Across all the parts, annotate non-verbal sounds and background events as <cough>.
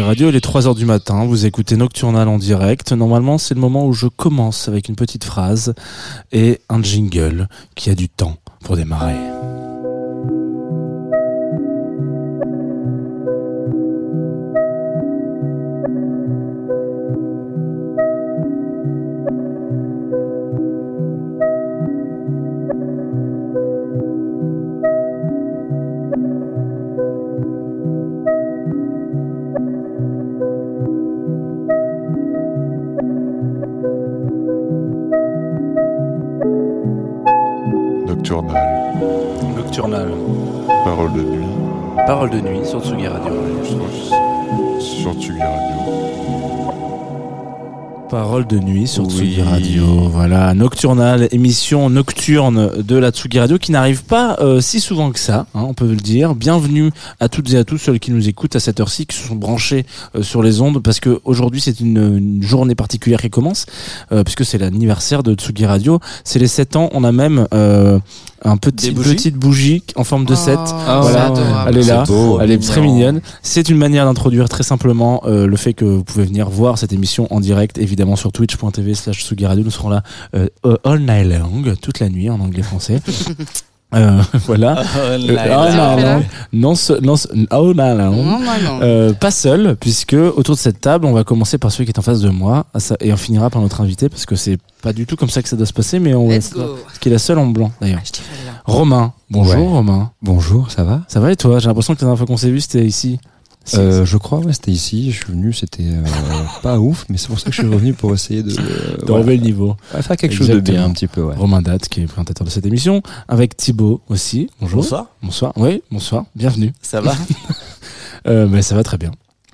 Radio, il est 3h du matin, vous écoutez Nocturnal en direct. Normalement, c'est le moment où je commence avec une petite phrase et un jingle qui a du temps pour démarrer. Parole de nuit sur Oui. Tsugi Radio. Voilà, Nocturnal, émission nocturne de la Tsugi Radio qui n'arrive pas euh, si souvent que ça, hein, on peut le dire. Bienvenue à toutes et à tous ceux qui nous écoutent à cette heure-ci, qui se sont branchés euh, sur les ondes, parce que aujourd'hui c'est une, une journée particulière qui commence, euh, puisque c'est l'anniversaire de Tsugi Radio. C'est les 7 ans, on a même euh, un petit, petite bougie en forme de 7. Oh, Voilà, c'est adorable. elle est là, beau, elle est mignon. très mignonne. C'est une manière d'introduire très simplement euh, le fait que vous pouvez venir voir cette émission en direct, évidemment sur twitch.tv slash Sugi Radio. Nous serons là euh, all night long, toute la nuit en anglais français. <laughs> Euh, voilà. All night long. Non, non. Euh, pas seul, puisque autour de cette table, on va commencer par celui qui est en face de moi, ça- et on finira par notre invité, parce que c'est pas du tout comme ça que ça doit se passer, mais on va, qui est la seule en blanc d'ailleurs. Bien. Romain, bonjour Ouais. Romain. Bonjour, ça va? Ça va et toi? J'ai l'impression que la dernière fois qu'on s'est vu, c'était ici. Euh, Je crois, ouais, c'était ici. Je suis venu, c'était euh, <laughs> pas ouf, mais c'est pour ça que je suis revenu pour essayer de, euh, de relever le niveau. ouais, faire quelque chose de bien un petit peu. Ouais. Romain Date, qui est présentateur de cette émission, avec Thibaut aussi. Bonjour. Bonsoir. Bonsoir. Oui, bonsoir. Bienvenue. Ça va <laughs> Euh, mais ça va très bien.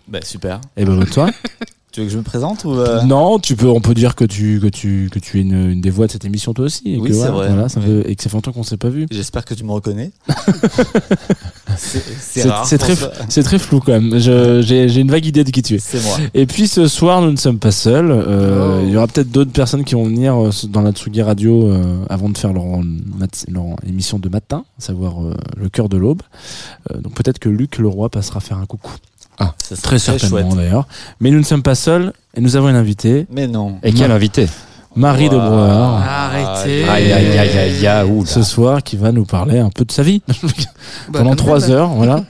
Bah super. Et ben toi <laughs> Tu veux que je me présente ou euh, Non, tu peux. On peut dire que tu que tu que tu es une, une des voix de cette émission toi aussi. Et Oui, c'est voilà, vrai. voilà, ça Oui. veut- et que ça fait longtemps qu'on s'est pas vu. J'espère que tu me reconnais. <laughs> c'est rare. c'est très c'est très flou quand même. J'ai une vague idée de qui tu es. C'est moi. Et puis ce soir, nous ne sommes pas seuls. Euh, Oh. Il y aura peut-être d'autres personnes qui vont venir euh, dans la Tsugi Radio euh, avant de faire leur, mat- leur émission de matin, à savoir le cœur de l'aube. Donc peut-être que Luc Leroy passera faire un coucou. Ça serait Très certainement d'ailleurs. Mais nous ne sommes pas seuls et nous avons une invitée, Mais non. Et quel invité Marie de. Brouwer. Arrêtez. Aïe, aïe, aïe, aïe, aïe. Ce soir, qui va nous parler un peu de sa vie <laughs> Bah, pendant comme trois heures. Voilà.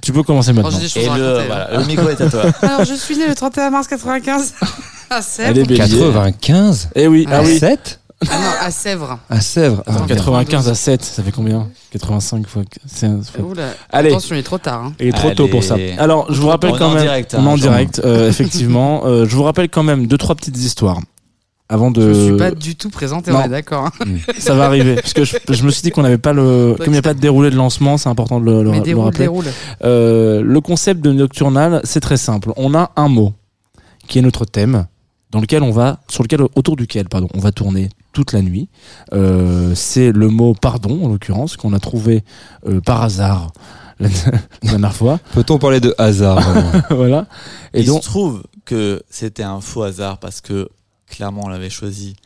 Tu peux commencer maintenant. Et à le, voilà, le micro est à toi. <laughs> Alors, je suis né le 31 mars 95 à Sèvres. Elle est belle. 95 Eh oui, ah Ah, oui. 7 Ah non, à Sèvres. À Sèvres. Ah, Attends, merde. 95 à 7, ça fait combien? 85 fois. Oula. Allez. Attention, il est trop tard. hein. Il est trop tôt pour ça. Alors, je vous rappelle On est quand en même. direct, hein, on est en direct, euh, <laughs> effectivement. Euh, je vous rappelle quand même deux trois petites histoires avant de. Je suis pas du tout présenté, on est d'accord. hein. Ça va arriver. Parce que je, je me suis dit qu'on n'avait pas le. Comme il n'y a pas de déroulé de lancement, c'est important de le, le- Mais le déroule, rappeler. déroule. Euh, le concept de Nocturnal, c'est très simple. On a un mot qui est notre thème, dans lequel on va, sur lequel, autour duquel, pardon, on va tourner toute la nuit. Euh, c'est le mot pardon, en l'occurrence, qu'on a trouvé euh, par hasard <laughs> la dernière fois. Peut-on parler de hasard <laughs> voilà. Et Il donc, se trouve que c'était un faux hasard parce que clairement on l'avait choisi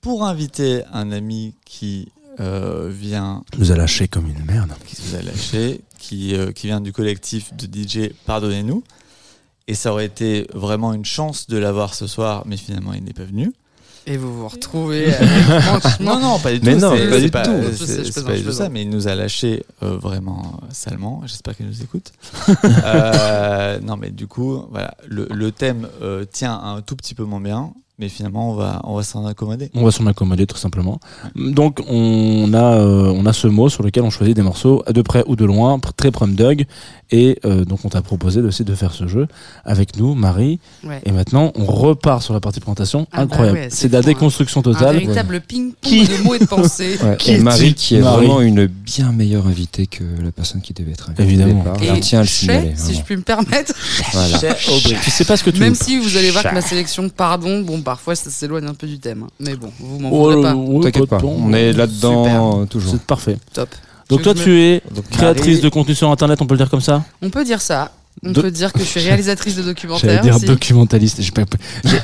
pour inviter un ami qui euh, vient, nous a lâché comme une merde. qui vous a lâché, qui, euh, qui vient du collectif de DJ Pardonnez-nous. Et ça aurait été vraiment une chance de l'avoir ce soir, mais finalement il n'est pas venu. Et vous vous retrouvez <laughs> avec, Non, non, pas du tout. Mais non, pas du pas, tout. C'est pas du je tout ça, mais il nous a lâché euh, vraiment salement. J'espère qu'il nous écoute. <laughs> Euh, non, mais du coup, voilà, le, le thème euh, tient un tout petit peu moins bien, mais finalement, on va, on va s'en accommoder. On va s'en accommoder tout simplement. Donc on a euh, on a ce mot sur lequel on choisit des morceaux de près ou de loin, très prom dog. Et euh, donc on t'a proposé aussi de faire ce jeu avec nous, Marie. Ouais. Et maintenant on repart sur la partie présentation. Ah bah Incroyable. ouais, c'est de la fou, hein. déconstruction un totale. véritable ping-pong Qui- de mots et de pensées. <laughs> Ouais, Qui et Marie qui est Marie vraiment une bien meilleure invitée que la personne qui devait être invitée. Évidemment. Et Je tiens à le signaler. si je puis me permettre, Voilà. Tu sais pas ce que tu même veux. si vous allez voir que ma sélection, pardon, bon, parfois ça s'éloigne un peu du thème. hein. Mais bon, vous m'en Oh, voudrez pas. ouais, T'inquiète pas, on est là-dedans toujours. C'est parfait. Top. Donc toi tu es Donc, créatrice Marie, de contenu sur internet, on peut le dire comme ça? On peut dire ça. On Do- peut dire que je suis réalisatrice de J'allais documentaires. dire aussi. documentaliste.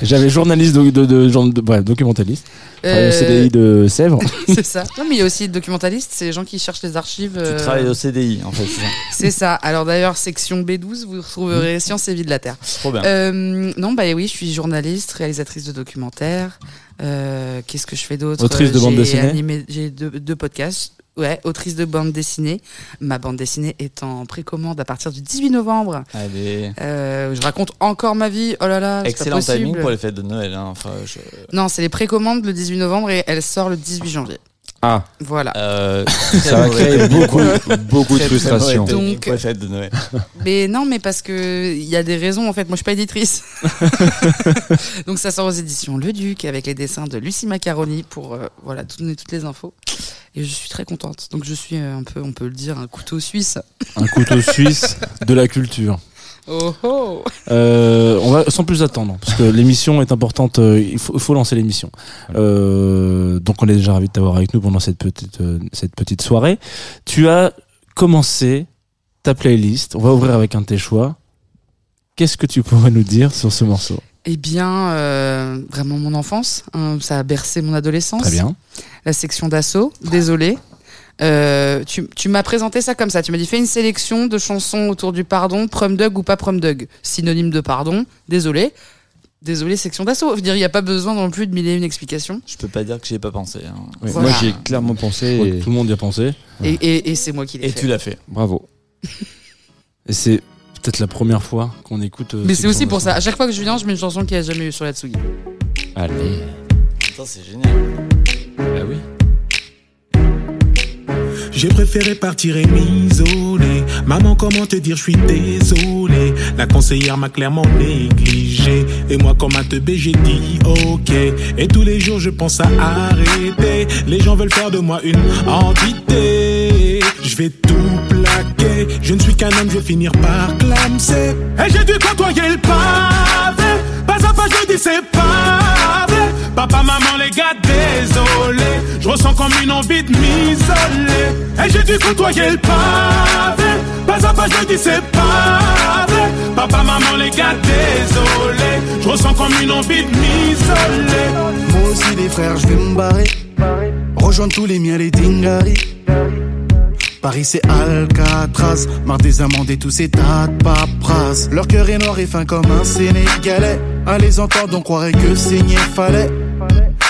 J'avais journaliste de, de, de, genre de- ouais, documentaliste. Travaille au Euh, CDI de Sèvres. <laughs> c'est ça. Non, mais il y a aussi documentaliste, c'est les gens qui cherchent les archives. Tu euh, travailles au CDI, en fait. c'est ça. Alors d'ailleurs, section B12, vous retrouverez Mmh. Sciences et Vie de la Terre. Trop bien. Euh, non, bah oui, je suis journaliste, réalisatrice de documentaires. Euh, Qu'est-ce que je fais d'autre? Autrice de bande dessinée animé- J'ai deux, deux podcasts. Ouais, autrice de bande dessinée. Ma bande dessinée est en précommande à partir du 18 novembre. Allez. Euh, je raconte encore ma vie. Oh là là, Excellent timing pour les fêtes de Noël. hein. Enfin, je- Non, c'est les précommandes le 18 novembre et elle sort le 18 janvier. Ah, Voilà. Euh, <laughs> ça va créer beaucoup, beaucoup de frustration. Donc- pour les fêtes de Noël. <laughs> Mais non, mais parce que il y a des raisons en fait. Moi, je suis pas éditrice. <laughs> Donc ça sort aux éditions Le Duc avec les dessins de Lucie Macaroni pour euh, voilà toutes les infos. Et je suis très contente. Donc je suis euh, un peu, on peut le dire, un couteau suisse. Un couteau <laughs> suisse de la culture. Oh oh. Euh, on va sans plus attendre parce que l'émission est importante. euh, il faut, il faut lancer l'émission. Euh, donc on est déjà ravi de t'avoir avec nous pendant cette petite euh, cette petite soirée. Tu as commencé ta playlist. On va ouvrir avec un de tes choix. Qu'est-ce que tu pourrais nous dire sur ce morceau? Eh bien, euh, vraiment mon enfance. hein, ça a bercé mon adolescence. Très bien. La section d'assaut. Désolé. Euh, tu tu m'as présenté ça comme ça. Tu m'as dit fais une sélection de chansons autour du pardon, prom dug ou pas prom dug. Synonyme de pardon. Désolé. Désolé, section d'assaut. Je veux dire, il n'y a pas besoin non plus de mille et une explications. Je peux pas dire que j'y ai pas pensé. hein. Oui, Voilà. Moi, j'y ai clairement pensé. Et Tout le monde y a pensé. Et, et, et c'est moi qui l'ai Et fait. tu l'as fait. Bravo. Et c'est peut-être la première fois qu'on écoute. euh, Mais c'est aussi pour ça. À chaque fois que je viens, je mets une chanson qu'il n'y a jamais eu sur la Tsugi. Allez. Putain, c'est génial. Bah oui. J'ai préféré partir et m'isoler. Maman, comment te dire, je suis désolé. La conseillère m'a clairement négligé. Et moi, comme un teubé, j'ai dit ok. Et tous les jours, je pense à arrêter. Les gens veulent faire de moi une entité. Je vais tout plaquer. Je ne suis qu'un homme, je vais finir par clamser. Et j'ai dû côtoyer le pavé. Pas à pas, je dis c'est pas. Papa, maman, les gars, désolé. Je ressens comme une envie de m'isoler. Et j'ai dû côtoyer le pavé. Pas à pas, je dis c'est pas. Papa, maman, les gars, désolé. Je ressens comme une envie de m'isoler. Moi aussi les frères, je vais me. Rejoindre tous les miens, les dingaris. Paris c'est Alcatraz, marre des et tous ces tas de. Leur cœur est noir et fin comme un Sénégalais. À les entendre, on croirait que saigner fallait.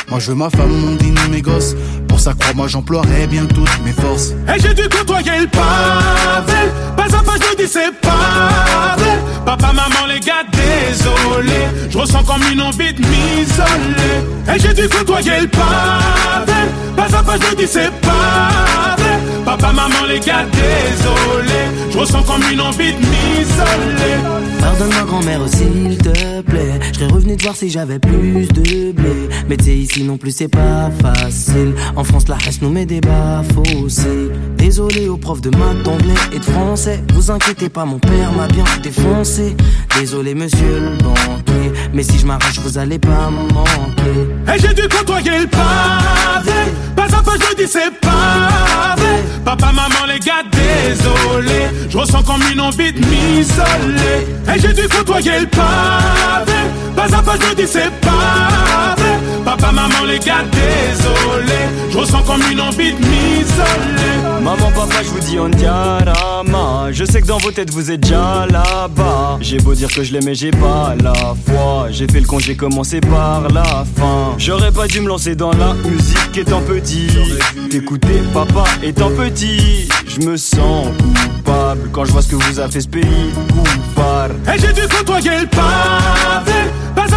Moi je veux ma femme, mon dîner, mes gosses. Pour ça, crois-moi, j'emploierai bien toutes mes forces. Et j'ai dû côtoyer le pavé. Pas à pas, je dis c'est pas vrai. Papa, maman, les gars, désolé. Je ressens comme une envie de m'isoler. Et j'ai dû côtoyer le pavé. Pas à pas, je dis c'est pas vrai. Papa, maman, les gars, désolé. Je ressens comme une envie de m'isoler. Pardonne ma grand-mère s'il te plaît Je serais revenu te voir si j'avais plus de blé Mais tu ici non plus c'est pas facile En France la reste nous met des bas Désolé aux profs de maths, d'anglais et de français Vous inquiétez pas mon père m'a bien défoncé Désolé monsieur Mais si je m'arrache vous allez pas me manquer Et j'ai dû côtoyer le pavé. Pas à pas, je dis c'est pas vrai. Papa, maman, les gars, désolé. Je ressens comme une envie de m'isoler. Et j'ai dû côtoyer le pavé. Pas à pas, je dis c'est pas vrai. Papa, maman, les gars, désolé. Je ressens comme une envie de m'isoler. Maman, papa, je vous dis on diarama. Je sais que dans vos têtes vous êtes déjà là-bas. J'ai beau dire que je l'aimais, j'ai pas la foi. J'ai fait le con, j'ai commencé par la fin. J'aurais pas dû me lancer dans la musique étant petit. T'écouter papa étant petit. Je me sens coupable quand je vois ce que vous a fait ce pays. Coupable. Et j'ai dû côtoyer le pavé.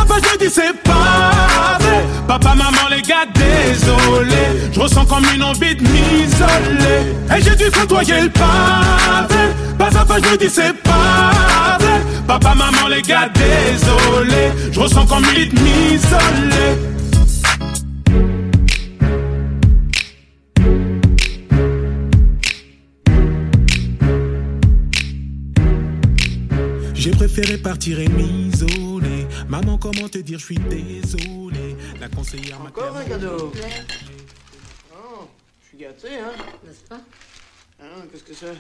Pas, je dis c'est pas vrai. Papa, maman, les gars, désolé. Je ressens comme une envie de m'isoler. Et j'ai dû côtoyer le pavé. Pas à pas, je dis c'est pas vrai. Papa, maman, les gars, désolé. Je ressens comme une envie de m'isoler. J'ai préféré partir et m'isoler. Maman, comment te dire, je suis désolé. La conseillère m'a Encore un cadeau Oh, je suis gâté, hein N'est-ce pas? Ah, qu'est-ce que c'est?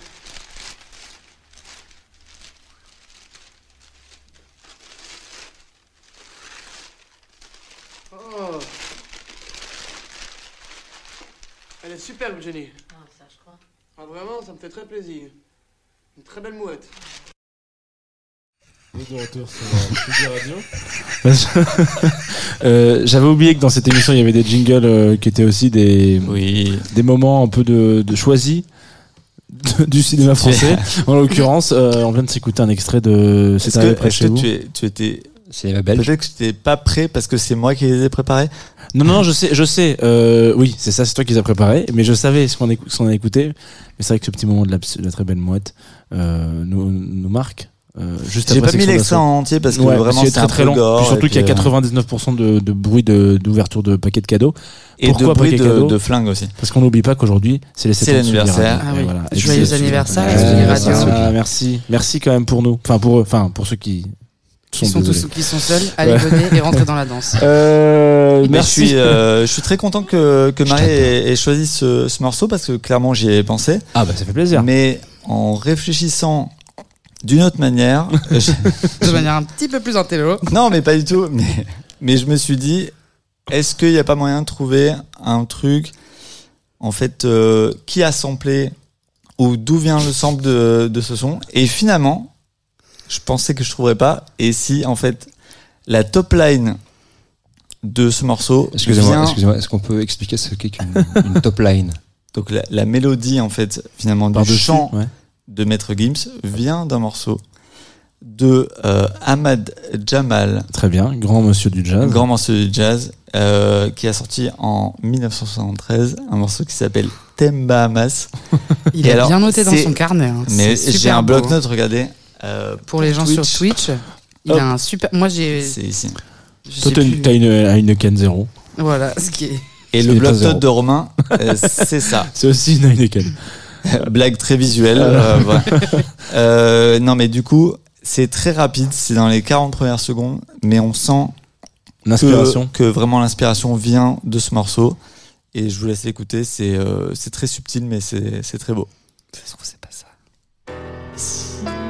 Oh Elle est superbe, Jenny. Ah, ça, je crois. Ah, vraiment, ça me fait très plaisir. Une très belle mouette de retour sur Radio. Euh, J'avais oublié que dans cette émission il y avait des jingles euh, qui étaient aussi des, Oui. des moments un peu de, de choisis de- du cinéma français. en l'occurrence, euh, on vient de s'écouter un extrait de C'est Est-ce arrivé que, chez que vous. tu, es, tu étais. C'est la belge. Peut-être que tu n'étais pas prêt parce que c'est moi qui les ai préparés. Non, non, je sais, je sais. Euh, oui, c'est ça, c'est toi qui les as préparés. Mais je savais ce qu'on ce a écouté. Mais c'est vrai que ce petit moment de la, de la très belle mouette euh, nous, nous marque. Euh, juste J'ai pas mis l'extrait en entier parce que Ouais, vraiment c'est c'est très très long. gore surtout qu'il y a que- 99% de, de bruit de- d'ouverture de, paquets de cadeaux. Et de bruit de, cadeau de flingue aussi. Parce qu'on n'oublie pas qu'aujourd'hui, c'est les 7 C'est ans de Tsugi l'anniversaire. Radio. Ah oui. voilà. Et Joyeux c'est- anniversaire, Radio. merci. Merci quand même pour nous. Enfin, pour eux. Enfin, pour ceux qui Qui sont, sont, désolés. tous, qui sont seuls, allez, venez et rentrez dans la danse. <laughs> Euh, Mais merci. Je suis, euh, je suis très content que, Marie ait, ait choisi ce, ce morceau parce que clairement j'y ai pensé. Ah, bah, ça fait plaisir. Mais en réfléchissant d'une autre manière, <laughs> je- De manière un petit peu plus intello. non mais pas du tout, mais, mais je me suis dit, est-ce qu'il n'y a pas moyen de trouver un truc, en fait, euh, qui a samplé ou d'où vient le sample de, de ce son? Et finalement, je pensais que je trouverais pas. Et si, en fait, la top line de ce morceau Excusez-moi, vient- excusez-moi, est-ce qu'on peut expliquer ce qu'est une top line? <laughs> Donc la, la mélodie en fait finalement du chant ouais. De Maître Gims vient d'un morceau de euh, Ahmad Jamal, Très bien. Grand monsieur du jazz. grand morceau du jazz euh, qui a sorti en 1973 un morceau qui s'appelle Thème Bahamas. <laughs> Il alors, bien noté dans son carnet. hein. Mais C'est j'ai un bloc-notes, regardez. euh, Pour les gens sur Twitch. Il Hop. a un super. Moi, j'ai. C'est ici. je Toi, t'as une, plus. t'as une, une Heineken zéro. Voilà, ce qui est. Et Ce le bloc-notes de Romain, euh, <laughs> c'est ça. C'est aussi une Heineken. <laughs> Blague très visuelle. euh, voilà. <laughs> Euh, non, mais du coup, c'est très rapide. C'est dans les 40 premières secondes. Mais on sent L'inspiration. que, que vraiment l'inspiration vient de ce morceau. Et je vous laisse l'écouter. C'est euh, c'est très subtil, mais c'est c'est très beau. De toute façon, c'est pas ça.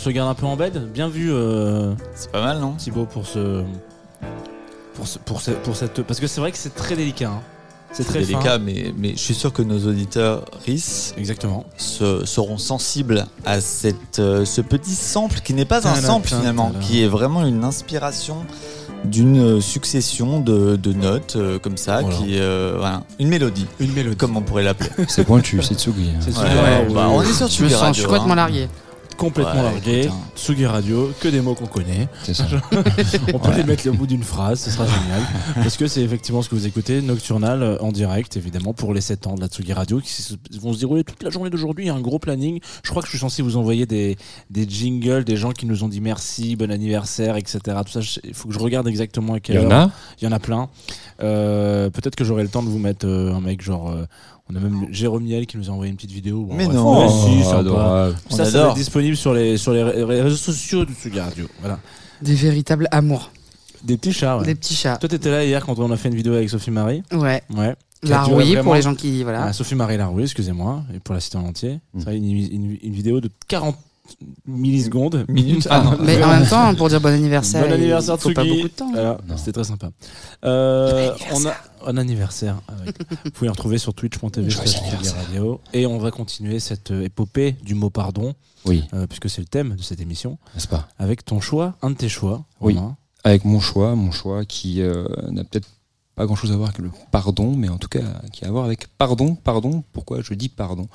Se garde un peu en bed. Bien vu, euh, C'est pas mal, non? Thibaut, pour ce. Pour, ce, pour, ce- pour cette. Parce que c'est vrai que c'est très délicat. hein. C'est très délicat, fin. mais, mais je suis sûr que nos auditeurs RIS Exactement. se, seront sensibles à cette, euh, ce petit sample qui n'est pas un sample finalement, qui est vraiment une inspiration d'une euh, succession de, de notes euh, comme ça, Voilà. qui euh, voilà, une mélodie, Une mélodie. comme on pourrait l'appeler. C'est pointu, c'est Tsugi. hein. C'est Ouais, ouais, oui. bah, on est sur Je me Tsugi sens, je suis Radio, complètement hein. largué. Complètement Ouais, largué. écoute, hein. Tsugi Radio, que des mots qu'on connaît. C'est ça. <laughs> On peut les mettre au bout d'une phrase, ce sera génial. Parce que c'est effectivement ce que vous écoutez, Nocturnal euh, en direct, évidemment, pour les 7 ans de la Tsugi Radio, qui vont se dérouler toute la journée d'aujourd'hui. Il y a un gros planning. Je crois que je suis censé vous envoyer des, des jingles, des gens qui nous ont dit merci, bon anniversaire, etc. Tout ça, il faut que je regarde exactement à quelle Il y en heure. a? Il y en a plein. Euh, Peut-être que j'aurai le temps de vous mettre euh, un mec genre. euh, on a même Jérôme Niel qui nous a envoyé une petite vidéo. Bon, Mais bref. non. Si, sympa. On ça, ça va être disponible sur les, sur les ré- réseaux sociaux de Tsugi Radio. Voilà. Des véritables amours. Des petits chats, ouais. Des petits chats. Toi, t'étais là hier quand on a fait une vidéo avec Sophie Marie. Ouais. Ouais. La rouille vraiment- pour les gens qui. Voilà. Ah, Sophie Marie Larouille, excusez-moi, et pour la cité en entier. Mm. C'est une, une- une vidéo de 40 millisecondes. <laughs> Minutes. Ah non. <laughs> Mais en même temps, pour dire bon anniversaire, Bon anniversaire, il faut pas beaucoup de temps. Voilà, Non. c'était très sympa. Euh, on a un anniversaire. <laughs> Vous pouvez le retrouver sur twitch.tv Radio. Et on va continuer cette euh, épopée du mot pardon, Oui, euh, puisque c'est le thème de cette émission, n'est-ce pas? Avec ton choix, un de tes choix. Oui. Romain. Avec mon choix, mon choix qui euh, n'a peut-être pas grand-chose à voir avec le pardon, mais en tout cas qui a à voir avec pardon, pardon. Pourquoi je dis pardon?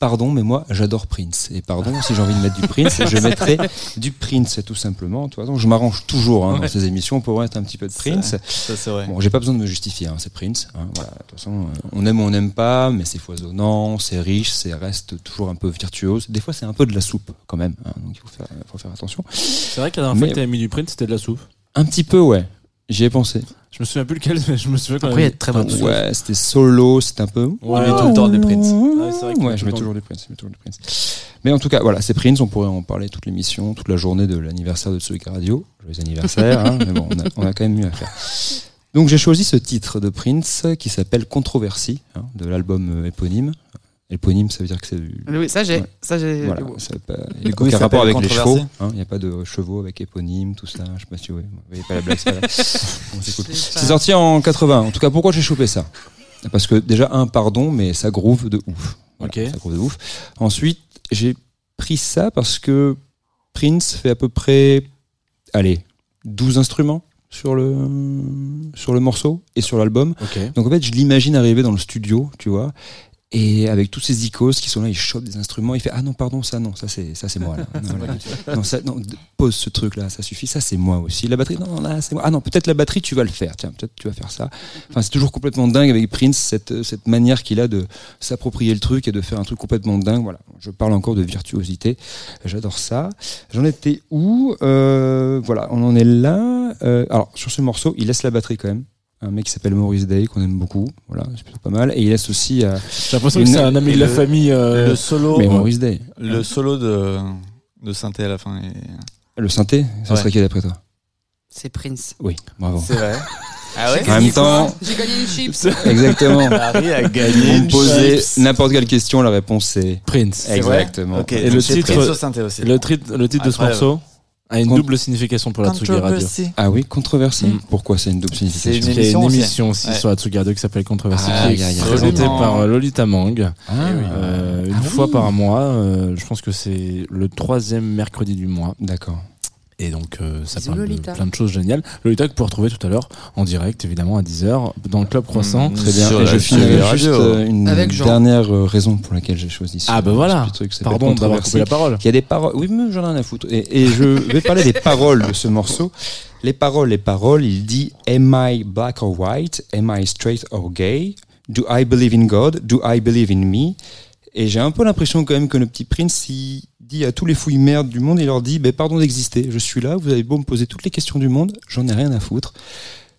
Pardon, mais moi j'adore Prince. Et pardon, si j'ai envie de mettre du Prince, je mettrai du Prince tout simplement. Tu donc je m'arrange toujours hein, dans ces émissions pour mettre un petit peu de Prince. Ça, c'est vrai. Bon, j'ai pas besoin de me justifier, hein, c'est Prince. hein, voilà, de toute façon, euh, on aime ou on n'aime pas, mais c'est foisonnant, c'est riche, c'est reste toujours un peu virtuose. Des fois, c'est un peu de la soupe quand même, donc il faut faire, faut faire attention. C'est vrai que la dernière fois que t'avais mis du print, c'était de la soupe. Un petit peu, ouais. J'y ai pensé. Je me souviens plus lequel, mais je me souviens qu'on Après, il y a de très bonnes Ouais, c'était solo, c'était un peu. Ouais, met tout le temps du Prince. Ouais, c'est vrai qu'il met Ouais, je mets toujours du Prince, je mets toujours du Prince. Mais en tout cas, voilà, c'est Prince, on pourrait en parler toute l'émission, toute la journée de l'anniversaire de Tsuika Radio. Joyeux anniversaire, hein, mais bon, on a, on a quand même mieux à faire. Donc j'ai choisi ce titre de Prince qui s'appelle Controversie, hein, de l'album éponyme. Éponyme, ça veut dire que c'est du. Oui, ça j'ai. Ouais. Ça j'ai. Voilà, ça pas, il n'y a aucun rapport avec les chevaux. hein, Il n'y a pas de chevaux avec éponyme, tout ça. Je sais pas si vous vous voyez pas la blague. c'est <laughs> cool. C'est sorti en 80. En tout cas, pourquoi j'ai chopé ça? Parce que déjà, un, pardon, mais ça groove de ouf. Voilà, Ok. Ça groove de ouf. Ensuite, j'ai pris ça parce que Prince fait à peu près, allez, 12 instruments sur le, sur le morceau et sur l'album. Ok. Donc en fait, je l'imagine arriver dans le studio, tu vois, et avec tous ces icônes qui sont là, il chope des instruments, il fait ah non pardon ça non ça c'est ça c'est moi là. <laughs> Non, voilà. Non, ça, non, pose ce truc là, ça suffit, ça c'est moi aussi. La batterie non, non là c'est moi. Ah non peut-être la batterie tu vas le faire, tiens peut-être tu vas faire ça. Enfin c'est toujours complètement dingue avec Prince cette cette manière qu'il a de s'approprier le truc et de faire un truc complètement dingue. Voilà, je parle encore de virtuosité, j'adore ça. J'en étais où? Euh, Voilà, on en est là. Euh, alors sur ce morceau, il laisse la batterie quand même un mec qui s'appelle Maurice Day qu'on aime beaucoup voilà c'est plutôt pas mal et il laisse aussi euh, J'ai l'impression que Une- c'est un ami de la le- famille. euh, Le solo, mais Maurice Day le solo de, de synthé à la fin. est- le synthé ça Ouais. serait qui d'après toi C'est Prince. Oui, bravo. C'est vrai. Ah ouais En même temps, J'ai gagné une chips. exactement. Harry a Vous gagné. me posez n'importe quelle question, la réponse c'est Prince. Exactement. Ok. Et le titre- Prince au synthé aussi. Le, tri- le titre de ce morceau a une Con- double signification pour la Tsugi Radio. Ah oui, controversé. Mm. Pourquoi c'est une double signification C'est Il y a émission une émission aussi Ouais. sur la Tsugi Radio qui s'appelle Controversy, Ah, qui y a- est présentée par euh, Lolita Mang. Ah, Euh, une Ah fois oui. par mois, euh, je pense que c'est le troisième mercredi du mois. D'accord. Et donc, euh, ça Bisous, parle de plein de choses géniales. Lolita que vous pouvez retrouver tout à l'heure en direct, évidemment, à 10h, dans le Club Croissant. Mm. Très bien. Sur Et la je finirai juste euh, une Avec dernière euh, raison pour laquelle j'ai choisi ce Ah, bah voilà. truc, Pardon d'avoir coupé la parole. Il y a des paroles. Oui, mais j'en ai rien à foutre. Et, et je vais parler des paroles de ce morceau. Les paroles, les paroles. Il dit Am I black or white? Am I straight or gay? Do I believe in God? Do I believe in me? Et j'ai un peu l'impression quand même que le petit prince, il dit à tous les fouilles merdes du monde, il leur dit, ben pardon d'exister. Je suis là. Vous avez beau me poser toutes les questions du monde, j'en ai rien à foutre.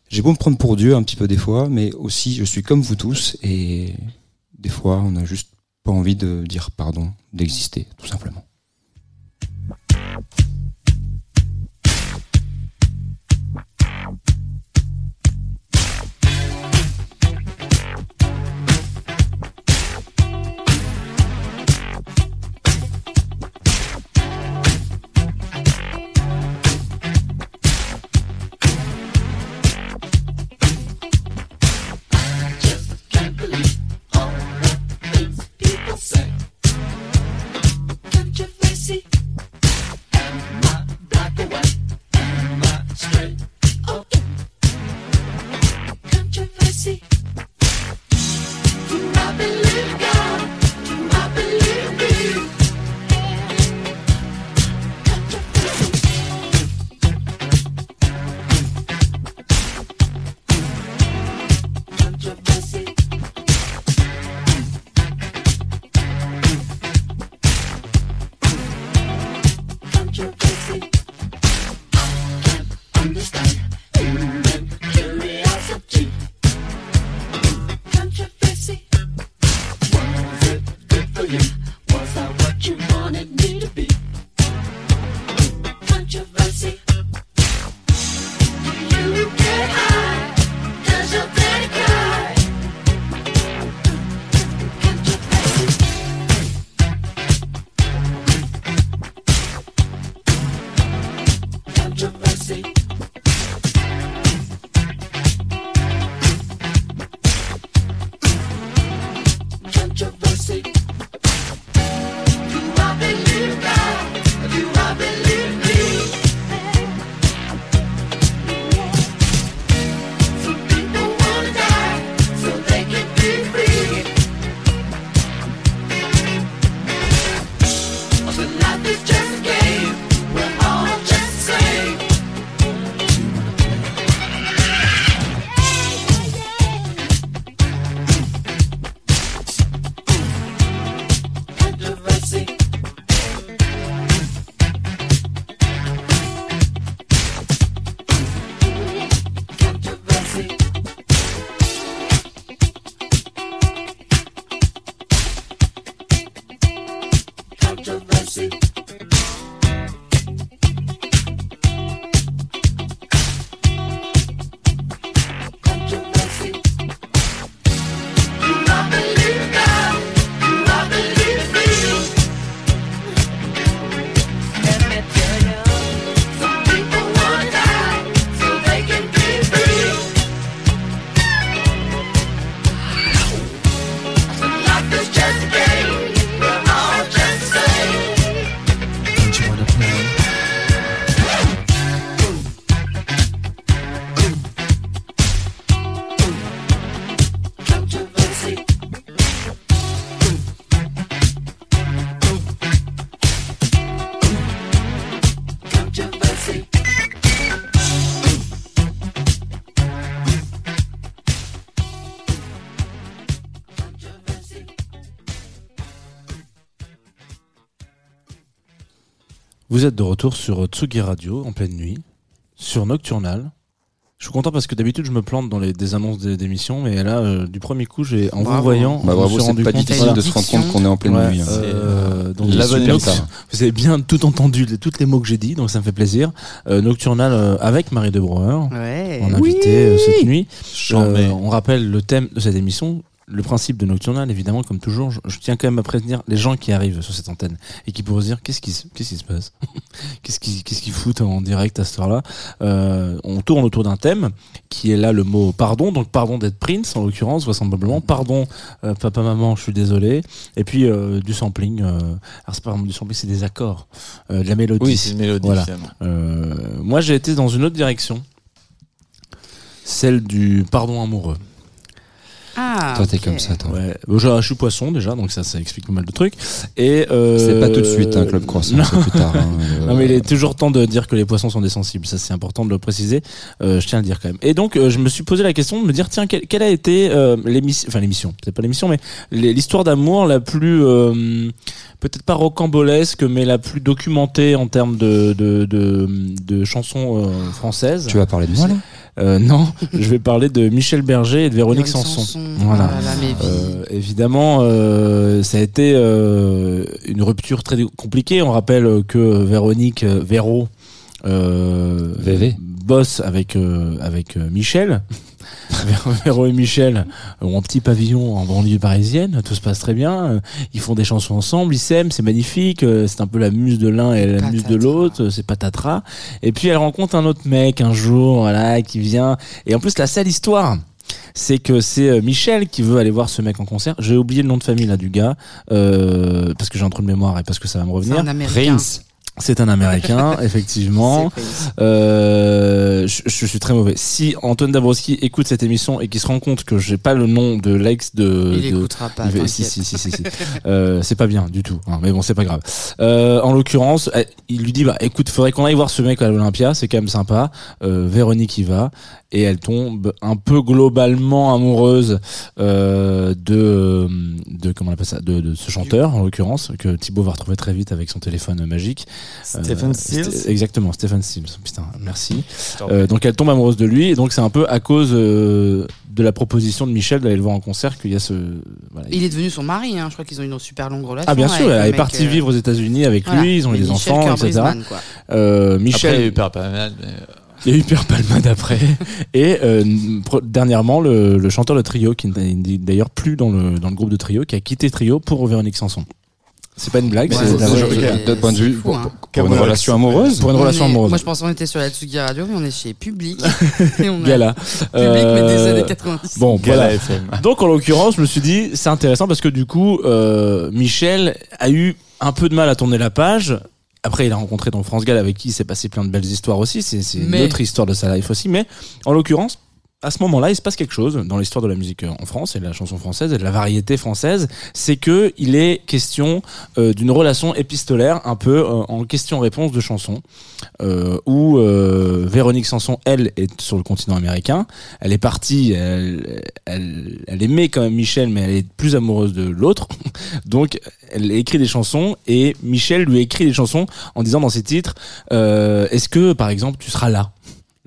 J'ai beau me prendre pour Dieu un petit peu des fois, mais aussi je suis comme vous tous et des fois on n'a juste pas envie de dire pardon d'exister, tout simplement. Vous êtes de retour sur Tsugi Radio en pleine nuit, sur Nocturnal. Je suis content parce que d'habitude je me plante dans les des annonces des- d'émissions, mais là euh, du premier coup, j'ai en vous Bravo. voyant, Bah, je me bravo, suis c'est rendu pas compte- difficile voilà. de se rendre compte qu'on est en pleine Ouais, nuit. hein. euh, Euh, donc La bonne. Vous avez bien tout entendu, les- toutes les mots que j'ai dit, donc ça me fait plaisir. Euh, Nocturnal euh, avec Marie de Brouwer, Ouais. en invité euh, cette nuit. Euh, on rappelle le thème de cette émission. Le principe de Nocturnal, évidemment, comme toujours, je, je tiens quand même à prévenir les gens qui arrivent sur cette antenne et qui pourraient se dire qu'est-ce qui, se- qu'est-ce qui se passe <laughs> Qu'est-ce qu'ils qu'est-ce foutent en direct à cette heure-là euh, On tourne autour d'un thème qui est là le mot pardon, donc pardon d'être Prince en l'occurrence, vraisemblablement. Pardon, euh, papa, maman, je suis désolé. Et puis euh, du sampling. alors c'est pas vraiment du sampling, c'est des accords, de la mélodie. Oui, c'est une mélodie Voilà. moi, j'ai été dans une autre direction, celle du pardon amoureux. Ah, Toi, t'es comme ça, toi. Ouais, Bon, je, je suis poisson déjà, donc ça, ça explique pas mal de trucs. Et euh, C'est pas tout de suite un club croissant, Non. c'est plus tard. hein. <laughs> Non mais il est toujours temps de dire que les poissons sont des sensibles, ça c'est important de le préciser, euh, je tiens à le dire quand même. Et donc euh, je me suis posé la question de me dire tiens quelle, quelle a été euh, l'émission, enfin l'émission, peut-être pas l'émission mais l'histoire d'amour la plus euh, peut-être pas rocambolesque mais la plus documentée en termes de de, de, de chansons euh, françaises. Tu vas parler de moi là? Euh, non, <laughs> je vais parler de Michel Berger et de Véronique Sanson. Sanson. Voilà. Vies. Euh, évidemment, euh, ça a été euh, une rupture très compliquée. On rappelle que Véronique euh, Véro euh, VV. bosse avec euh, avec Michel. Véro et Michel ont un petit pavillon en banlieue parisienne, tout se passe très bien. Euh, Ils font des chansons ensemble, ils s'aiment, c'est magnifique. euh, C'est un peu la muse de l'un et la muse de l'autre, euh, c'est patatras. Et puis elle rencontre un autre mec un jour, voilà, qui vient. Et en plus, la seule histoire, c'est que c'est Michel qui veut aller voir ce mec en concert. J'ai oublié le nom de famille là du gars euh, parce que j'ai un trou de mémoire et parce que ça va me revenir. Prince. C'est un Américain, <laughs> effectivement. Euh, je, je suis très mauvais. Si Antoine Dabrowski écoute cette émission et qu'il se rend compte que j'ai pas le nom de l'ex de, Il de- écoutera pas. il si, si, si, si, si. Euh, c'est pas bien du tout. hein, mais bon, c'est pas grave. Euh, en l'occurrence, eh, il lui dit bah écoute, faudrait qu'on aille voir ce mec à l'Olympia, c'est quand même sympa. Euh, Véronique y va et elle tombe un peu globalement amoureuse euh, de de comment on appelle ça, de, de ce chanteur en l'occurrence que Thibaut va retrouver très vite avec son téléphone magique. Stephen Euh, Stills. St- Exactement, Stephen Stills. Putain, merci. Euh, donc elle tombe amoureuse de lui et donc c'est un peu à cause euh, de la proposition de Michel d'aller le voir en concert qu'il y a ce. voilà. Il est devenu son mari, hein. je crois qu'ils ont une super longue relation. Ah bien sûr, elle le est partie euh, vivre aux États-Unis avec voilà. lui, ils ont eu des Michel enfants, etc. Brisman, quoi. Euh, Michel, Après, il y a eu Père pas mal, mais. Il y a eu Pierre Palmade après et euh, dernièrement le, le chanteur de Trio qui n'est d'ailleurs plus dans le dans le groupe de Trio qui a quitté Trio pour Véronique Sanson. C'est pas une blague, Ouais, c'est c'est- la vraie- c'est- D'un point de vue, fou, pour, hein. pour une relation amoureuse. pour une On relation est- amoureuse. Moi je pense qu'on était sur la Tsugi Radio, mais on est chez Public. <laughs> et on a Gala. Public, mais des Euh, années 90. Bon, Gala voilà. FM. Donc en l'occurrence, je me suis dit c'est intéressant parce que du coup, euh, Michel a eu un peu de mal à tourner la page. Après, il a rencontré donc France Gall avec qui il s'est passé plein de belles histoires aussi. C'est une Mais- autre histoire de sa life aussi. Mais en l'occurrence, à ce moment-là, il se passe quelque chose dans l'histoire de la musique euh, en France et de la chanson française et de la variété française. C'est que il est question euh, d'une relation épistolaire un peu euh, en question-réponse de chansons où Véronique Sanson, elle, est sur le continent américain. Elle est partie, elle, elle, elle aimait quand même Michel, mais elle est plus amoureuse de l'autre. <laughs> Donc, elle écrit des chansons et Michel lui écrit des chansons en disant dans ses titres Est-ce que, par exemple, tu seras là?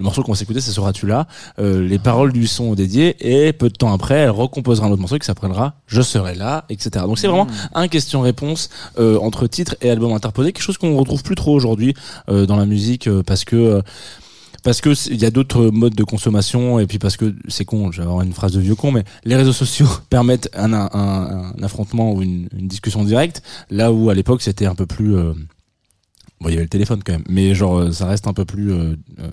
Le morceau qu'on va s'écouter, c'est Seras-tu là Euh, Les paroles lui sont dédiées et peu de temps après, elle recomposera un autre morceau qui s'appellera Je serai là, etc. Donc c'est vraiment un question-réponse euh, entre titre et album interposé, quelque chose qu'on retrouve plus trop aujourd'hui euh, dans la musique euh, parce que euh, parce que il y a d'autres modes de consommation et puis parce que c'est con, je vais avoir une phrase de vieux con, mais les réseaux sociaux <laughs> permettent un, un, un- un affrontement ou une, une discussion directe, là où à l'époque c'était un peu plus euh, bon, il y avait le téléphone quand même, mais genre euh, ça reste un peu plus euh, euh,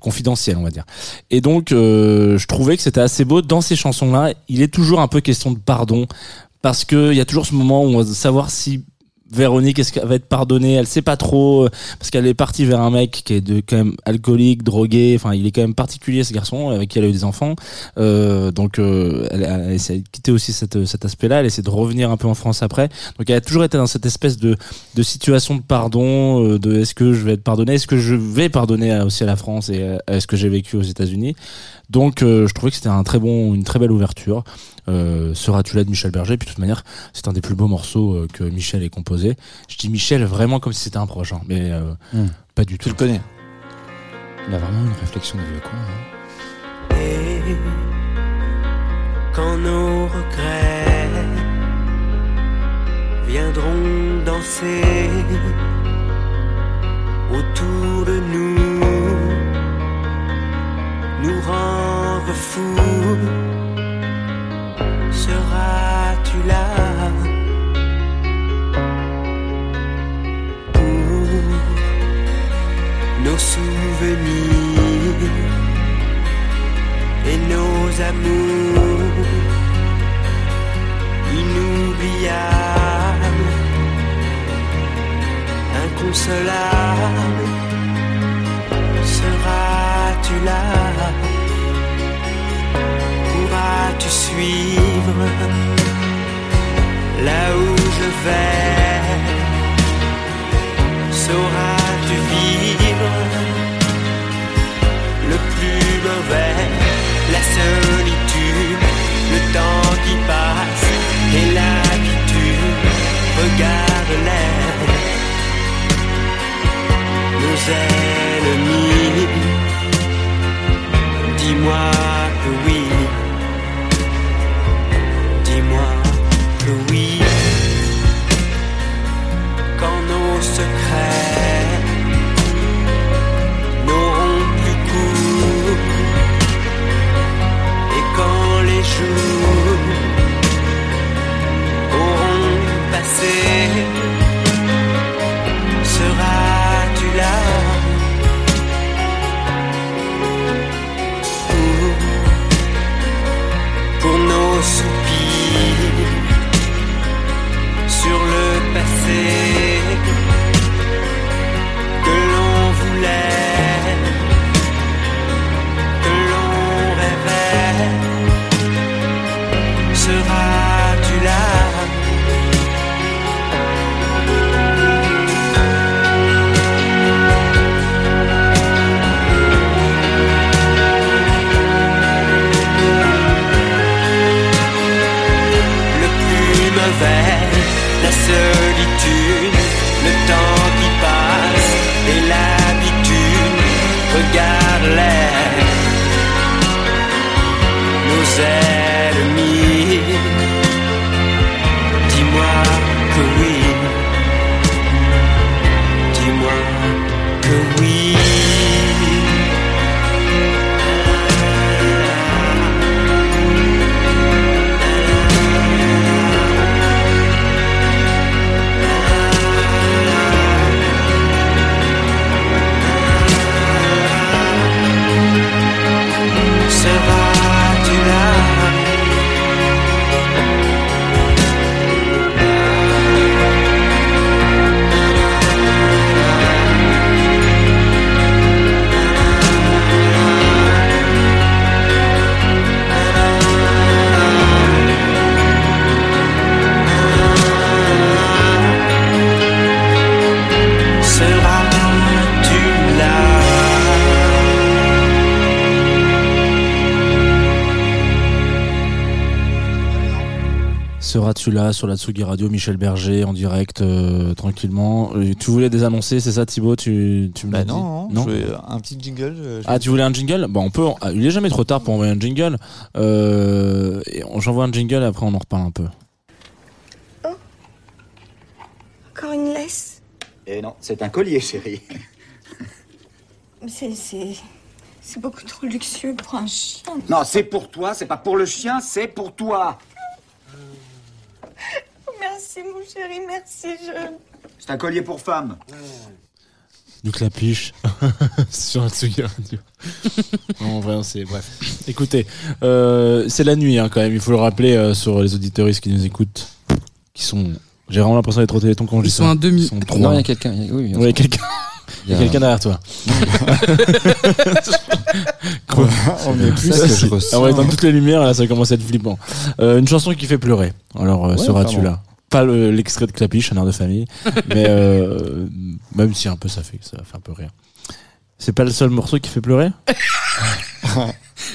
confidentiel, on va dire. Et donc, euh, je trouvais que c'était assez beau dans ces chansons-là. Il est toujours un peu question de pardon parce que il y a toujours ce moment où on va savoir si Véronique est-ce qu'elle va être pardonnée? Elle sait pas trop euh, parce qu'elle est partie vers un mec qui est de quand même alcoolique drogué enfin il est quand même particulier ce garçon avec qui elle a eu des enfants. Euh, donc euh, elle, elle essaie de quitter aussi cette, cet aspect là elle essaie de revenir un peu en France après. Donc elle a toujours été dans cette espèce de, de situation de pardon euh, de est-ce que je vais être pardonné? Est-ce que je vais pardonner aussi à la France et à, ce que j'ai vécu aux États-Unis? Donc euh, je trouvais que c'était un très bon une très belle ouverture. euh, Seras-tu là de Michel Berger? Puis de toute manière c'est un des plus beaux morceaux euh, que Michel ait composé je dis Michel vraiment comme si c'était un proche hein, mais euh, Hmm. pas du Tu tout le connais? Il a vraiment une réflexion de vieux con. hein. Et quand nos regrets viendront danser autour de nous, nous rendre fous. Seras-tu là pour nos souvenirs et nos amours inoubliables, inconsolables? Seras-tu là Pourras-tu suivre là où je vais Sauras-tu vivre le plus mauvais, la solitude, le temps qui passe et l'habitude. Regarde-les, nos ennemis. Dis-moi que oui, jours auront passé, seras-tu là? Seras-tu là sur la Tsugi Radio, Michel Berger en direct, euh, tranquillement Tu voulais désannoncer, c'est ça Thibaut tu, tu me Bah l'as dit non, non, je voulais un petit jingle. euh, je- Ah, tu voulais un jingle? Bon, on peut. ah, il est jamais trop tard pour envoyer un jingle. Euh, et on- J'envoie un jingle et après on en reparle un peu. Encore une laisse? Eh non, c'est un collier, chérie. Mais C'est, c'est, c'est beaucoup trop luxueux pour un chien. Non, c'est pour toi, c'est pas pour le chien, c'est pour toi. Merci, mon chéri, merci. Je... C'est un collier pour femme. Du clapiche <laughs> sur la Tsugi Radio. non, en vrai, c'est bref. Écoutez, euh, c'est la nuit hein, quand même. Il faut le rappeler euh, sur les auditeuristes qui nous écoutent, qui sont. J'ai vraiment l'impression d'être au téléthon quand je Ils dis sont ça. un demi. Ils sont trois. Non, il y a quelqu'un. il y a- Oui, il y a quelqu'un. Il y a quelqu'un derrière toi. <laughs> Quoi On est plus que je ressens. Ah ouais, dans toutes les lumières, là, ça commence à être flippant. Euh, une chanson qui fait pleurer. Alors, euh, Ouais, seras-tu là? Pas le- l'extrait de Clapiche, un air de famille, mais euh, même si un peu ça fait, ça fait un peu rire. C'est pas le seul morceau qui fait pleurer <laughs>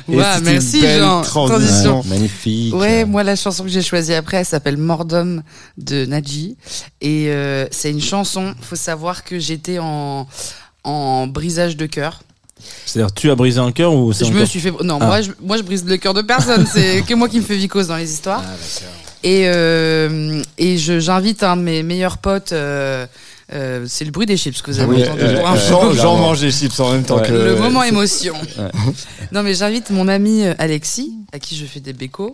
Ouais, merci Jean. Transition. Magnifique. Ouais, moi la chanson que j'ai choisie après, elle s'appelle Mordom de Nadji et euh, c'est une chanson. Faut savoir que j'étais en en brisage de cœur. C'est-à-dire, tu as brisé un cœur ou c'est Je me encore- suis fait non Ah. moi je moi je brise le cœur de personne. C'est <laughs> que moi qui me fais vicose dans les histoires. Et, euh, et je- j'invite un de mes meilleurs potes. euh, euh, c'est le bruit des chips que vous avez Oui, entendu. euh. Jean, Jean mange des chips en même temps Ouais. que le moment émotion. Ouais. Non, mais j'invite mon ami euh, Alexis, à qui je fais des bécos,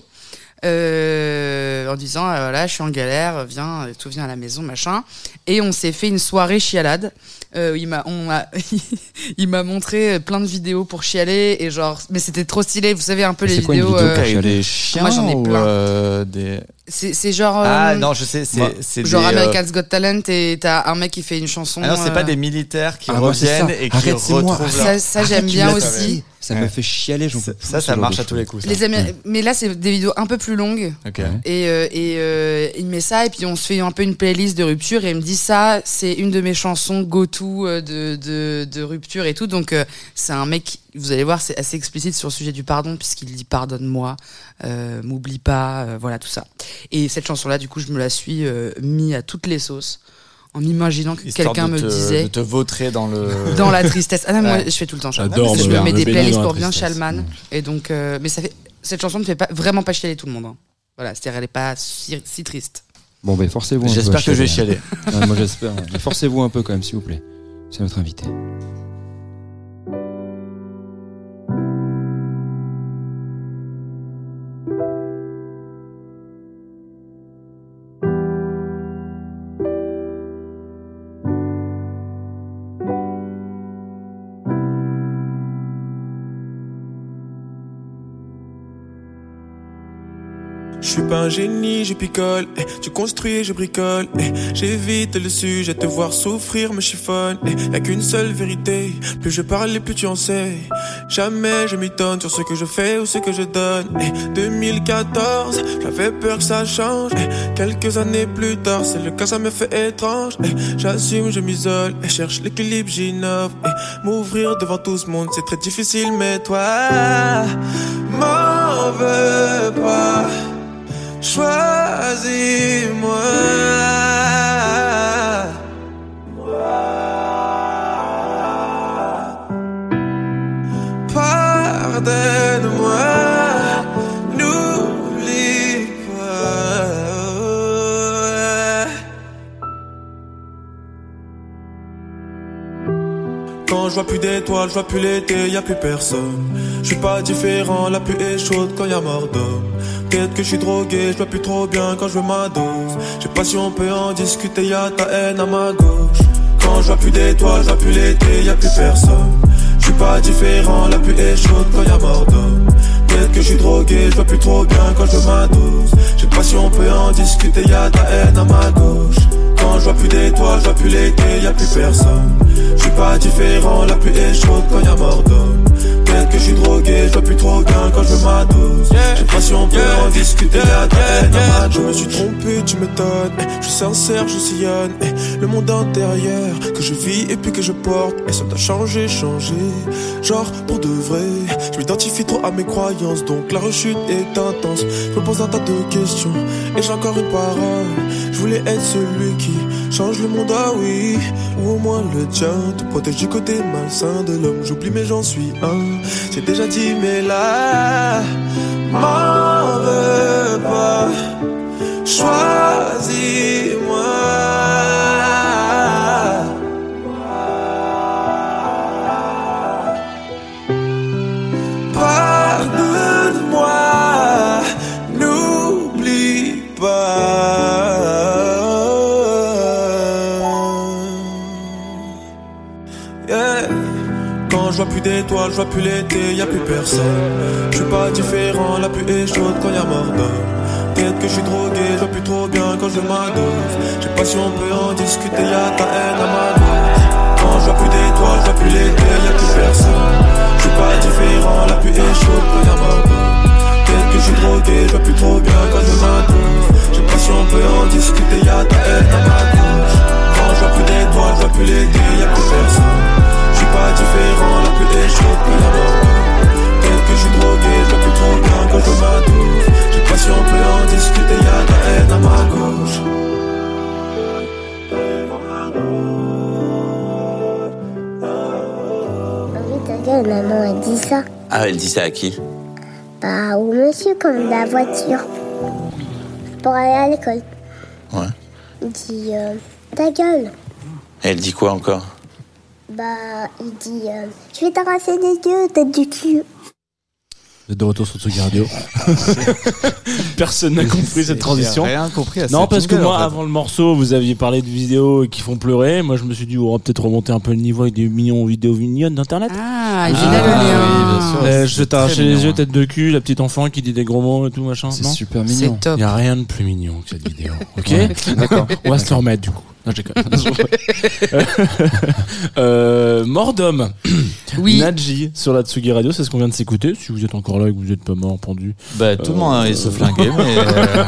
euh, en disant euh, voilà, je suis en galère, viens, tout vient à la maison, machin. Et on s'est fait une soirée chialade. Euh, il m'a, on a, <laughs> il m'a montré plein de vidéos pour chialer et genre, mais c'était trop stylé. Vous savez un peu les C'est quoi une vidéos. vidéo euh, des chiens Moi, j'en ai ou, plein. euh, des... c'est, c'est genre. Ah euh, non, je sais, c'est moi, c'est Genre des, euh, American's Got Talent et t'as un mec qui fait une chanson. Ah non, c'est euh, pas des militaires qui Ah, reviennent et qui retrouvent Ça, leur... ça j'aime <laughs> bien aussi. Ça Ouais. me fait chialer, j'en Ça, ça, ça marche à tous les coups. ça. Les Amé- Mais là, c'est des vidéos un peu plus longues. Ok. Et, euh, et euh, il met ça, et puis on se fait un peu une playlist de rupture, et il me dit ça, c'est une de mes chansons go-to euh, de, de, de rupture et tout. Donc, euh, c'est un mec, vous allez voir, c'est assez explicite sur le sujet du pardon, puisqu'il dit pardonne-moi, euh, m'oublie pas, euh, voilà tout ça. Et cette chanson-là, du coup, je me la suis euh, mis à toutes les sauces, en m'imaginant que quelqu'un me disait. de te vautrer dans le <laughs> Dans la tristesse. Ah non, moi, je fais tout le temps Chalman. J'adore je me- me mets me des playlists pour bien. Chalman. Et donc, euh, mais ça fait, cette chanson ne fait pas, vraiment pas chialer tout le monde. hein. Voilà, c'est-à-dire elle est pas si, si triste. Bon, ben forcez-vous. un peu J'espère que je vais chialer. Ouais, moi, j'espère. ouais. Mais forcez-vous un peu quand même, s'il vous plaît. C'est notre invité. Je suis pas un génie, je picole. eh, tu construis, je bricole. eh, J'évite le sujet, te voir souffrir me chiffonne. eh, Y'a qu'une seule vérité. Plus je parle, et plus tu en sais. Jamais je m'étonne sur ce que je fais ou ce que je donne. eh, 2014, j'avais peur que ça change. eh, Quelques années plus tard, c'est le cas, ça me fait étrange. eh, J'assume, je m'isole. Cherche l'équilibre, j'innove. eh, M'ouvrir devant tout ce monde, c'est très difficile, mais toi, m'en veux pas. Je vois plus d'étoiles, je vois plus l'été, y a plus personne. Je suis pas différent, la pluie est chaude quand y a mort. Peut-être que je suis drogué, je vois plus trop bien quand je veux ma dose. Je sais pas si on peut en discuter, y a ta haine à ma gauche. Quand je vois plus d'étoiles, je plus l'été, y a plus personne. Je suis pas différent, la pluie est chaude quand y a mort d'homme. Peut-être que je suis drogué, je vois plus trop bien quand je veux ma dose. Je pas si on peut en discuter, y a ta haine à ma gauche. Quand je vois plus d'étoiles, je plus l'été, y a plus personne. Je suis pas différent, la pluie est chaude quand y a mort. Que je suis drogué, je vois plus trop bien quand je veux ma dose. Je sais pas si on peut en discuter, y a ta haine à ma gauche. Je me suis trompé, tu m'étonnes. eh, Je suis sincère, je sillonne. eh, Le monde intérieur que je vis et puis que je porte. Et ça doit changer, changer. Genre pour de vrai. Je m'identifie trop à mes croyances, donc la rechute est intense. Je me pose un tas de questions et j'ai encore une parole. Je voulais être celui qui change le monde, ah oui, ou au moins le tien. Te protège du côté malsain de l'homme. J'oublie, mais j'en suis un. J'ai déjà dit, mais là, m'en veux pas. Choisis-moi. Je vois plus l'été, y a plus personne. Je suis pas différent, la pluie est chaude quand y a. Peut-être que je suis drogué, je vois plus trop bien quand je ma dose. Je sais pas si on peut en discuter, y a ta haine à ma gauche. Quand je vois plus d'étoiles, je vois plus l'été, y plus personne. Je suis pas différent, la pluie est chaude quand y a. Peut-être que je suis drogué, je vois plus trop bien quand je ma dose. Je sais pas si on peut en discuter, y a ta haine à ma gauche. Quand je vois plus d'étoiles, je vois plus l'été, y plus personne. Pas différent, la pluie est chaude quand y a mort. Peut-être que je suis drogué, je vois plus trop bien quand je veux ma dose. Je sais pas si on peut en discuter, y a ta haine à ma gauche. Maman a dit ça. Ah, elle dit ça à qui? Bah, au monsieur comme la voiture. pour aller à l'école. Ouais. Il dit euh, ta gueule. Elle dit quoi encore? Bah, il dit euh, je vais t'arracher les yeux, tête du cul. Vous êtes de retour sur Tsugi Radio. <laughs> Personne n'a compris cette transition. Rien compris à Non, cette parce que moi, en fait. avant le morceau, vous aviez parlé de vidéos qui font pleurer. Moi, je me suis dit, on va peut-être remonter un peu le niveau avec des millions de vidéos mignonnes d'Internet. Ah, il génial le lien. oui, bien sûr. Euh, je vais t'arracher les yeux, tête de cul, la petite enfant qui dit des gros mots et tout, machin. C'est non super C'est mignon. top. Il n'y a rien de plus mignon que cette vidéo. <laughs> Ok D'accord. On va se le remettre du coup. Non, je déconne. <laughs> euh, mort d'homme. <coughs> Oui. Nadji sur la Tsugi Radio, c'est ce qu'on vient de s'écouter. Si vous êtes encore là et que vous n'êtes pas mort, pendu. Bah, tout le monde il se flinguait, mais. euh,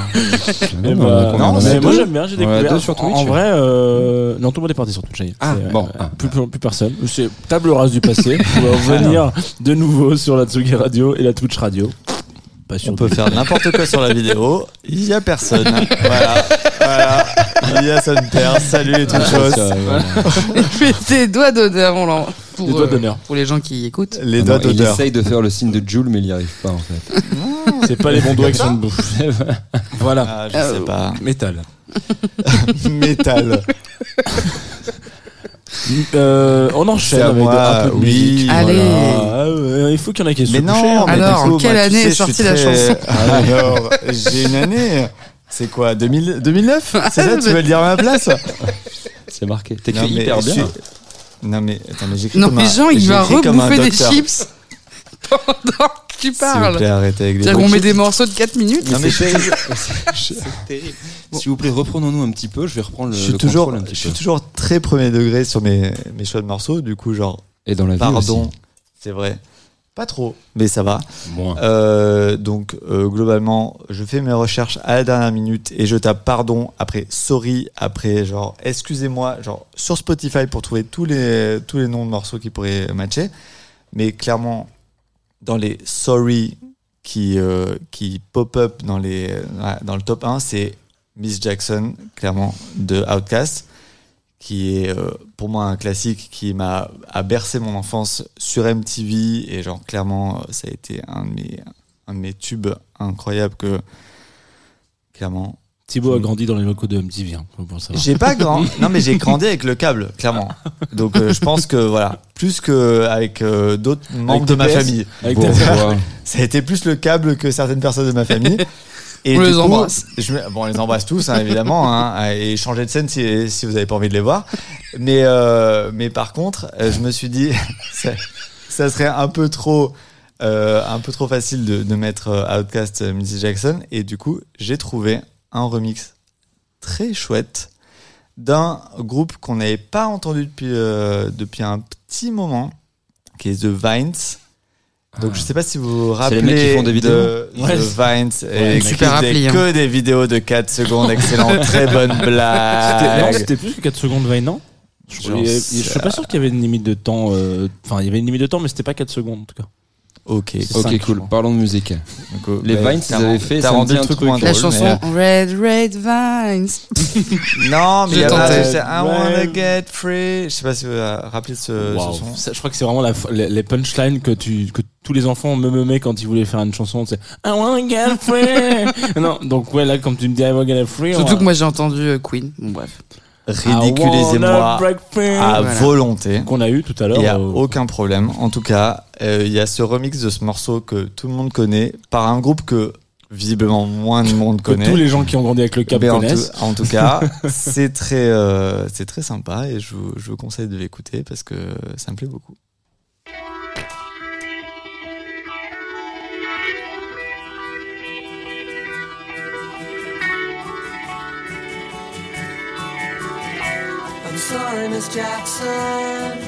<laughs> Eh Non, bah, mais deux. moi j'aime bien, j'ai découvert. deux sur En- En Twitch. vrai, euh, non, tout le monde est parti sur Twitch. ça y est. Ah, bon, euh, ah. Plus, plus, plus personne. C'est table rase du passé. On va <laughs> revenir de nouveau sur la Tsugi Radio et la Twitch Radio. Pas sûr. On peut faire <laughs> n'importe quoi sur la vidéo, il y a personne. <laughs> Voilà, voilà. Il y a son père, salut et toutes choses. Tes doigts d'honneur on l'en- pour, Les doigts euh, d'honneur. pour les gens qui écoutent. Les Ah doigts non, il d'odeur. essaye de faire le signe de Joule, mais il n'y arrive pas en fait. <laughs> C'est pas les bons doigts qui sont de bouffe. voilà. Ah, je sais pas. Métal. Métal. Euh, on enchaîne avec moi, un peu de oui. musique. Allez. Voilà. Ah il faut qu'il y en ait qui se Mais non, mais Alors, coup, quelle moi, tu année sais, est sortie la très- chanson <laughs> Alors, j'ai une année. C'est quoi 2000 2009 <laughs> C'est ça, tu veux le dire à ma place C'est marqué. T'écris hyper bien. suis- Non mais attends, mais j'écris Non comme mais un- Jean, il va rebouffer des chips <laughs> pendant que tu S'il vous parles. plaît, arrêtez avec les C'est-à-dire qu'on bruits. met des morceaux de 4 minutes. Non mais <laughs> je, S'il vous plaît, reprenons-nous un petit peu. Je vais reprendre le, je suis le toujours, contrôle un je petit suis peu. toujours très premier degré sur mes mes choix de morceaux. Du coup, genre, Et dans la vie pardon, c'est vrai, pas trop, mais ça va. Moins. Euh, donc euh, globalement, je fais mes recherches à la dernière minute et je tape pardon après sorry après genre excusez-moi genre sur Spotify pour trouver tous les tous les noms de morceaux qui pourraient matcher. Mais clairement dans les sorry qui euh, qui pop up dans les dans le top 1, c'est Miss Jackson clairement de Outkast qui est euh, pour moi un classique qui m'a a bercé mon enfance sur MTV et genre clairement euh, ça a été un de un de mes tubes incroyables que clairement Thibaut a grandi dans les locaux de MTV. hein, faut pour savoir. j'ai pas <laughs> grand non mais j'ai grandi avec le câble clairement donc euh, je pense que voilà plus que avec euh, d'autres membres de ma famille Avec Bon, ta- voilà. ça a été plus le câble que certaines personnes de ma famille. Et On du les coup, embrasse. je bon, on les embrasse tous, hein, évidemment, hein, et changer de scène si, si vous avez pas envie de les voir. Mais, euh, mais par contre, euh, je me suis dit, <laughs> ça, ça serait un peu trop, euh, un peu trop facile de, de mettre euh, Outcast euh, Missy Jackson. Et du coup, j'ai trouvé un remix très chouette d'un groupe qu'on n'avait pas entendu depuis, euh, depuis un petit moment, qui est The Vines. Donc je sais pas si vous vous rappelez les mecs qui font des vidéos de Ouais. The Vines et Ouais, super appli, hein. que des vidéos de 4 secondes, excellent, <laughs> très bonne blague. C'était plus que 4 secondes Vine, non? Je, je suis pas sûr qu'il y avait une limite de temps. euh, Enfin, il y avait une limite de temps, mais c'était pas 4 secondes en tout cas. Ok. C'est Ok, cinq, cool. Parlons de musique. Donc, euh, Les bah, Vines, ils avaient fait, ça me rendu un truc moins La drôle, chanson mais, Red Red Vines. euh, <laughs> Non, mais Je il y avait I wanna get free. Je sais pas si vous vous rappelez ce, Waouh. ce son. Ça, je crois que c'est vraiment la, les, les punchlines que, tu, que tous les enfants me meumaient quand ils voulaient faire une chanson. C'est I wanna get free. <laughs> non, donc ouais, là, comme tu me dis I wanna get free. Surtout que moi j'ai entendu euh, Queen. Bon bref. Ridiculisez-moi à Voilà. volonté. Qu'on a eu tout à Il l'heure. n'y a euh, aucun problème. En tout cas, euh, il y a ce remix de ce morceau que tout le monde connaît par un groupe que visiblement moins de monde <laughs> que connaît. tous les gens qui ont grandi avec le Mais en, tout, en tout cas, <laughs> c'est très, euh, c'est très sympa et je vous, je vous conseille de l'écouter parce que ça me plaît beaucoup. Sorry, Miss Jackson.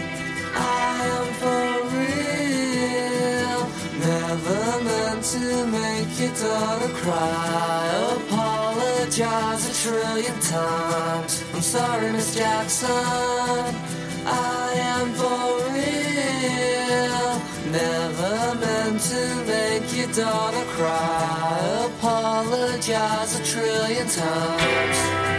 I am for real. Never meant to make your daughter cry. Apologize a trillion times. I'm sorry, Miss Jackson. I am for real. Never meant to make your daughter cry. Apologize a trillion times.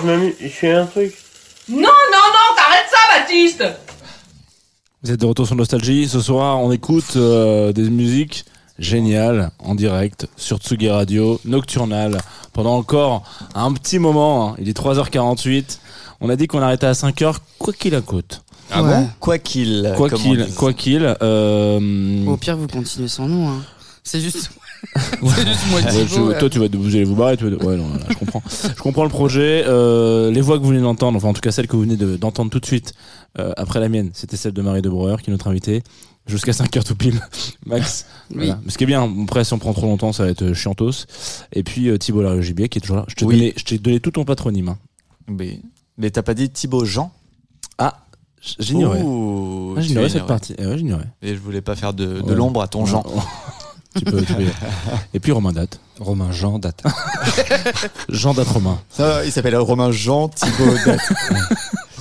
je m'amuse, je fais un truc. Non, non, non, t'arrêtes ça, Baptiste Vous êtes de retour sur Nostalgie. Ce soir, on écoute euh, des musiques géniales en direct sur Tsugi Radio, Nocturnal, pendant encore un petit moment. hein. Il est 3h48. On a dit qu'on arrêtait à 5h, quoi qu'il en coûte. Ah bon Quoi qu'il. Quoi comme on qu'il, dit. quoi qu'il. euh, Au pire, vous continuez sans nous. Hein. C'est juste. <laughs> Ouais, Thibaut, tu- toi, tu vas, vous allez vous barrer. tu vas- ouais, non, là, je comprends. Je comprends le projet. Euh, les voix que vous venez d'entendre, enfin en tout cas celles que vous venez de- d'entendre tout de suite euh, après la mienne, c'était celle de Marie de Breuer qui est notre invitée. Jusqu'à 5 heures tout pile, <laughs> Max. Oui. Voilà. Ce qui est bien, après si on prend trop longtemps, ça va être euh, chiantos. Et puis euh, Thibault Lario Gibier qui est toujours là. Je t'ai Oui. donné, je t'ai donné tout ton patronyme. hein. Mais, mais t'as pas dit Thibaut Jean? Ah, j'ignorais. Ah, j'ignorais cette partie. Eh ouais, j'ignorais. Et je voulais pas faire de, de Ouais. l'ombre à ton Ouais. Jean. <laughs> Tu peux, tu peux. Et puis Romain Date. Romain Jean date. <laughs> Jean Date Romain. Ça, il s'appelle Romain Jean Thibaut Date.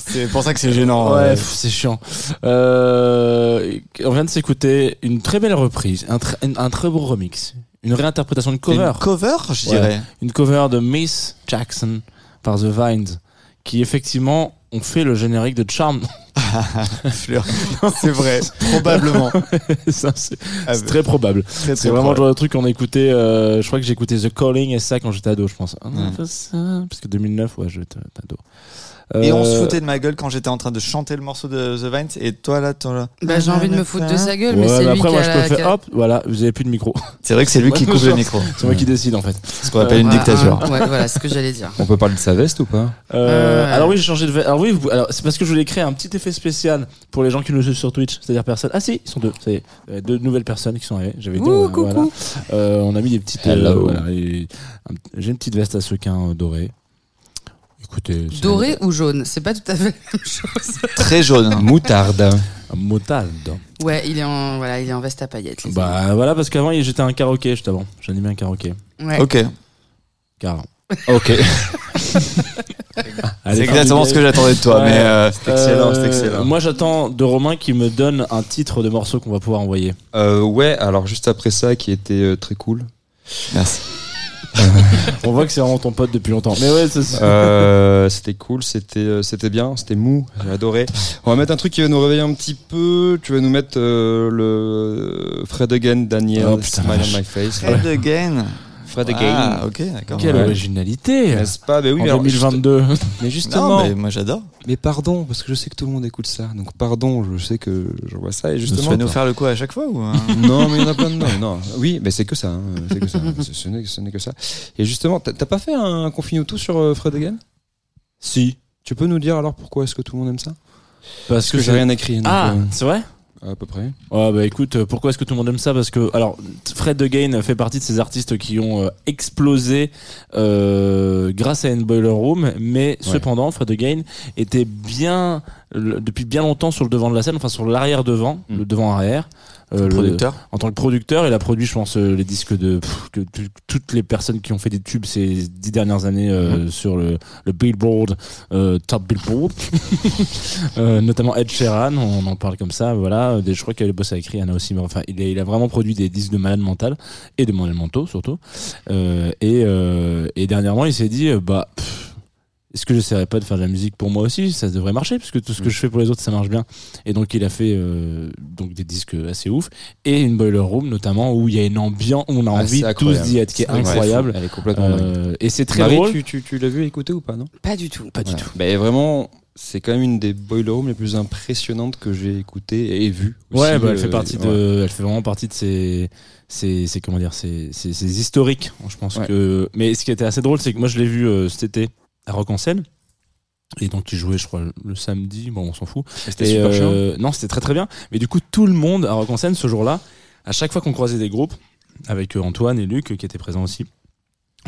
c'est pour ça que c'est gênant. Ouais, euh. c'est chiant. Euh, on vient de s'écouter une très belle reprise, un, tr- un, un très beau remix, une réinterprétation, une cover. Une cover, je Ouais. dirais. Une cover de Miss Jackson par The Vines, qui effectivement ont fait le générique de Charm. <laughs> Fleur. <laughs> C'est vrai, probablement. <laughs> C'est Ah, c'est très probable. C'est vraiment le probable. genre de truc qu'on a écouté. euh, je crois que j'ai écouté The Calling et ça quand j'étais ado, je pense. Ah, non, Ouais. pas ça, parce que 2009, ouais, j'étais ado. Et on se Euh, foutait de ma gueule quand j'étais en train de chanter le morceau de The Vines. Et toi là, toi là. Bah, j'ai envie de me foutre de sa gueule, mais c'est mais lui après, qui moi, a je peux faire. Hop, voilà, vous avez plus de micro. C'est vrai que c'est lui qui coupe le micro. C'est moi qui décide en fait. Ce qu'on appelle une Voilà, dictature. un- <laughs> ouais, voilà, c'est ce que j'allais dire. On peut parler de sa veste ou pas? Euh. Alors oui, j'ai changé de veste. Alors oui, vous- alors c'est parce que je voulais créer un petit effet spécial pour les gens qui nous suivent sur Twitch, c'est-à-dire personne. Ah si, ils sont deux. C'est euh, deux nouvelles personnes qui sont arrivées. J'avais dit. Euh, voilà. Euh, on a mis des petites. euh, Hello. voilà, et J'ai une petite veste à sequin euh, dorée. Écoutez. c'est- Doré ou jaune C'est pas tout à fait la même chose. <laughs> Très jaune. <laughs> Moutarde. Un motard. Ouais, il est en, voilà, il est en veste à paillettes. les Bah voilà, parce qu'avant j'étais un karaoké juste avant. J'animais un karaoké. Ouais. Ok. Car. Ok. <laughs> C'est exactement ce que j'attendais de toi. Ouais. Mais euh, c'est excellent, c'est Euh, excellent. Moi j'attends de Romain qui me donne un titre de morceau qu'on va pouvoir envoyer. Euh, ouais, alors juste après ça, qui était euh, très cool. Merci. <laughs> On voit que c'est vraiment ton pote depuis longtemps. Mais ouais, c'est ça. Euh, c'était cool, c'était euh, c'était bien, c'était mou, j'ai adoré. On va mettre un truc qui va nous réveiller un petit peu. Tu vas nous mettre euh, le Fred Again, Daniel, Oh, putain, Smile on My Face. Fred again. Fred Again. Ah, ok, d'accord. Quelle Ouais. originalité N'est-ce pas? Mais oui, En alors, 2022. juste- Mais justement. Non, mais moi j'adore. Mais pardon, parce que je sais que tout le monde écoute ça. Donc pardon, je sais que je vois ça. Et Tu justement. vas nous faire le coup à chaque fois ou hein? <laughs> Non, mais il y en a plein de non, non. Oui, mais c'est que ça. hein, C'est que ça. <laughs> Ce- n'est ce n'est que ça. Et justement, t'as pas fait un confine tout sur euh, Fred Again Si. Tu peux nous dire alors pourquoi est-ce que tout le monde aime ça? Parce que j'ai c'est- rien écrit. Ah, euh, c'est vrai? À peu près. Ouais, bah écoute, euh, pourquoi est-ce que tout le monde aime ça? Parce que, alors, Fred Again fait partie de ces artistes qui ont euh, explosé euh, grâce à une Boiler Room, mais cependant, Fred Again était bien, le- depuis bien longtemps sur le devant de la scène, enfin sur l'arrière-devant, le devant-arrière. Euh, le- en tant que producteur, il a produit, je pense, euh, les disques de pff, que toutes les personnes qui ont fait des tubes ces dix dernières années euh, sur le, le Billboard, euh, Top Billboard, <laughs> Euh, notamment Ed Sheeran, on en parle comme ça, voilà. Des- Je crois qu'il a bossé avec Rihanna aussi, mais enfin, il a, il a vraiment produit des disques de malade mental et de malade mentaux surtout. Euh, et, euh, et dernièrement, il s'est dit, bah. pff, est-ce que j'essaierais pas de faire de la musique pour moi aussi? Ça devrait marcher puisque tout ce que je fais pour les autres ça marche bien. Et donc il a fait euh, donc des disques assez ouf et une boiler room notamment où il y a une ambiance où on a Ah, envie tous d'y être qui est incroyable. Elle est complètement Euh, et c'est très Marie, drôle. Tu, tu, tu l'as vu écouter ou pas non? Pas du tout. Pas du tout. Mais vraiment, c'est quand même une des boiler rooms les plus impressionnantes que j'ai écoutées et vues. Ouais, bah, elle euh, fait partie ouais. de, elle fait vraiment partie de ces, ces, ces comment dire, ces, ces, ces historiques. Je pense Ouais. que, mais ce qui était assez drôle, c'est que moi je l'ai vu euh, cet été à Rock en Seine. Et donc il jouait, je crois, le samedi. Bon, on s'en fout. C'était super euh, Non, c'était très très bien. Mais du coup, tout le monde à Rock en Seine ce jour-là, à chaque fois qu'on croisait des groupes, avec euh, Antoine et Luc euh, qui étaient présents aussi.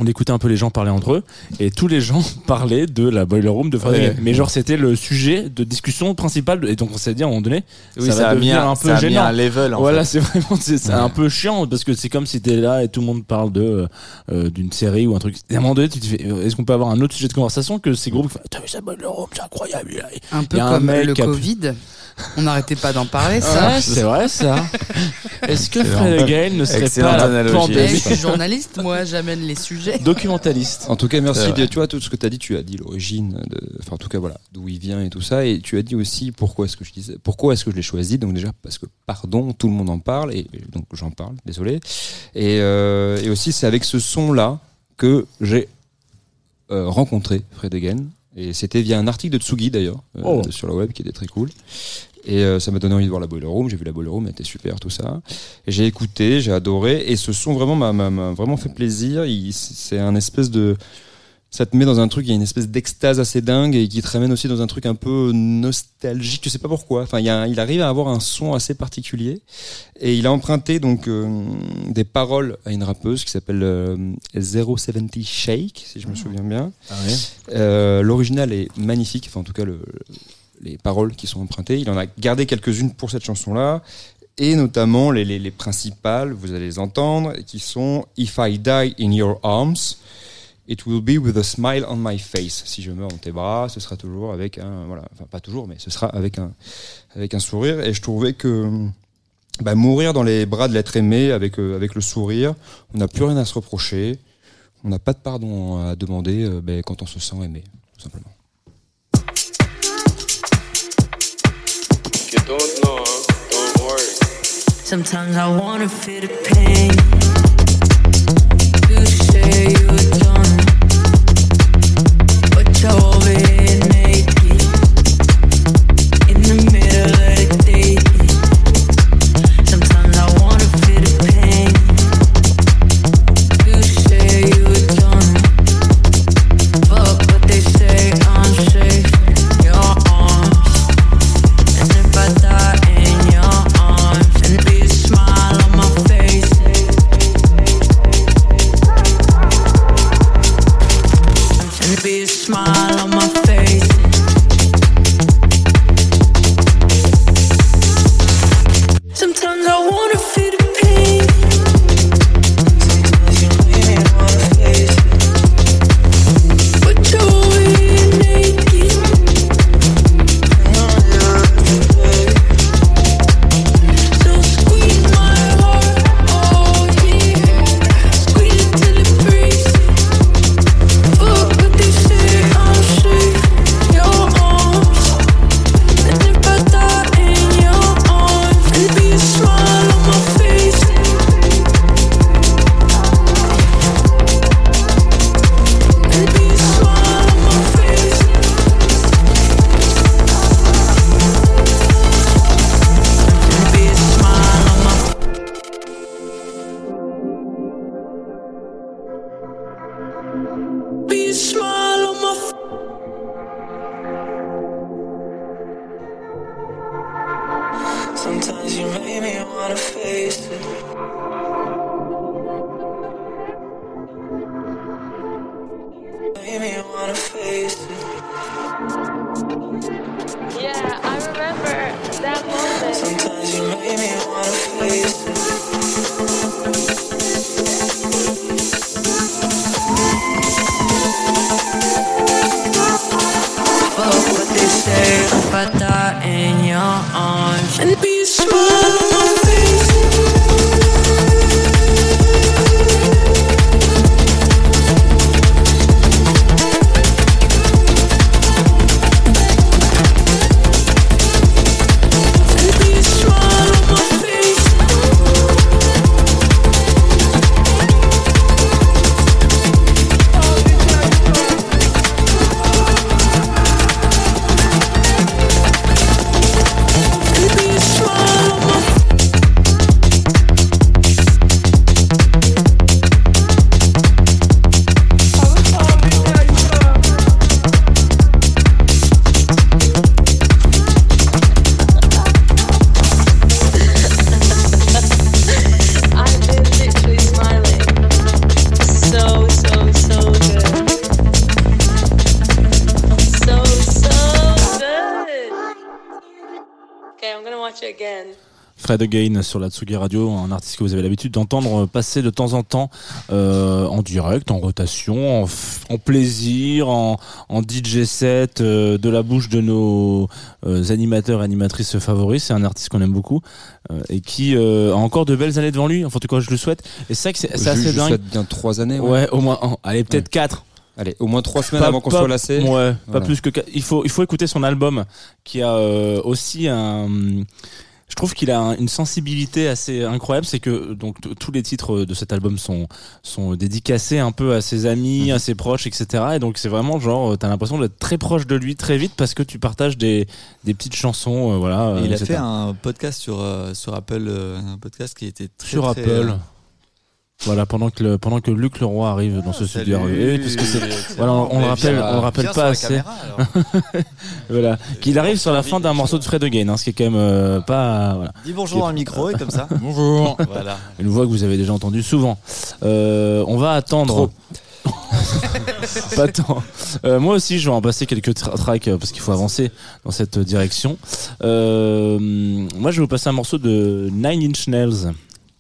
On écoutait un peu les gens parler entre eux et tous les gens <laughs> parlaient de la boiler room de Fred Ouais. Mais genre c'était le sujet de discussion principal et donc on s'est dit à un moment donné Oui, ça, ça va a mis devenir un- un peu ça a mis un level, en voilà, c'est vraiment c'est Ouais. un peu chiant parce que c'est comme si t'es là et tout le monde parle de euh, d'une série ou un truc. Et à un moment donné, tu te fais euh, est-ce qu'on peut avoir un autre sujet de conversation que ces groupes qui font, T'as vu ça boiler room, c'est incroyable. il y a- Un peu il y a comme mec le Covid. On n'arrêtait pas d'en parler, ça. Ouais, c'est vrai ça. Est-ce que Fred. Again ne serait pas la pandémie je suis journaliste, moi, j'amène les sujets. sujet. Documentaliste. En tout cas, merci. De, tu vois, tout ce que tu as dit, tu as dit l'origine, de, enfin, en tout cas, voilà, d'où il vient et tout ça. Et tu as dit aussi pourquoi est-ce que je disais, pourquoi est-ce que je l'ai choisi. Donc, déjà, parce que, pardon, tout le monde en parle. Et donc, j'en parle, désolé. Et, euh, et aussi, c'est avec ce son-là que j'ai euh, rencontré Fred Again. Et c'était via un article de Tsugi, d'ailleurs, euh, Oh. sur le web, qui était très cool. Et euh, ça m'a donné envie de voir la Boiler Room. J'ai vu la Boiler Room, elle était super, tout ça. J'ai écouté, j'ai adoré. Et ce son vraiment m'a- vraiment fait plaisir. C'est un espèce de. Ça te met dans un truc, il y a une espèce d'extase assez dingue et qui te ramène aussi dans un truc un peu nostalgique. Tu sais pas pourquoi. Enfin, il, y a un- il arrive à avoir un son assez particulier. Et il a emprunté donc euh, des paroles à une rappeuse qui s'appelle euh, 070 Shake, si je me souviens bien. Ah ouais. Euh, L'original est magnifique. Enfin, en tout cas, le, les paroles qui sont empruntées. Il en a gardé quelques-unes pour cette chanson-là. Et notamment les, les, les principales, vous allez les entendre, qui sont If I die in your arms, it will be with a smile on my face. Si je meurs dans tes bras, ce sera toujours avec un, voilà, enfin pas toujours, mais ce sera avec un, avec un sourire. Et je trouvais que bah, mourir dans les bras de l'être aimé avec, euh, avec le sourire, on n'a plus rien à se reprocher, on n'a pas de pardon à demander euh, ben, quand on se sent aimé, tout simplement. You. Sometimes I wanna feel the pain. You say you're done, told me. Fred Again sur la Tsugi Radio, un artiste que vous avez l'habitude d'entendre passer de temps en temps euh, en direct, en rotation, en, plaisir, en, en DJ set euh, de la bouche de nos euh, animateurs et animatrices favoris. C'est un artiste qu'on aime beaucoup et qui a encore de belles années devant lui. Enfin, en tout cas, je le souhaite. Et c'est vrai que c'est assez je dingue. souhaite bien trois années. Ouais, au moins un. Allez, peut-être quatre. Allez, au moins trois semaines Pas- avant qu'on pas- soit lassé. Ouais, pas Voilà. plus que. Il faut, il faut écouter son album qui a euh, aussi un. Je trouve qu'il a un- une sensibilité assez incroyable. C'est que donc tous les titres de cet album sont sont dédicacés un peu à ses amis, Mhm. à ses proches, etc. Et donc c'est vraiment genre t'as l'impression d'être très proche de lui très vite parce que tu partages des des petites chansons, euh, voilà. Et il a fait un podcast sur, euh, sur Apple, euh, un podcast qui était très, sur très, Apple. Voilà, pendant que le, pendant que Luc Leroy arrive dans ce studio. Oui, parce que c'est, voilà, on, on le rappelle, on le rappelle pas assez. caméra, <laughs> voilà, qu'il arrive sur la fin d'un morceau de Fred Again, hein, ce qui est quand même euh, pas. Voilà. Dis bonjour dans le micro et comme ça. <laughs> Bonjour. Voilà. Une voix que vous avez déjà entendue souvent. Euh, on va attendre. <laughs> pas tant. Euh, moi aussi, je vais en passer quelques tra- tracks euh, parce qu'il faut avancer dans cette direction. Euh, moi, je vais vous passer un morceau de Nine Inch Nails.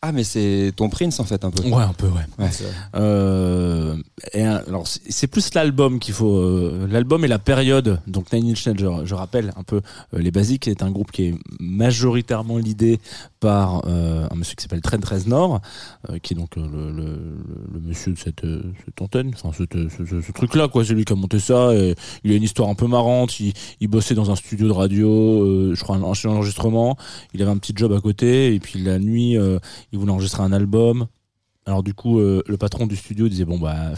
Ah, mais c'est ton Prince en fait un peu. Ouais, un peu, ouais. Ouais. Euh, et un- alors c'est plus l'album qu'il faut, euh, l'album et la période. Donc Nine Inch Nails, je, je rappelle un peu euh, les basiques, c'est un groupe qui est majoritairement l'idée par euh, un monsieur qui s'appelle Trent Reznor, euh, qui est donc euh, le, le, le- monsieur de cette, euh, cette antenne, enfin ce, ce- ce truc-là, quoi. C'est lui qui a monté ça. Et il a une histoire un peu marrante. Il, il bossait dans un studio de radio, euh, je crois un, un enregistrement. Il avait un petit job à côté et puis la nuit, euh, il voulait enregistrer un album. Alors du coup, euh, le patron du studio disait bon bah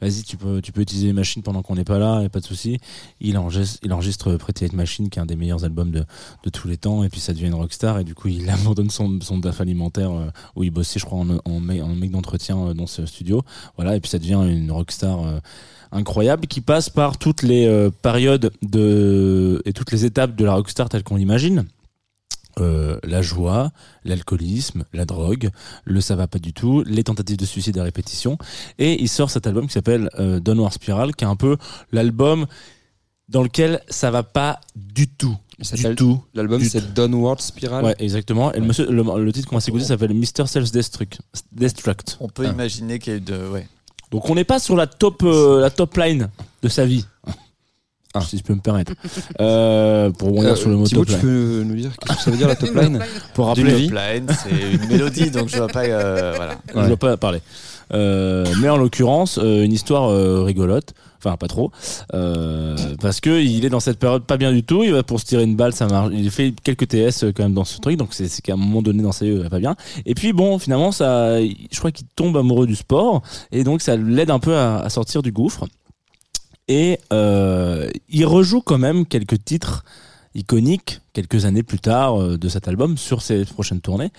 vas-y tu peux tu peux utiliser les machines pendant qu'on n'est pas là, pas de souci. Il enregistre, il enregistre Pretty Hate Machine qui est un des meilleurs albums de, tous les temps et puis ça devient une rockstar et du coup il <laughs> abandonne son son DAF alimentaire euh, où il bossait je crois en en, mec- en mec d'entretien euh, dans ce studio. Voilà et puis ça devient une rockstar euh, incroyable qui passe par toutes les euh, périodes de et toutes les étapes de la rockstar telle qu'on l'imagine. Euh, la joie, l'alcoolisme, la drogue, le ça va pas du tout, les tentatives de suicide à répétition. Et il sort cet album qui s'appelle euh, Downward Spiral, qui est un peu l'album dans lequel ça va pas du tout. Du tout. L'album c'est Downward Spiral. Ouais, exactement. Et le, monsieur, le, le titre qu'on va s'écouter s'appelle Mr. Self Destruct. Destruct. On peut imaginer qu'il y a eu de. Ouais. Donc on n'est pas sur la top, euh, la top line de sa vie. Si je peux me permettre. <laughs> Euh, pour rebondir Euh, sur le mot Thibaut, top tu peux nous dire qu'est-ce que ça veut dire la top <laughs> line Pour rappeler, vie Top line, c'est une mélodie, donc je vois pas. euh, voilà. Je dois pas parler. Euh, mais en l'occurrence, euh, une histoire euh, rigolote, enfin pas trop, euh, parce que il est dans cette période pas bien du tout. Il va pour se tirer une balle, ça marche. Il fait quelques TS quand même dans ce truc, donc c'est c'est qu'à un moment donné dans sa vie, il va pas bien. Et puis bon, finalement, ça, je crois qu'il tombe amoureux du sport, et donc ça l'aide un peu à, à sortir du gouffre. Et euh, il rejoue quand même quelques titres iconiques quelques années plus tard euh, de cet album sur ses prochaines tournées.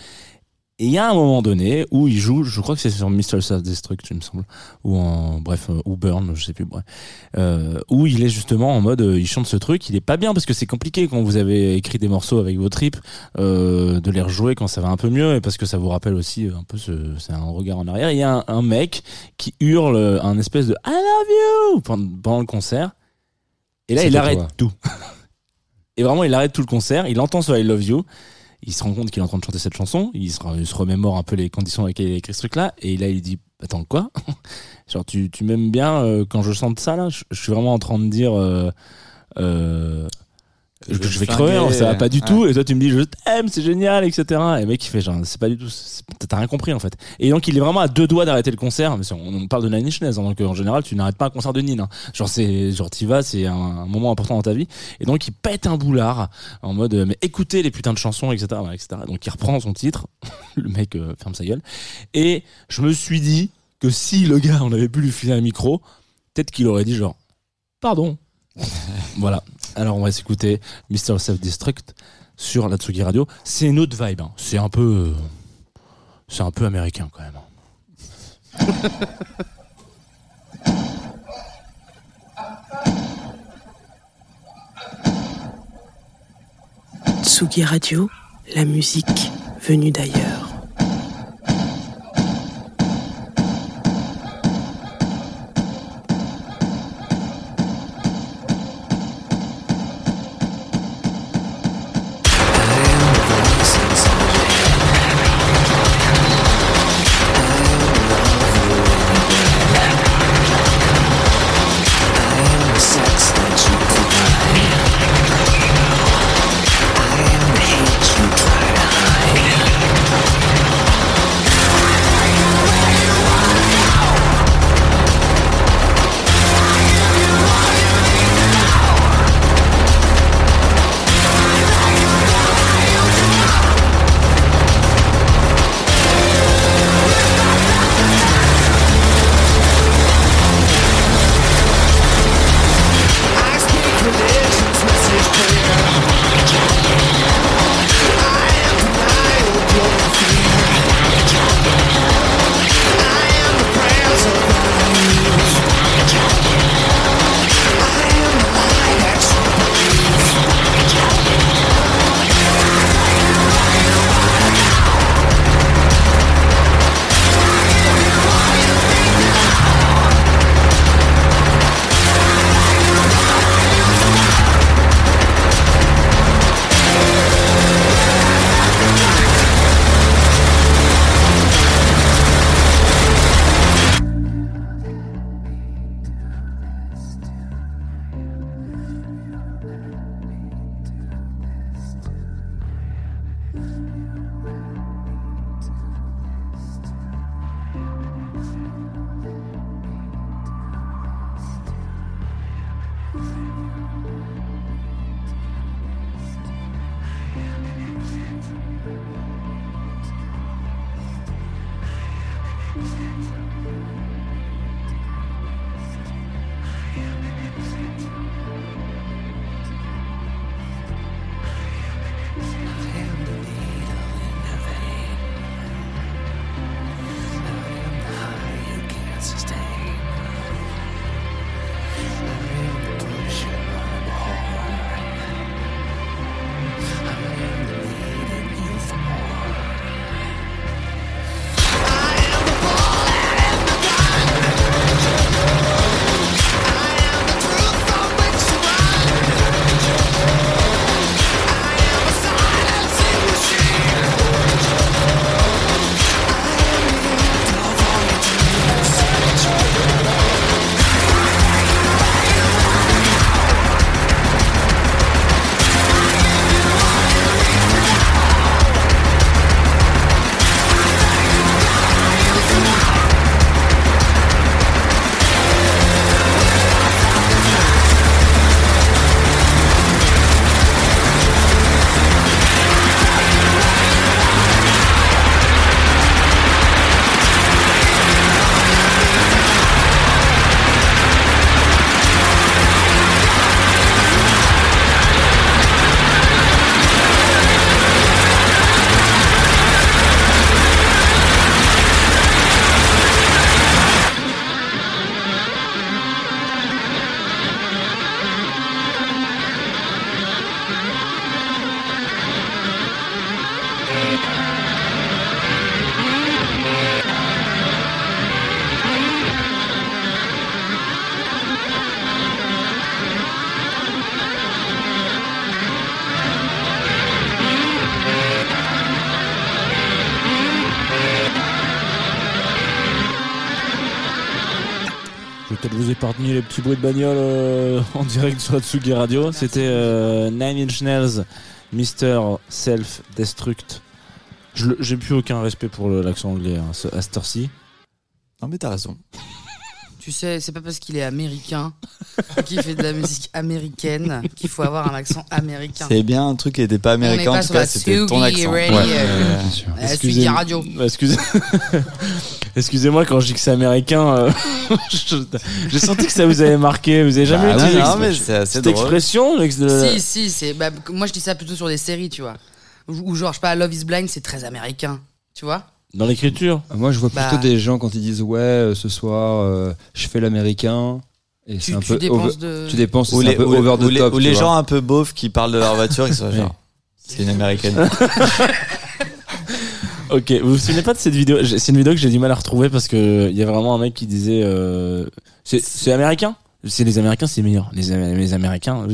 Et il y a un moment donné où il joue, je crois que c'est sur Mr. Self Destruct, il me semble, ou en bref, euh, ou Burn, je sais plus, bref, euh, où il est justement en mode, euh, il chante ce truc, il est pas bien parce que c'est compliqué quand vous avez écrit des morceaux avec vos tripes, euh, de les rejouer quand ça va un peu mieux et parce que ça vous rappelle aussi un peu ce, c'est un regard en arrière. Il y a un, un mec qui hurle un espèce de I love you pendant, pendant le concert. Et là, il arrête toi. tout. <laughs> Et vraiment, il arrête tout le concert, il entend ce I love you, il se rend compte qu'il est en train de chanter cette chanson, il se, remémore un peu les conditions dans lesquelles il a écrit ce truc-là, et là, il dit, attends, quoi? <laughs> Genre, tu, m'aimes bien euh, quand je chante ça, là? Je, suis vraiment en train de dire... Euh, euh, je je, vais crever, flinguer, ça va pas du ouais. tout, et toi tu me dis je t'aime, c'est génial, etc. Et le mec il fait genre, c'est pas du tout, t'as rien compris en fait. Et donc il est vraiment à deux doigts d'arrêter le concert, mais on, on parle de Nine Inch Nails, hein, donc euh, en général tu n'arrêtes pas un concert de Nine. hein. Genre c'est, genre t'y vas, c'est un, un moment important dans ta vie. Et donc il pète un boulard en mode, euh, mais écoutez les putains de chansons, etc. etc. Donc il reprend son titre, <laughs> le mec euh, ferme sa gueule. Et je me suis dit que si le gars on avait pu lui filer un micro, peut-être qu'il aurait dit genre, pardon. <laughs> voilà. Alors on va s'écouter Mr. Self Destruct sur la Tsugi Radio. C'est une autre vibe. hein. C'est un peu, euh, c'est un peu américain quand même. hein. Tsugi Radio, la musique venue d'ailleurs. Les petits bruits de bagnole euh, <laughs> en direct sur Atsugi Radio. C'était euh, Nine Inch Nails, Mister Self Destruct. J'ai plus aucun respect pour l'accent anglais hein, ce- à cette heure-ci. Non, mais t'as raison. Tu sais, c'est pas parce qu'il est américain <laughs> qu'il fait de la musique américaine qu'il faut avoir un accent américain. C'est bien un truc qui était pas américain, pas en tout sur cas, la c'était ton accent. Radio. Ouais. Euh, euh, Tsugi Radio. Excusez... <laughs> Excusez-moi quand je dis que c'est américain. euh, <laughs> J'ai senti que ça vous avait marqué. Vous avez jamais Bah, utilisé non, non, cette drôle. expression de- Si, si, c'est. Bah, moi, je dis ça plutôt sur des séries, tu vois. Ou ou genre, je sais pas, Love is Blind, c'est très américain. Tu vois dans l'écriture. Moi, je vois Bah. plutôt des gens quand ils disent ouais, euh, ce soir, euh, je fais l'américain. Et c'est un tu peu dépenses over- de- tu dépenses, Ou c'est un les, peu ou- over the ou les- top. ou tu les vois. gens un peu beaufs qui parlent de leur voiture, ils sont <laughs> genre. C'est une américaine. <laughs> Ok, vous vous souvenez pas de cette vidéo? J'ai- C'est une vidéo que j'ai du mal à retrouver parce que il y a vraiment un mec qui disait euh, c'est c'est américain? C'est les Américains, c'est meilleur. Les, les Américains,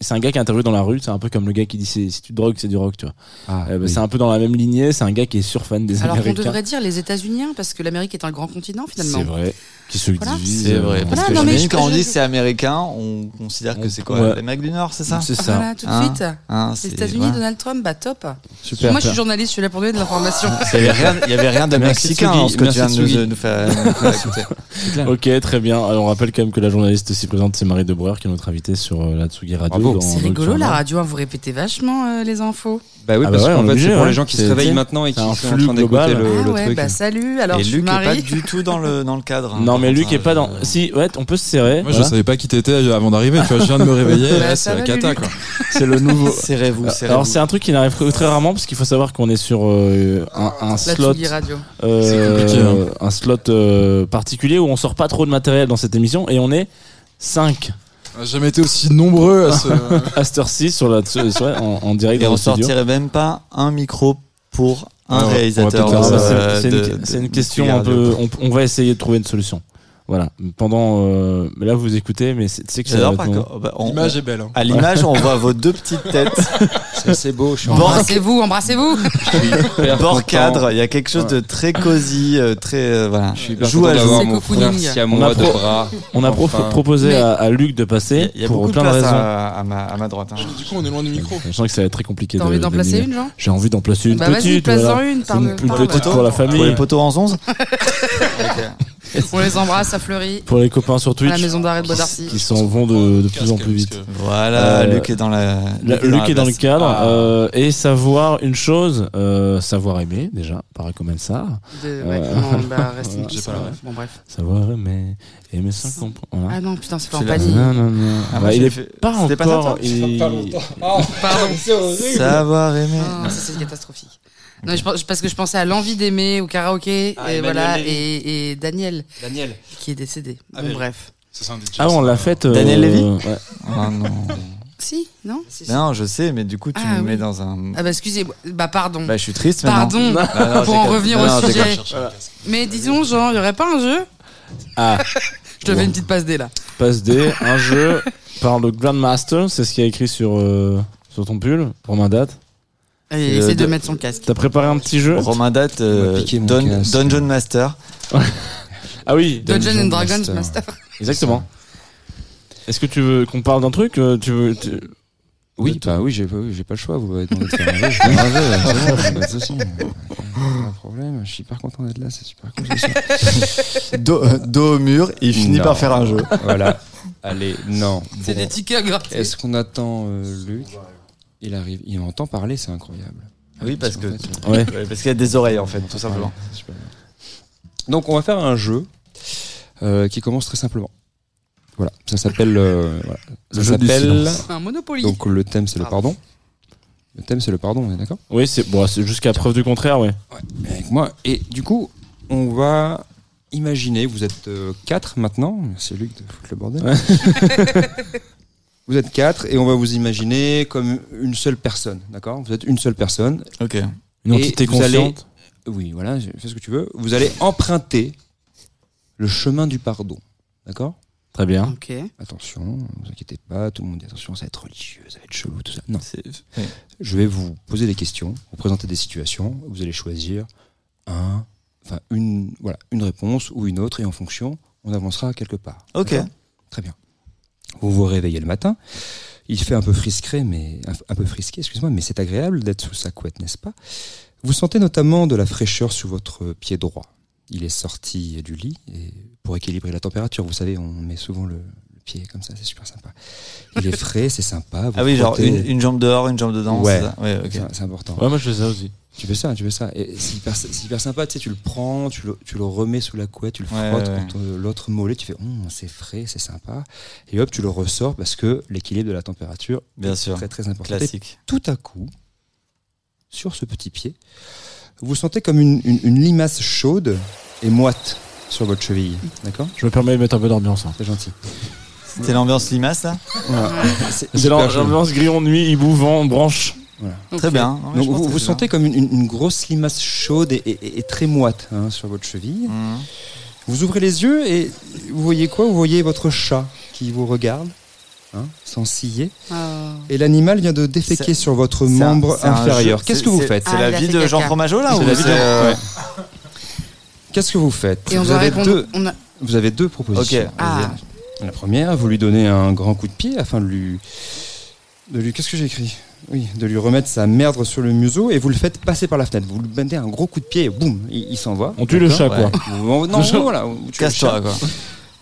c'est un gars qui est interviewé dans la rue. C'est un peu comme le gars qui dit c'est- si tu te drogues, c'est du rock, tu vois. Ah, Euh, bah, oui. C'est un peu dans la même lignée. C'est un gars qui est surfan des Alors qu'on Américains. devrait dire les États-Unis, hein, parce que l'Amérique est un grand continent finalement. C'est vrai. Qui se Voilà. divise. C'est vrai. euh, Parce Voilà, que non, mais je- quand on je- dit c'est américain, on considère que c'est quoi Ouais. L'Amérique du Nord, c'est ça C'est ça. Voilà, tout de Hein suite. Hein, les c'est- États-Unis, voilà. Donald Trump, bah top. Super. Moi, je suis journaliste, je suis là pour donner de l'information. Il y avait rien, de mexicain Tsugi, dans ce que tu viens de nous, faire. <laughs> Ok, très bien. Alors, on rappelle quand même que la journaliste aussi présente, c'est Marie Debreur, qui est notre invitée sur euh, la Tsugi Radio. Dans C'est rigolo la radio, hein, vous répétez vachement euh, les infos. Bah oui, Ah parce bah ouais, qu'en fait, obligé, c'est pour ouais. les gens qui se réveillent c'est- maintenant et qui un sont en train d'écouter global. le, ah le ouais, truc. bah salut, alors Et je suis Luc est pas du tout dans le, dans le cadre. hein, Non, mais Luc est hein, pas dans. je- Si, ouais, on peut se serrer. Moi, je voilà. savais pas qui t'étais avant d'arriver. Tu vois, je viens de me réveiller. Bah, là, c'est la cata, quoi. <laughs> C'est le nouveau. Serrez-vous, Alors, c'est un truc qui n'arrive que très rarement parce qu'il faut savoir qu'on est sur euh, un, un slot, Radio. euh, C'est compliqué, hein. un slot euh, particulier où on sort pas trop de matériel dans cette émission et on est 5 On a jamais été aussi nombreux à ce. à cette heure-ci sur la sur- sur- en, en direct Et dans on le studio. sortirait même pas un micro pour un Ouais, on va- on va réalisateur. peut-être faire Non, ça. mais euh, c'est- une, de- c'est une de question un peu. On, on va essayer de trouver une solution. Voilà. Pendant. euh, mais là, vous écoutez, mais c'est tu sais que ça contre, bah, on- L'image est belle. hein. À l'image, on voit vos deux petites têtes. <laughs> C'est beau. Je suis en Embrassez-vous, embrassez-vous. Bord cadre, il y a quelque chose de très cosy, euh, très euh, voilà. Je suis hyper Joue à C'est mon frère. On a siamois de bras. On a Enfin. proposé Mais- à, à Luc de passer Il y a pour de plein de place raisons. à, à ma, à ma droite. hein. Du coup, on est loin du micro. Je sens que ça va être très compliqué. T'as de- envie d'en de placer une, Jean? J'ai envie d'en placer une Bah vas-y, petite. voilà. une, petite pour la Pour famille. les poteaux en 11 <laughs> <laughs> On les embrasse à Fleury, Pour les copains sur à Twitch la maison d'arrêt de Bodarcy. qui s'en vont de, de plus en plus vite. Voilà, Euh, Luc est dans la. La- Luc est dans le cadre Ah. euh, et savoir une chose, euh, savoir aimer déjà, paraît comme ça. De- ouais, Euh, non, bah, <laughs> reste voilà. une J'ai pas la. Bon, bref. Savoir aimer, aimer sans comprendre. Ah non, putain, c'est pas en panier. Non, non, non. Ah, Bah, il est fait- pas C'était pas ça, encore. toi il- Pardon. Savoir aimer. Ah, ça c'est catastrophique. Non, je pense- parce que je pensais à l'envie d'aimer au karaoké Ah, et Emmanuel voilà et, et Daniel Daniel. qui est décédé. Ah, bon oui. bref. Ça, un Ah, on l'a faite. euh, Daniel Lévy ouais. Ah non. Si, non Non, je sais, mais du coup, tu Ah, me oui. mets dans un. Ah bah excusez-moi. Bah pardon. Bah, je suis triste maintenant. Pardon. Non, non, Pour en revenir Non, au sujet. Voilà. Mais disons, Jean, il y aurait pas un jeu Ah, <laughs> Je te fais une petite passe D là. passe D, un jeu par le Grandmaster, c'est ce qui est écrit sur, euh, sur ton pull pour ma date. Allez, Euh, essaie de de- mettre son casque. T'as préparé un petit jeu Romain Date, euh. Dungeon Master. <laughs> Ah oui, Dungeon and Dragons Master. Master. exactement. Est-ce que tu veux qu'on parle d'un truc euh, Tu veux tu- Oui, bah oui, j'ai pas, oui, pas le choix. Vous m'avez demandé de faire un jeu, <laughs> je fais un jeu. C'est bon, pas de problème. Je suis hyper content d'être là. C'est super cool. <laughs> Dos, euh, dos au mur, il finit Non. par faire un jeu. Voilà. Allez, non. C'est Bon. des tickets gratuits. Est-ce qu'on attend euh, Luc? Il arrive. Il entend parler, c'est incroyable. Oui, parce que- fait, <laughs> Ouais. Ouais, parce qu'il y a des oreilles en fait, tout simplement. Ouais. Donc on va faire un jeu euh, qui commence très simplement. Voilà, ça s'appelle. euh, voilà. Ça Le jeu du s'appelle. Un Monopoly. Donc le thème c'est le pardon. Le thème c'est le pardon, on est d'accord? Oui, c'est bon, c'est jusqu'à preuve du contraire, ouais. Avec moi. Et du coup, on va imaginer. Vous êtes euh, quatre maintenant. C'est Luc de foutre le bordel. <laughs> vous êtes quatre et on va vous imaginer comme une seule personne, d'accord? Vous êtes une seule personne. Ok. Une entité vous allez- consciente. Oui, voilà, fais ce que tu veux. Vous allez emprunter le chemin du pardon, d'accord? Très bien. Ok. Attention, ne vous inquiétez pas, tout le monde dit attention, ça va être religieux, ça va être chelou, tout ça. Non. Je vais vous poser des questions, vous présenter des situations, vous allez choisir un, enfin une, voilà, une réponse ou une autre, et en fonction, on avancera quelque part. Ok. Très bien. Vous vous réveillez le matin. Il fait un peu frisqué, mais un, peu frisqué, excuse-moi, mais c'est agréable d'être sous sa couette, n'est-ce pas? Vous sentez notamment de la fraîcheur sous votre pied droit. Il est sorti du lit et pour équilibrer la température, vous savez, on met souvent le, comme ça, c'est super sympa. Il est frais, c'est sympa. vous Ah oui, genre une, une jambe dehors, une jambe dedans. Ouais, c'est Ouais, ok. c'est- c'est important. Ouais, moi je fais ça aussi. Tu fais ça, tu fais ça. Et c'est hyper, hyper sympa, tu sais, tu le prends, tu le, tu le remets sous la couette, tu le Ouais, frottes contre l'autre mollet, tu fais, Hum, c'est frais, c'est sympa. Et hop, tu le ressors parce que l'équilibre de la température Bien est sûr. très très important. Classique. Et tout à coup, sur ce petit pied, vous sentez comme une, une- une limace chaude et moite sur votre cheville. D'accord? Je me permets de mettre un peu d'ambiance. hein. C'est gentil. C'était l'ambiance limace, là Voilà. C'est l'ambiance grillon de nuit, hibou, vent, branche. Voilà. Très bien. Donc vous, sentez comme une, grosse limace chaude et, et- et très moite hein, sur votre cheville. Mhm. Vous ouvrez les yeux et vous voyez quoi? Vous voyez votre chat qui vous regarde, hein, sans scier. Ah. Et l'animal vient de déféquer sur votre membre un inférieur. Qu'est-ce que vous faites? C'est Ah, la vie de. Jean Fromageau, là C'est ou la vie c'est, de- ouais. Qu'est-ce que vous faites? Et on vous, avez répondre. deux, On a... vous avez deux propositions. Ok. Ah, La première, vous lui donnez un grand coup de pied afin de lui. De lui Qu'est-ce que j'ai écrit? Oui, de lui remettre sa merde sur le museau et vous le faites passer par la fenêtre. Vous lui mettez un gros coup de pied et boum, il, il s'en va. On tue le chat, quoi. Vous- non, voilà, vous tuez le chat. quoi.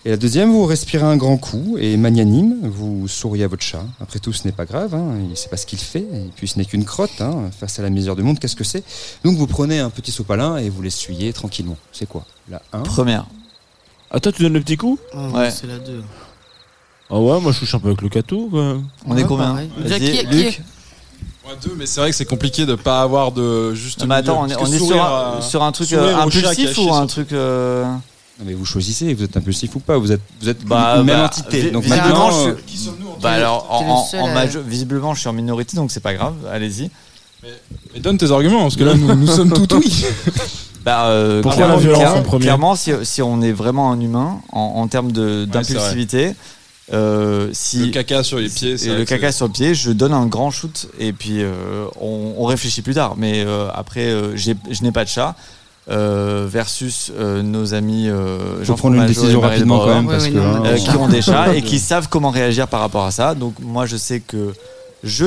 Et la deuxième, vous respirez un grand coup et magnanime, vous souriez à votre chat. Après tout, ce n'est pas grave, hein, il sait pas ce qu'il fait, et puis ce n'est qu'une crotte, hein, face à la misère du monde, qu'est-ce que c'est? Donc vous prenez un petit sopalin et vous l'essuyez tranquillement. C'est quoi? La 1 Première. Ah, toi, tu donnes le petit coup oh, Ouais. c'est la 2. Ah ouais, moi je touche un peu avec le catou. quoi. On est combien pareil. Déjà, qui qui Luc. Moi deux, mais c'est vrai que c'est compliqué de pas avoir de juste. Non, mais attends, on est, on est sur, un, sur un truc euh, impulsif ou un truc. euh, Non, mais vous choisissez, vous êtes impulsif ou pas, vous êtes, vous êtes Bah, une même bah, entité. vi- Donc visiblement, maintenant, je euh, suis- Bah alors, en, t'es le en- seul en à- majo- visiblement, je suis en minorité, donc c'est pas grave. Allez-y. Mais donne tes arguments, parce que là, nous, nous sommes tout oui. <laughs> Bah, euh, Pourquoi clairement, la violence clair- en premier Clairement, si, si on est vraiment un humain, en, en termes Ouais, d'impulsivité, euh, si Le caca sur les pieds, et le caca sur le pied, je donne un grand shoot et puis euh, on, on réfléchit plus tard. Mais euh, après, euh, j'ai- je n'ai pas de chat. euh, versus euh, nos amis euh, Jean prendre une décision rapidement quand même, parce non, qui ont des chats et qui savent comment réagir par rapport à ça. Donc moi je sais que je,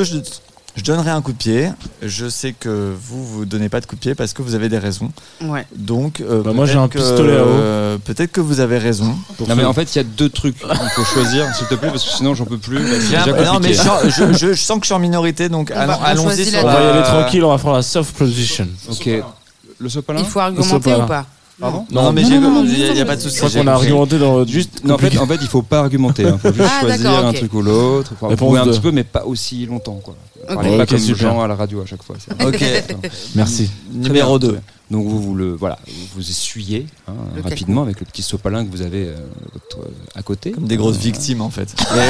je, donnerai un coup de pied. Je sais que vous vous donnez pas de coup de pied parce que vous avez des raisons. Ouais. Donc euh, Bah, moi, j'ai peut-être un que- pistolet à eau. euh, Peut-être que vous avez raison. Non, mais en fait, il y a deux trucs qu'il faut choisir, s'il te plaît, parce que sinon j'en peux plus. Déjà non mais je, je- je- je sens que je suis en minorité donc On va- allons- on allons-y choisit sur la On va y aller tranquille, on va faire la soft position. Ok. Le sopalin Il faut argumenter sopalin. ou pas? Pardon Non, mais non, non, il y a- pas de souci. Je crois qu'on a argumenté dans juste. Non, en fait, en fait, il faut pas argumenter. Il faut <laughs> juste Ah, choisir d'accord, un truc ou l'autre. Enfin, pouvez un petit peu, mais pas aussi longtemps. Quoi. Ok. Parlez pas Ok, comme super. gens à la radio à chaque fois. Ok. Merci. Numéro Très 2. bien. Donc vous, vous le voilà, vous essuyez hein, rapidement avec le petit sopalin que vous avez euh, votre- euh, à côté. Comme des grosses Euh, victimes en fait. Mais,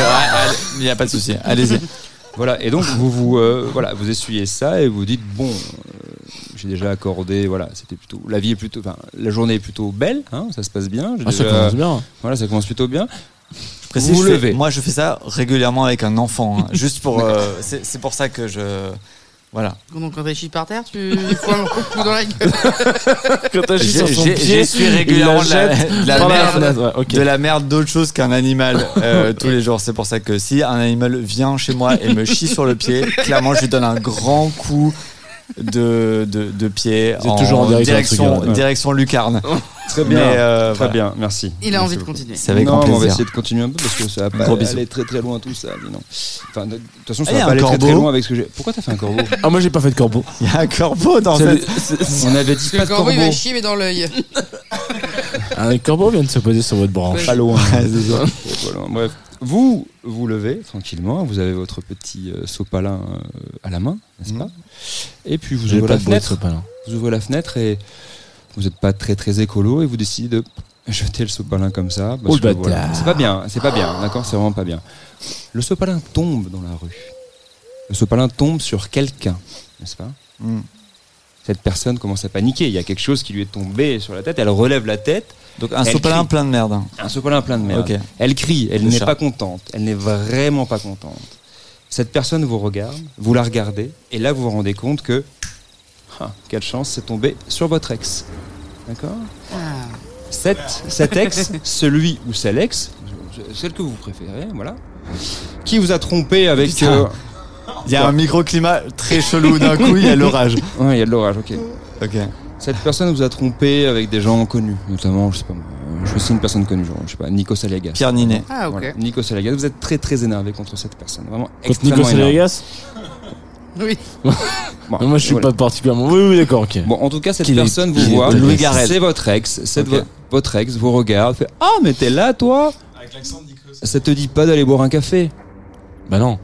Il n'y a pas de souci. Allez-y. Voilà, et donc vous vous euh, voilà, vous essuyez ça et vous dites bon, j'ai déjà accordé, voilà, c'était plutôt la vie est plutôt, enfin la journée est plutôt belle, hein, ça se passe bien. Ah, ça commence bien. Voilà, ça commence plutôt bien. Je précise, Vous je fais- levez. moi, je fais ça régulièrement avec un enfant. hein. juste pour. euh, c'est c'est pour ça que je. Voilà. Donc quand t'es chié par terre, tu lui fous un coup dans la gueule. <laughs> Quand t'agis J'ai- sur son pied, il régulièrement de la, jette de la par la merde. fenêtre, ouais. De la merde d'autre chose qu'un animal euh, <laughs> tous les jours. C'est pour ça que si un animal vient chez moi et me chie sur le pied, clairement, je lui donne un grand coup de, de, de pied êtes toujours en direction de direction, Tsugi, ouais. direction lucarne. <laughs> Très bien, Mais, euh, très voilà. bien, merci. Il a Merci envie de continuer. C'est avec non, grand on va essayer de continuer un peu parce que ça va pas Gros bisous. aller très très loin tout ça, non. Enfin, de, de toute façon, ça Ah, va pas aller très très corbeau. loin avec ce que j'ai. Pourquoi t'as fait un corbeau? Ah, moi j'ai pas fait de corbeau. Il y a un corbeau dans cette. le- On avait dit pas le de corbeau, il va corbeau. chier, mais dans l'œil. Un corbeau vient de se poser sur votre branche. Pas loin. Pas loin. Bref, vous vous levez tranquillement, vous avez votre petit euh, sopalin euh, à la main, n'est-ce pas? Et puis vous ouvrez la fenêtre. Vous ouvrez la fenêtre et vous n'êtes pas très très écolo et vous décidez de jeter le sopalin comme ça. parce Oh, le que, voilà, c'est pas bien, c'est pas bien, d'accord? C'est vraiment pas bien. Le sopalin tombe dans la rue. Le sopalin tombe sur quelqu'un, n'est-ce pas? Mm. Cette personne commence à paniquer. Il y a quelque chose qui lui est tombé sur la tête. Elle relève la tête. Donc un Elle sopalin crie. plein de merde. Un sopalin plein de merde. Elle crie, elle Le n'est pas contente, elle n'est vraiment pas contente. Cette personne vous regarde, vous la regardez, et là vous vous rendez compte que, ah, quelle chance, c'est tombé sur votre ex. D'accord? Ah. Cet, cet ex, celui ou celle ex, celle que vous préférez, voilà, qui vous a trompé avec. Euh, Il y a un microclimat très chelou d'un coup, il y a l'orage. <laughs> Ouais, il y a de l'orage, ok. Ok. Cette personne vous a trompé avec des gens connus, notamment, je sais pas moi, je sais une personne connue, genre, je sais pas, Nico Saliagas. Pierre Ninet. Ah, ok. Voilà, Nico Saliagas, vous êtes très très énervé contre cette personne, vraiment Contre extrêmement Nico. Saliagas Oui. <laughs> Bon, Moi, je suis voilà. pas particulièrement. Oui, oui, d'accord, ok. Bon, en tout cas, cette Qu'il personne vous voit, Louis Garrel. c'est votre ex, c'est vo- votre ex, vous regarde, fait Ah, mais t'es là, toi Avec l'accent de Nico. Ça te dit pas d'aller boire un café? Bah non.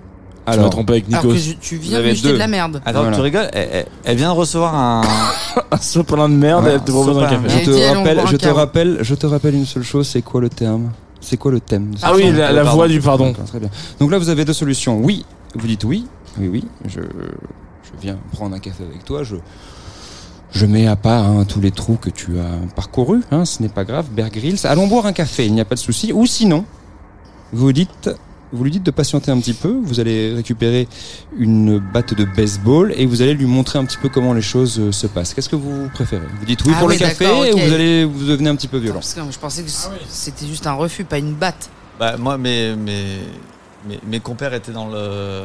Tu Alors, m'as trompé avec Alors Nico. que je- tu viens de jeter de la merde. Attends, Voilà. tu rigoles elle, elle- elle vient de recevoir un. <laughs> Un sopalin de merde, Ouais, elle te propose un café. je dit, te rappelle, je te rappelle, je te rappelle une seule chose, c'est quoi le terme? C'est quoi le thème? De Ah oui, la, voix du pardon. Très bien. Donc là, vous avez deux solutions. Oui, vous dites oui, oui, oui, je, je viens prendre un café avec toi, je, je mets à part hein, tous les trous que tu as parcourus, hein, ce n'est pas grave, Bear Grylls, allons boire un café, il n'y a pas de souci. Ou sinon, vous dites, vous lui dites de patienter un petit peu, vous allez récupérer une batte de baseball et vous allez lui montrer un petit peu comment les choses euh, se passent. Qu'est-ce que vous préférez? Vous dites oui Ah pour oui, le café ok. vous allez vous devenez un petit peu violent? Parce que je pensais que c'était juste un refus, pas une batte. Bah, moi, mes, mes, mes, mes compères étaient dans le.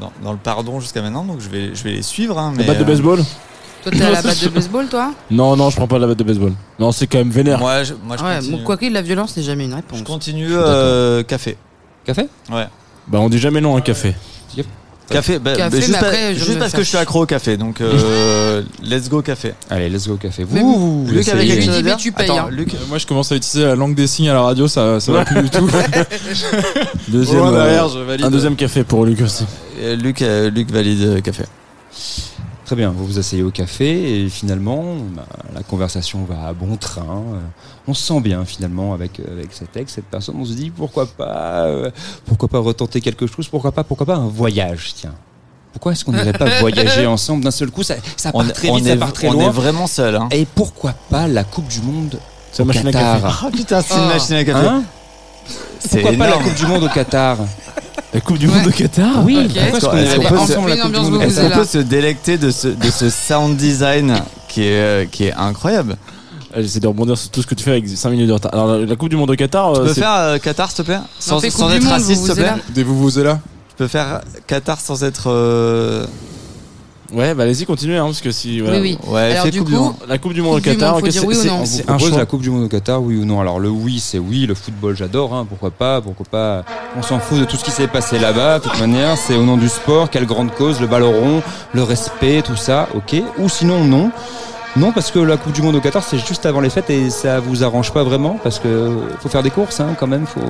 Dans, dans le pardon jusqu'à maintenant, donc je vais, je vais les suivre. Hein, La batte de euh, baseball? Toi, t'es à la batte de baseball, toi? Non, non, je prends pas la batte de baseball. Non, c'est quand même vénère. Moi, je, moi, je Ouais, continue. bon, quoi qu'il, la violence n'est jamais une réponse. je continue euh, café. Café? Ouais. Bah, on dit jamais non à un café. Café, bah, Café, bah, juste, mais pa- après, je juste me parce que je suis accro au café, donc euh, <laughs> let's go café. Allez, let's go café. Vous, Mais vous, vous Luc avait essayez. quelque chose à dit, mais dire tu payes, Attends, hein. Luc, Euh, Moi, je commence à utiliser la langue des signes à la radio, ça, ça va plus du tout. <laughs> Deuxième, Loin derrière, euh, je valide. un deuxième café pour Luc aussi. euh, Luc, euh, Luc valide euh, café. Très bien, vous vous asseyez au café et finalement, bah, la conversation va à bon train. euh, On se sent bien finalement avec, euh, avec cet ex, cette personne. On se dit pourquoi pas, euh, pourquoi pas retenter quelque chose, pourquoi pas, pourquoi pas un voyage, tiens. Pourquoi est-ce qu'on n'irait pas <laughs> voyager ensemble d'un seul coup? Ça, ça part On, très on vite, est, ça part très on loin. est vraiment seul. Hein. Et pourquoi pas la Coupe du Monde C'est au la machine à Qatar café. Oh putain, c'est une Oh. machine à café. Hein? Pourquoi pas la. Coupe du Monde au Qatar La Coupe du Monde au Qatar Oui, Ok. pourquoi est-ce qu'on peut se- peut délecter de ce, de ce sound design qui est, euh, qui est incroyable J'essaie de rebondir sur tout ce que tu fais avec 5 minutes de retard. Alors, la- Coupe du Monde au Qatar, Tu euh, peux faire euh, Qatar, s'il te plaît Sans, être raciste, s'il te plaît. Dès vous vous êtes là Tu peux faire Qatar sans être. euh, Ouais, bah allez-y, continuez, hein, parce que si. voilà. Oui, oui. Ouais, Alors, du Coupe coup. La Coupe du Monde au Qatar, Monde, oui ou c'est- non. On vous un propose choix. la Coupe du Monde au Qatar, oui ou non Alors le oui, c'est oui. Le football, j'adore. Hein, pourquoi pas Pourquoi pas On s'en fout de tout ce qui s'est passé là-bas. De toute manière, c'est au nom du sport. Quelle grande cause Le ballon rond, le respect, tout ça. Ok. Ou sinon non. Non, parce que la Coupe du Monde au Qatar, c'est juste avant les fêtes et ça vous arrange pas vraiment parce que faut faire des courses, hein, quand même. Faut,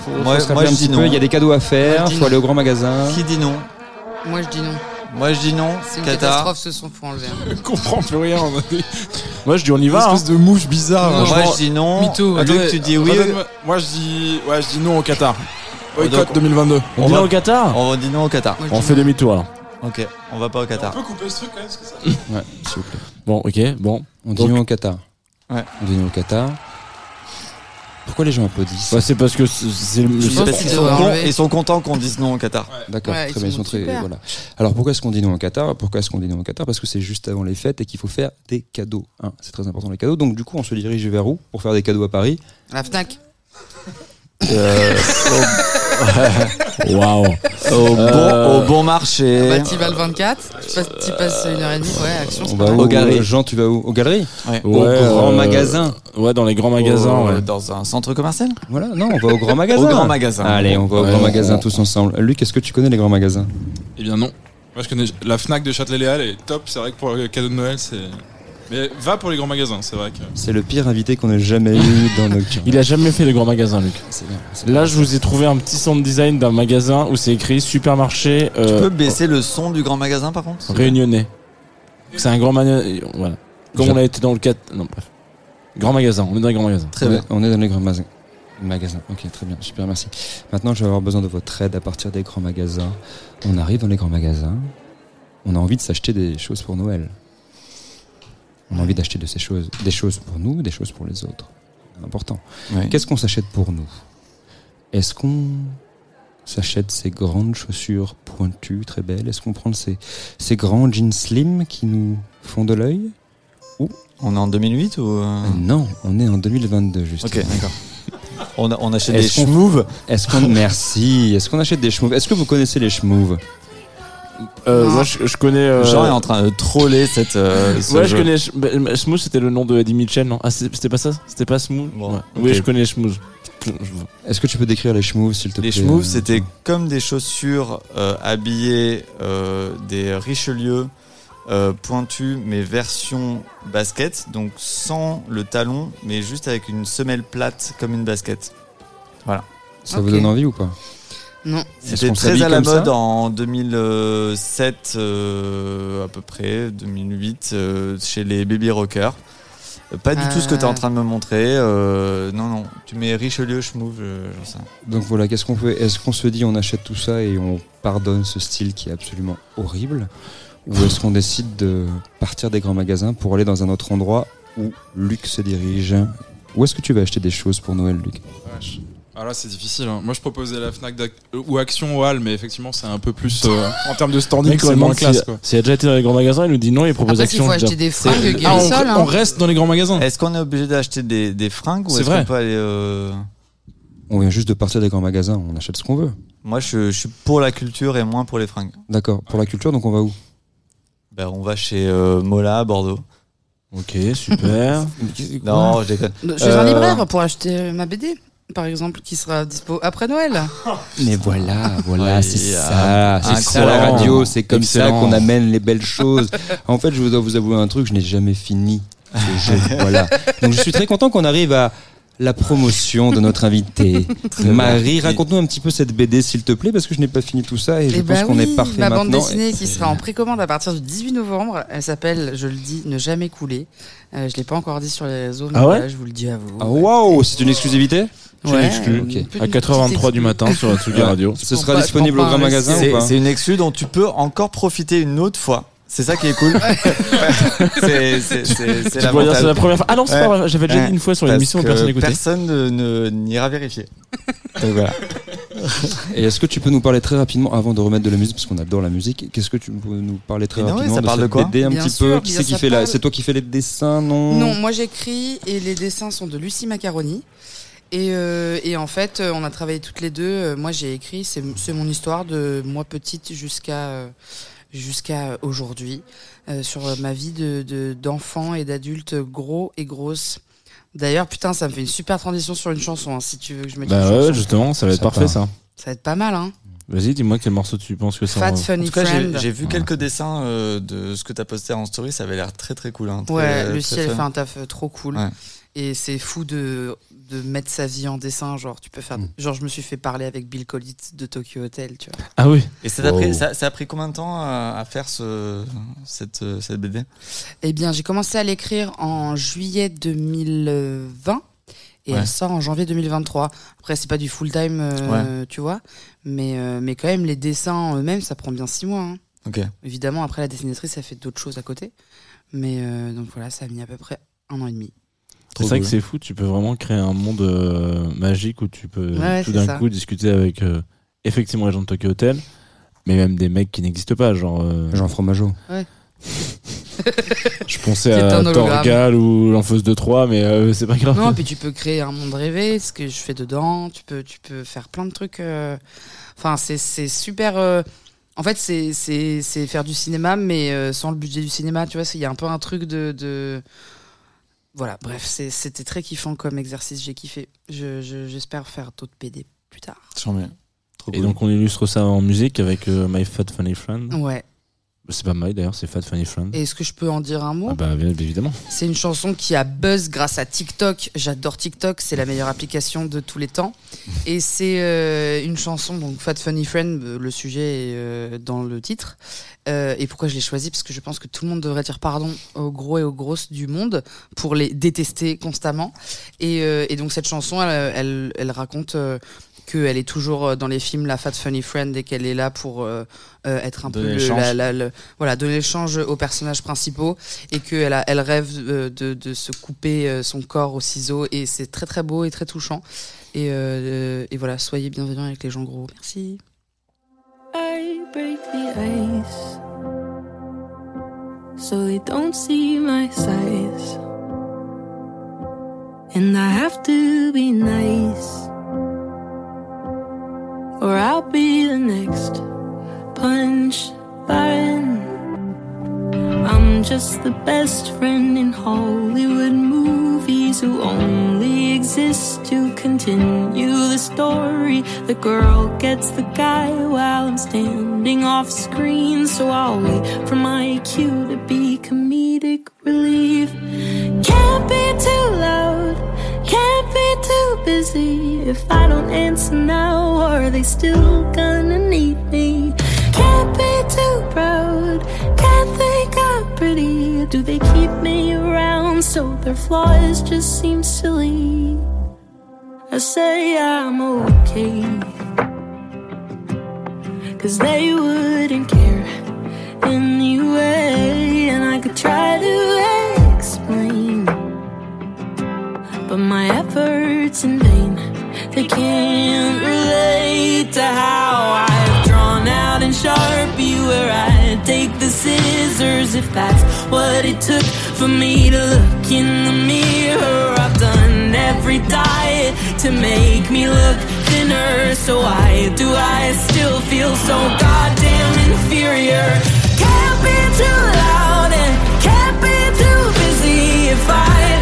faut, se moi, un je petit dis peu. non. Il y a des cadeaux à faire. Moi, faut aller au grand magasin. Qui dit non? Moi, je dis non. Moi, je dis non. C'est une Qatar. catastrophe, ce son faut enlever. hein. <laughs> Je comprends plus rien. on Moi, je dis on y Une va. hein. espèce de mouche bizarre. Non. hein. Moi, je dis non. Mytho. Luc, Attendez, tu dis oui. Moi, je dis, ouais, je dis non au Qatar. Boycott Donc, 2022. On, On dit va- non au Qatar On dit non au Qatar. Moi, On fait demi-tour alors. Ok, on va pas au On Qatar. peut couper ce truc quand même, parce que ça. Ouais, s'il vous plaît. Bon, ok, bon. On dit Donc- non au Qatar. Ouais. On dit non au Qatar. Pourquoi les gens applaudissent Bah, c'est parce que c'est le. Ils sont, ils sont contents qu'on dise non au Qatar. D'accord, Ouais, très ils bien, ils sont très voilà. Alors pourquoi est-ce qu'on dit non au Qatar? Pourquoi est-ce qu'on dit non au Qatar? Parce que c'est juste avant les fêtes et qu'il faut faire des cadeaux. hein. C'est très important les cadeaux. Donc du coup, on se dirige vers où? Pour faire des cadeaux à Paris La Fnac. Euh, Waouh. <laughs> au, Euh, bon, au bon marché. Bah, t'y vas le 24. Tu passes, t'y passes une heure et demie. Ouais, action. On c'est va pas où Aux galeries. Jean, tu vas où? Aux galeries? Ouais. Au grand euh, magasin. Ouais, dans les grands magasins, Au- ouais. Dans un centre commercial? Voilà, non, on va au grand magasin. Au grand magasin. Allez, on va au grand on- magasin on- tous ensemble. Luc, est-ce que tu connais les grands magasins? Eh bien non. Moi je connais la Fnac de Châtelet-Léal elle est top. C'est vrai que pour le cadeau de Noël c'est. Mais va pour les grands magasins, c'est vrai que. C'est le pire invité qu'on ait jamais eu dans nos Il a jamais fait de grands magasins, Luc. C'est bien. c'est Là, je vous ai trouvé un petit sound design d'un magasin où c'est écrit supermarché Tu euh, peux baisser le son du grand magasin par contre réunionnais. C'est un grand magasin. Voilà. Comme on a été dans le 4. Non, bref. Grand magasin, on est dans les grands magasins. Très on, bien. Est, on est dans les grands magasins. Magasins. Ok, très bien, super, merci. Maintenant, je vais avoir besoin de votre aide à partir des grands magasins. On arrive dans les grands magasins. On a envie de s'acheter des choses pour Noël. On a envie d'acheter de ces choses, des choses pour nous, des choses pour les autres. Important. Qu'est-ce qu'on s'achète pour nous? Est-ce qu'on s'achète ces grandes chaussures pointues, très belles? Est-ce qu'on prend ces, ces grands jeans slim qui nous font de l'œil? Ou On est en 2008 ou euh, Non, on est en 2022 juste. Ok, d'accord. On, a- on achète des schmouves. Est-ce qu'on merci Est-ce qu'on achète des schmouves? Est-ce que vous connaissez les schmouves? Euh, moi, je, je connais. euh, Jean est en train de troller cette. euh, ce ouais, je connais. Sch- bah, Smooth, c'était le nom de Eddie Mitchell, non? Ah, c'est- c'était pas ça? C'était pas Smooth Bon, Ouais. ok. Oui, je connais Smooth. Je- Est-ce que tu peux décrire les schmouves s'il te plaît Les schmouves, euh, c'était comme des chaussures euh, habillées euh, des Richelieu euh, pointues, mais version basket, donc sans le talon, mais juste avec une semelle plate comme une basket. Voilà. Ça vous donne envie ou pas? Non. C'était très à la mode en 2007 euh, à peu près, 2008, euh, chez les baby rockers. Euh, Pas du tout ce que tu es en train de me montrer. euh, non, non. Tu mets Richelieu, Schmouve, euh, j'en sais rien. Donc voilà, qu'est-ce qu'on fait? Est-ce qu'on se dit on achète tout ça et on pardonne ce style qui est absolument horrible? Ou est-ce qu'on décide de partir des grands magasins pour aller dans un autre endroit où Luc se dirige? Où est-ce que tu vas acheter des choses pour Noël, Luc? Vache. Ah là c'est difficile. hein. Moi je proposais la Fnac euh, ou Action au Hall, mais effectivement c'est un peu plus euh, <laughs> en termes de standing, c'est moins classe s'il quoi. a déjà été dans les grands magasins, il nous dit non, il propose Après, action. faut je veux acheter des fringues, Ah, on, hein. on reste dans les grands magasins. Est-ce qu'on est obligé d'acheter des, des fringues ou est-ce qu'on peut aller. euh, On vient juste de partir des grands magasins, on achète ce qu'on veut. Moi, je, je suis pour la culture et moins pour les fringues. D'accord, pour la culture, donc on va où? Ben, on va chez euh, Mola à Bordeaux. Ok, super. <laughs> Non, je déconne. Chez un Euh, libraire pour acheter ma BD, par exemple, qui sera dispo après Noël. <laughs> Mais voilà, voilà, c'est euh, ça, c'est ça la radio, c'est comme ça qu'on amène les belles choses. En fait, je dois vous avouer un truc, je n'ai jamais fini ce <laughs> jeu. Voilà. Donc je suis très content qu'on arrive à la promotion de notre invité. <laughs> Marie, raconte-nous un petit peu cette BD, s'il te plaît, parce que je n'ai pas fini tout ça et je Eh pense bah qu'on est parfait ma bande maintenant. dessinée qui sera en précommande à partir du 18 novembre. Elle s'appelle, je le dis, Ne jamais couler. Euh, je l'ai pas encore dit sur les réseaux, mais Ah ouais je vous le dis à vous. Ah, Waouh, c'est une exclusivité? C'est une Ouais, exclue. une petite- À 4h23 du matin sur la Tsugi Radio. Ce sera disponible au grand magasin ou C'est pas c'est une exclue dont tu peux encore profiter une autre fois. C'est ça qui est cool. <laughs> c'est la première fois. Ah non, c'est Ouais. pas vrai. J'avais déjà Ouais. dit une fois sur l'émission personne n'écoutait. Personne ne- ne- n'ira vérifier. <laughs> Donc voilà. Et est-ce que tu peux nous parler très rapidement, avant de remettre de la musique, parce qu'on adore la musique, qu'est-ce que tu peux nous parler très non, rapidement ça de parle de cette quoi BD un Bien petit sûr, peu Qui bien, c'est qui ça fait la... parle- C'est toi qui fais les dessins, non Non, moi j'écris et les dessins sont de Lucie Macaroni. Et, euh, et en fait, euh, on a travaillé toutes les deux. Euh, Moi, j'ai écrit, c'est c'est mon histoire de moi petite jusqu'à jusqu'à aujourd'hui, euh, sur ma vie de de- d'enfant et d'adulte gros et grosse. D'ailleurs, putain, ça me fait une super transition sur une chanson, hein, si tu veux que je mette une Bah chanson. ouais, justement, ça va être Ça parfait ça. Ça va être pas mal, hein. Vas-y, dis-moi quel morceau tu penses que ça Fat en- Funny En tout cas, j'ai vu quelques dessins euh, de ce que tu as posté en story. Ça avait l'air très très cool. hein, très- Ouais, Lucie, elle fait un taf trop cool. Ouais. Et c'est fou de, de mettre sa vie en dessin. Genre, tu peux faire. Mm. Genre, je me suis fait parler avec Bill Collins de Tokyo Hotel, tu vois. Ah oui. Et ça, t'a pris, Wow. ça, ça a pris combien de temps à, à faire ce, cette, euh, cette BD Eh bien, j'ai commencé à l'écrire en juillet 2020 et Ouais. elle sort en janvier 2023. Après, c'est pas du full time, euh, tu vois, mais, euh, mais quand même, les dessins en eux-mêmes, ça prend bien six mois. hein. Ok. Évidemment, après, la dessinatrice, ça fait d'autres choses à côté. Mais euh, donc voilà, ça a mis à peu près un an et demi. C'est vrai que c'est fou, tu peux vraiment créer un monde euh, magique où tu peux Ouais, tout d'un ça. coup discuter avec euh, effectivement les gens de Tokyo Hotel, mais même des mecs qui n'existent pas, genre. euh, Jean Fromageau. Ouais. <laughs> je pensais à. Torgal ou l'enfeuse de 3, mais euh, c'est pas grave. Non, puis tu peux créer un monde rêvé, ce que je fais dedans. Tu peux, tu peux faire plein de trucs. euh, Enfin, c'est c'est super. euh, En fait, c'est c'est c'est faire du cinéma, mais euh, sans le budget du cinéma. Tu vois, il y a un peu un truc de. de... Voilà, bref, c'est- c'était très kiffant comme exercice. J'ai kiffé. Je- je- J'espère faire d'autres PD plus tard. J'en mets. Trop Et cool. donc on illustre ça en musique avec euh, My Fat Funny Friend. Ouais. C'est pas My d'ailleurs, c'est Fat Funny Friend. Et est-ce que je peux en dire un mot? Ah bah bien évidemment. C'est une chanson qui a buzz grâce à TikTok. J'adore TikTok, c'est la meilleure application de tous les temps. Et c'est euh, une chanson, donc Fat Funny Friend, euh, le sujet est euh, dans le titre. Euh, et pourquoi je l'ai choisi? Parce que je pense que tout le monde devrait dire pardon aux gros et aux grosses du monde pour les détester constamment. Et, et donc cette chanson, elle, elle, elle raconte qu'elle est toujours euh, dans les films la Fat Funny Friend et qu'elle est là pour euh, euh, être un Donner peu le le- change. la, la- le- voilà donner le change aux personnages principaux et qu'elle a- elle rêve euh, de, de se couper euh, son corps au ciseau et c'est très très beau et très touchant et, euh, et voilà soyez bienveillants avec les gens gros merci I break the ice so they don't see my size. And I have to be nice, or I'll be the next punch line. I'm just the best friend in Hollywood movies who only exist to continue the story. The girl gets the guy while I'm standing off screen, so I'll wait for my cue to be comedic relief. Can't be too loud, can't be too busy. If I don't answer now, are they still gonna need me? Can't be too proud, can't think I'm pretty. Do they keep me around so their flaws just seem silly? I say I'm okay, cause they wouldn't care anyway, and I could try to explain but my efforts in vain. They can't relate to how I've drawn out in Sharpie where I take the scissors if that's what it took for me to look in the mirror. I've done every diet to make me look thinner, so why do I still feel so goddamn inferior? Can't be too loud and can't be too busy if I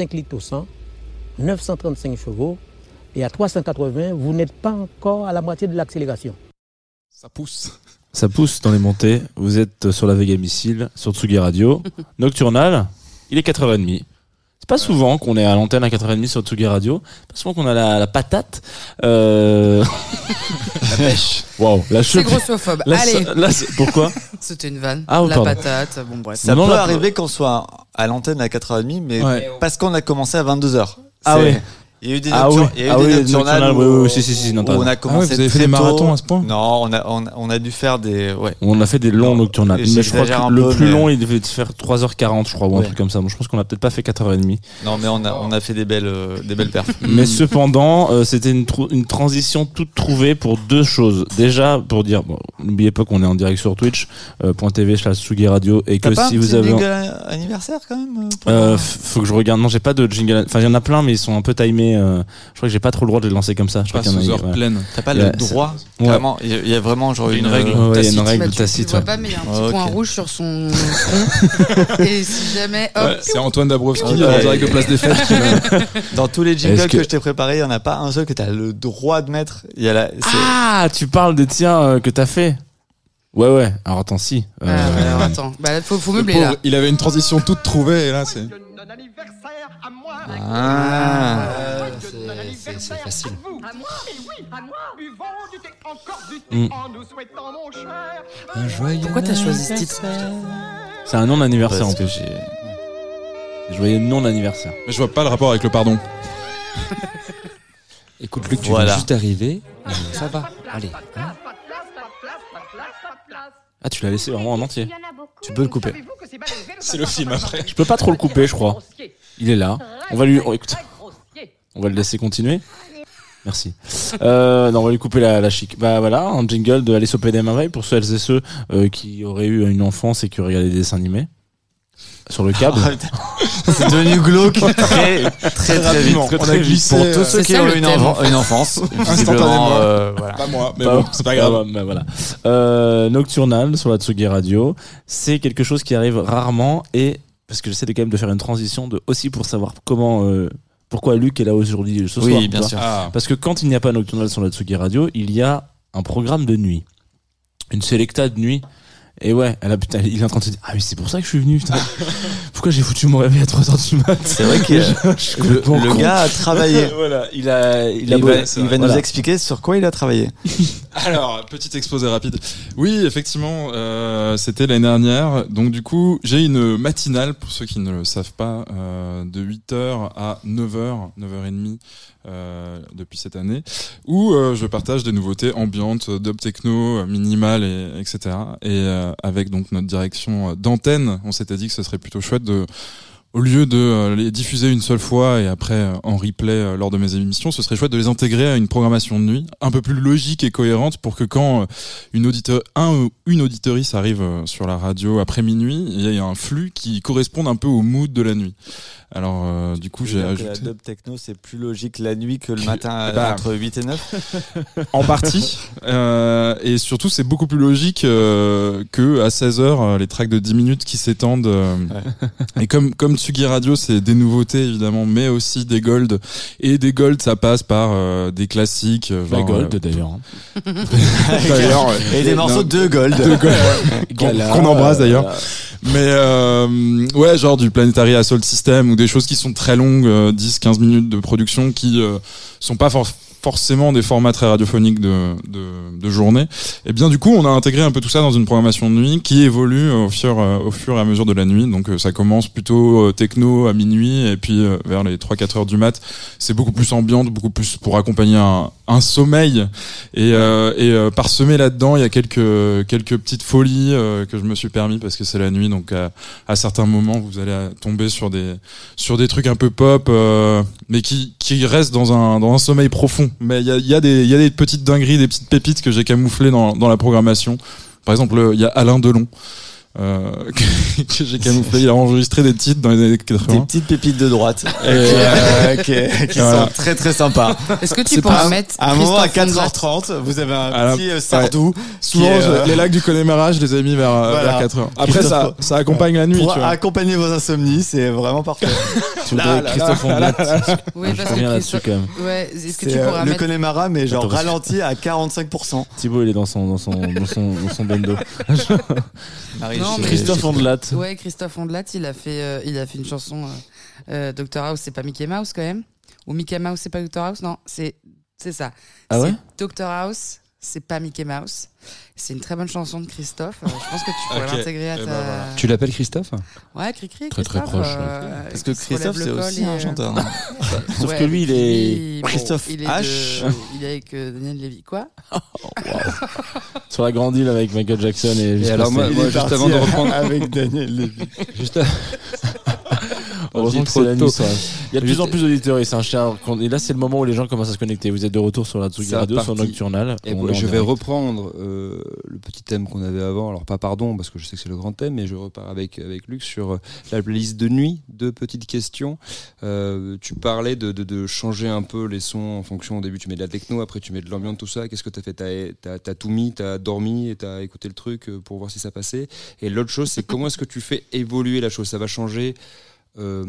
25 litres au 100, 935 chevaux, et à 380, vous n'êtes pas encore à la moitié de l'accélération. Ça pousse. Ça pousse dans les montées. Vous êtes sur la Vega Missile, sur Tsugi Radio. <laughs> Nocturnal, il est 4h30. C'est pas souvent qu'on est à l'antenne à 4h30 sur Tsugi Radio. Pas souvent qu'on a la, la patate. Euh... <laughs> la pêche. Waouh, la C'est grossophobe. Allez. pourquoi <laughs> C'était une vanne. Ah, la pardon. patate. Bon, bref. Ça Non, peut arriver qu'on soit à l'antenne à 4h30, mais Ouais. parce qu'on a commencé à 22h. Ah ouais. Il y a eu des Ah oui. il y a eu Ah des oui, des nocturnales nocturnales, où, oui, oui, si, si, si, où on a Ah commencé ouais, vous avez fait des marathons à ce point? Non, on a, on, a- on a dû faire des. Ouais. On a fait des longs nocturnales. Mais je crois que un le peu, plus mais- long, il devait faire 3h40, je crois, ou un Ouais. truc comme ça. Bon, je pense qu'on a peut-être pas fait 4h30. Non, mais on a, on a fait des belles, euh, des belles perfs. Mais cependant, euh, c'était une, une transition toute trouvée pour deux choses. Déjà, pour dire, bon, n'oubliez pas qu'on est en direct sur Twitch, euh, .tv slash Tsugi Radio, et que pas si un vous avez... jingle a- anniversaire quand même euh, Euh, faut que je regarde. Non, j'ai pas de jingle. Enfin, il y en a plein, mais ils sont un peu timés. Euh, je crois que j'ai pas trop le droit de les lancer comme ça. Je crois Pas qu'il y en a- sous heure ouais. pleine. T'as pas Il le droit. Vraiment, il y a- il y a vraiment genre Il une, règle. euh, Ouais, il y a une règle tu, tacite. tu vois pas, mais il y a un petit Ah, ok. point rouge sur son <laughs> front. Et si jamais, c'est Antoine Dabrowski direct de Place des Fêtes. <laughs> Dans tous les jingles que... je t'ai préparés, il y en a pas un seul que t'as le droit de mettre. Il Ah, tu parles des tiens euh, que t'as fait. Ouais, ouais. Alors attends, si. Euh, Ah, ouais, alors attends, bah, faut, faut Le meubler là. il avait une transition toute trouvée et là c'est. Ah. C'est c'est facile. Mm. Un joyeux Pourquoi t'as choisi ce titre C'est un nom d'anniversaire en plus. j'ai- Joyeux nom d'anniversaire. Mais je vois pas le rapport avec le pardon. <laughs> Écoute, Luc, tu Voilà. viens juste d'arriver. Euh, Ça va. Allez. hein. Ah, tu l'as laissé vraiment en entier. Tu peux le couper. C'est le film après. Je peux pas trop le couper, je crois. Il est là. On va lui. oh, écoute. On va le laisser continuer. Merci. Euh, non, on va lui couper la, la chic. Bah voilà, un jingle de Alice au Pays des Merveilles pour celles et ceux euh, qui auraient eu une enfance et qui auraient regardé des dessins animés. Sur le câble. C'est devenu glauque très très très vite. rapidement. On a glissé, Pour tous euh, ceux c'est qui ça, ont une, enf- enfance, <laughs> Instantanément. euh, voilà. Pas moi, mais bon, c'est pas grave. voilà. Euh, Nocturnal sur la Tsugi Radio, c'est quelque chose qui arrive rarement et parce que j'essaie de quand même de faire une transition de aussi pour savoir comment euh, pourquoi Luc est là aujourd'hui ce Oui, soir. bien sûr. Ah. Parce que quand il n'y a pas Nocturnal sur la Tsugi Radio, il y a un programme de nuit, une sélecta de nuit. Et ouais, elle a, putain, il est en train de se dire Ah, mais c'est pour ça que je suis venu, putain. <laughs> Pourquoi j'ai foutu mon réveil à 3h du mat? C'est vrai que <laughs> Je- le, le gars a travaillé. <laughs> voilà, il a, il Il, a va, il va voilà. nous expliquer sur quoi il a travaillé. Alors, petit exposé rapide. Oui, effectivement, euh, c'était l'année dernière. Donc, du coup, j'ai une matinale, pour ceux qui ne le savent pas, euh, de 8h à 9h, 9h30 euh, depuis cette année, où euh, je partage des nouveautés ambiantes, dub techno, euh, minimal, et, etc. Et euh, avec donc notre direction euh, d'antenne, on s'était dit que ce serait plutôt chouette de au lieu de euh, les diffuser une seule fois et après euh, en replay euh, lors de mes émissions, ce serait chouette de les intégrer à une programmation de nuit un peu plus logique et cohérente pour que quand euh, une auditeur, un ou une auditorice arrive euh, sur la radio après minuit, il y ait un flux qui corresponde un peu au mood de la nuit. Alors euh, du coup, j'ai La ajouté dub techno, c'est plus logique la nuit que le matin euh, Bah, entre 8 et 9. <laughs> en partie. Euh, et surtout, c'est beaucoup plus logique euh, que à 16h, les tracks de 10 minutes qui s'étendent. euh, Et comme, comme Tsugi Radio, c'est des nouveautés évidemment, mais aussi des golds. Et des golds, ça passe par euh, des classiques. euh, La genre, Gold, euh, d'ailleurs. hein. <laughs> D'ailleurs, ouais. Et des morceaux de gold. De gold. Qu'on embrasse d'ailleurs. Euh, Mais euh, ouais, genre du Planetary Assault System ou des choses qui sont très longues, euh, 10-15 minutes de production qui euh, sont pas for- forcément des formats très radiophoniques de, de, de journée. Et bien du coup, on a intégré un peu tout ça dans une programmation de nuit qui évolue au fur, euh, au fur et à mesure de la nuit. Donc euh, ça commence plutôt euh, techno à minuit et puis euh, vers les 3-4 heures du mat, c'est beaucoup plus ambiante, beaucoup plus pour accompagner un, un sommeil. Et, euh, et euh, parsemé là-dedans, il y a quelques, quelques petites folies euh, que je me suis permis parce que c'est la nuit. Donc à, certains moments, vous allez euh, tomber sur des, sur des trucs un peu pop, euh, mais qui, qui restent dans un, dans un sommeil profond. Mais il y a, y, a des- petites dingueries, des petites pépites que j'ai camouflées dans, dans la programmation. Par exemple, il y a Alain Delon. Euh, <laughs> que, j'ai camouflé, il a enregistré des titres dans les années 80. Des petites pépites de droite. Et, euh, <laughs> qui, qui voilà. sont très très sympas. Est-ce que tu C'est pourras pas- mettre À un moment à Christophe 4h30, vous avez un la- petit euh, ouais. sardou. Souvent, est, euh, les lacs du Connemara, je les ai mis vers, Voilà. vers 4 heures. Après, ça, ça accompagne la nuit. Pour tu vois. accompagner vos insomnies, c'est vraiment parfait. <laughs> Tu voudrais Christophe Ondelat Oui, Je parce que reviens là-dessus Christophe- quand même. Ouais, est-ce que C'est tu euh, pourras le Connemara, mais genre ralenti à 45%. Thibaut, il est dans son, dans son, dans son, dans son bendo. Non, mais- Christophe Ondelat. Ouais, Christophe Ondelat, il a fait, euh, il a fait une chanson. Euh, euh, Dr House, c'est pas Mickey Mouse quand même Ou Mickey Mouse, c'est pas Dr House? Non, c'est, c'est ça. Ah ouais? Dr House, c'est pas Mickey Mouse. C'est une très bonne chanson de Christophe. Euh, je pense que tu pourrais l'intégrer à Eh ta. ben voilà. Tu l'appelles Christophe Ouais, Cri-Cri. Très, très Christophe, proche, euh, Parce que Christophe, c'est aussi et, un chanteur. <laughs> Sauf ouais, que lui, il est. bon, Christophe il est H. de- il est avec euh, Daniel Lévy, quoi <laughs> Sur la grande île avec Michael Jackson et. Et alors, moi, moi, juste avant de reprendre. avec Daniel Levy. <laughs> Juste à- Heureusement que c'est la nuit, ça. Il y a de plus en plus d'auditeurs. C'est un chien. Et là, c'est le moment où les gens commencent à se connecter. Vous êtes de retour sur la Tsugi Radio, sur. Nocturnal. Et On moi, est en je vais direct. reprendre euh, le petit thème qu'on avait avant. Alors pas pardon parce que je sais que c'est le grand thème, mais je repars avec avec Luc sur euh, la playlist de nuit. Deux petites questions. Euh, tu parlais de, de, de changer un peu les sons en fonction. Au début, tu mets de la techno, après tu mets de l'ambiance, tout ça. Qu'est-ce que t'as fait? T'as t'as t'as tout mis, t'as dormi et t'as écouté le truc pour voir si ça passait. Et l'autre chose, c'est comment est-ce que tu fais évoluer la chose? Ça va changer. Euh,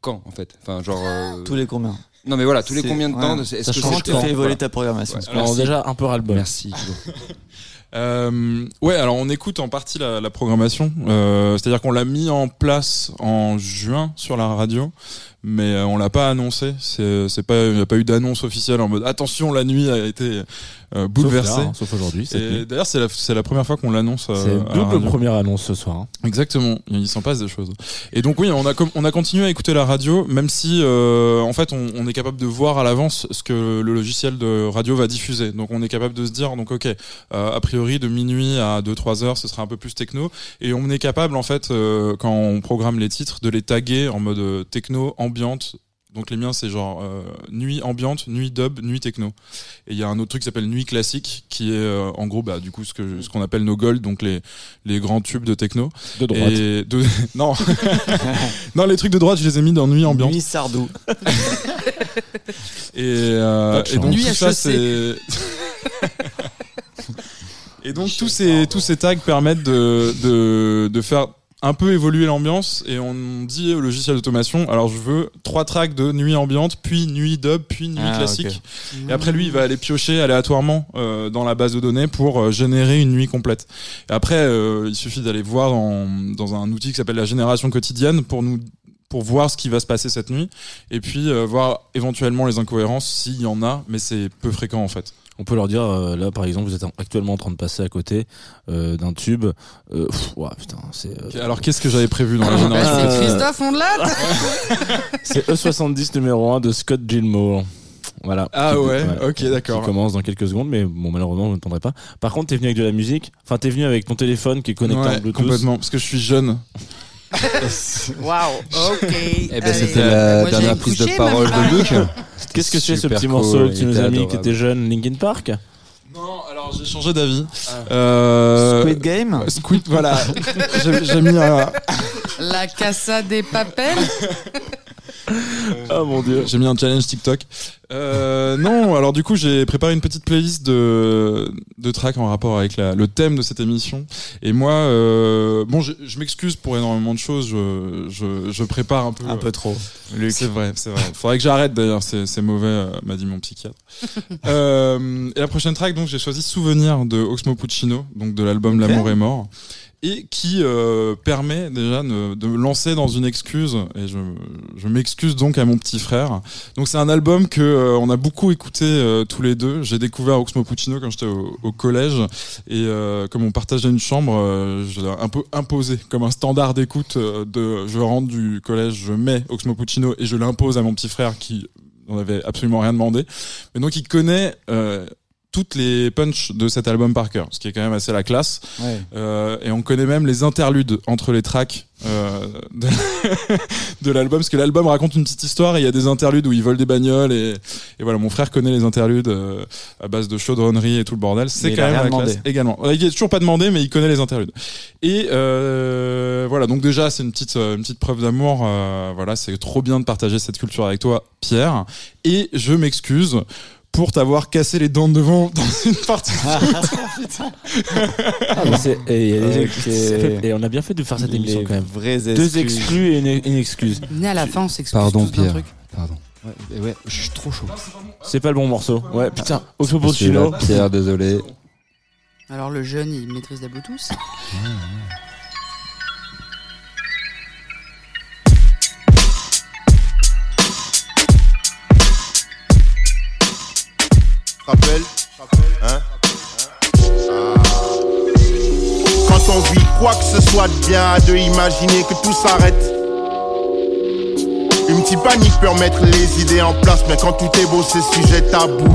quand en fait Enfin genre euh, Tous les combien non mais voilà tous les combien de temps ouais. est-ce que Ça change, c'est tu quand fais évoluer ta programmation. Ouais. Alors, déjà, un peu ras-le-bol. Merci. <laughs> Euh, ouais, alors on écoute en partie la, la programmation. Euh, C'est-à-dire qu'on l'a mis en place en juin sur la radio, mais on l'a pas annoncé. C'est c'est pas, il n'y a pas eu d'annonce officielle en mode attention, la nuit a été euh, bouleversée. Sauf, hein, sauf aujourd'hui. d'ailleurs, c'est la, la première fois qu'on l'annonce. euh, C'est double première annonce ce soir. hein. Exactement, il s'en passe des choses. Et donc oui, on a on a continué à écouter la radio, même si euh, en fait on, on est capable de voir à l'avance ce que le logiciel de radio va diffuser. Donc on est capable de se dire donc ok, euh, a priori de minuit à 2-3 heures, ce sera un peu plus techno. Et on est capable en fait euh, quand on programme les titres de les taguer en mode techno, ambiante. Donc les miens c'est genre euh, nuit ambiante, nuit dub, nuit techno. Et il y a un autre truc qui s'appelle nuit classique, qui est euh, en gros bah du coup ce que ce qu'on appelle nos gold, donc les les grands tubes de techno. De droite. Et de- <laughs> non, <laughs> non les trucs de droite je les ai mis dans nuit ambiante. Nuit Sardou. <laughs> Et, euh, et donc Nuit tout ça HEC. c'est et donc tous ces tous ces tags permettent de de de faire un peu évoluer l'ambiance et on dit au logiciel d'automation alors je veux trois tracks de nuit ambiante puis nuit dub puis nuit Ah, classique. et après lui il va aller piocher aléatoirement euh, dans la base de données pour euh, générer une nuit complète. Et après euh, il suffit d'aller voir dans, dans un outil qui s'appelle la génération quotidienne pour nous pour voir ce qui va se passer cette nuit et puis euh, voir éventuellement les incohérences s'il y en a mais c'est peu fréquent en fait On peut leur dire, euh, là par exemple, vous êtes en- actuellement en train de passer à côté euh, d'un tube. Euh, pff, ouah, putain, c'est euh, alors qu'est-ce que j'avais prévu dans la Ah, génération c'est quotidienne Christophe Ondelat <laughs> <laughs> c'est E70 numéro 1 de Scott Gilmore. Voilà. Ah Qui- ouais, voilà. ok, d'accord. Qui commence dans quelques secondes, mais bon, malheureusement, vous n'entendrez pas. Par contre, t'es venu avec de la musique. Enfin, t'es venu avec ton téléphone qui est connecté Ouais, en Bluetooth. complètement parce que je suis jeune Waouh, ok. Eh ben, Allez. c'était la Moi, dernière prise de parole même de Luc. Qu'est-ce que c'est ce petit cool, morceau que tu nous as mis, que t'étais jeune, Linkin Park non alors j'ai changé d'avis Euh, Squid Game Squid voilà <laughs> j'ai mis un, La Casa des Papels <laughs> Oh mon dieu. J'ai mis un challenge TikTok. Euh, non, alors du coup, j'ai préparé une petite playlist de, de tracks en rapport avec la, le thème de cette émission. Et moi, euh, bon, je, je m'excuse pour énormément de choses. Je, je, je prépare un peu. Un peu trop. C'est vrai, c'est vrai. Faudrait que j'arrête d'ailleurs, c'est c'est mauvais, euh, m'a dit mon psychiatre. <laughs> euh, et la prochaine track, donc, j'ai choisi Souvenir de Oxmo Puccino, donc de l'album. L'amour est mort. Et qui euh, permet déjà de, de lancer dans une excuse, et je, je m'excuse donc à mon petit frère. Donc c'est un album que euh, on a beaucoup écouté euh, tous les deux. J'ai découvert Oxmo Puccino quand j'étais au, au collège, et euh, comme on partageait une chambre, euh, je l'ai un peu imposé comme un standard d'écoute euh, de je rentre du collège, je mets Oxmo Puccino et je l'impose à mon petit frère qui n'en avait absolument rien demandé. Mais donc il connaît euh, toutes les punchs de cet album par cœur, ce qui est quand même assez la classe. Ouais. Euh, et on connaît même les interludes entre les tracks euh, <laughs> de, l'album, parce que l'album raconte une petite histoire et il y a des interludes où ils volent des bagnoles et, et voilà, mon frère connaît les interludes euh, à base de chaudronnerie et tout le bordel. C'est quand même la demandé. classe également. Il a toujours pas demandé, mais il connaît les interludes. Et euh, voilà, donc déjà c'est une petite euh, une petite preuve d'amour. euh, voilà, c'est trop bien de partager cette culture avec toi, Pierre. Et je m'excuse pour t'avoir cassé les dents de devant dans une <laughs> partie. de foot. Ah, mais c'est- et, il y a des Ok. ex- c'est- et on a bien fait de faire cette émission Les quand même. vraies Deux exclus et une, une excuse. Né à la fin, on s'excuse Pardon, tous d'un Pierre. truc. Pardon. Ouais, et ouais, je suis trop chaud. C'est pas le bon morceau. Ouais, putain. Oxmo Celui-là, Puccino. Pierre, désolé. Alors le jeune, il maîtrise la Bluetooth. Hein? Quand on vit quoi que ce soit de bien, de imaginer que tout s'arrête. Une petite panique peut remettre les idées en place, mais quand tout est beau, c'est sujet tabou.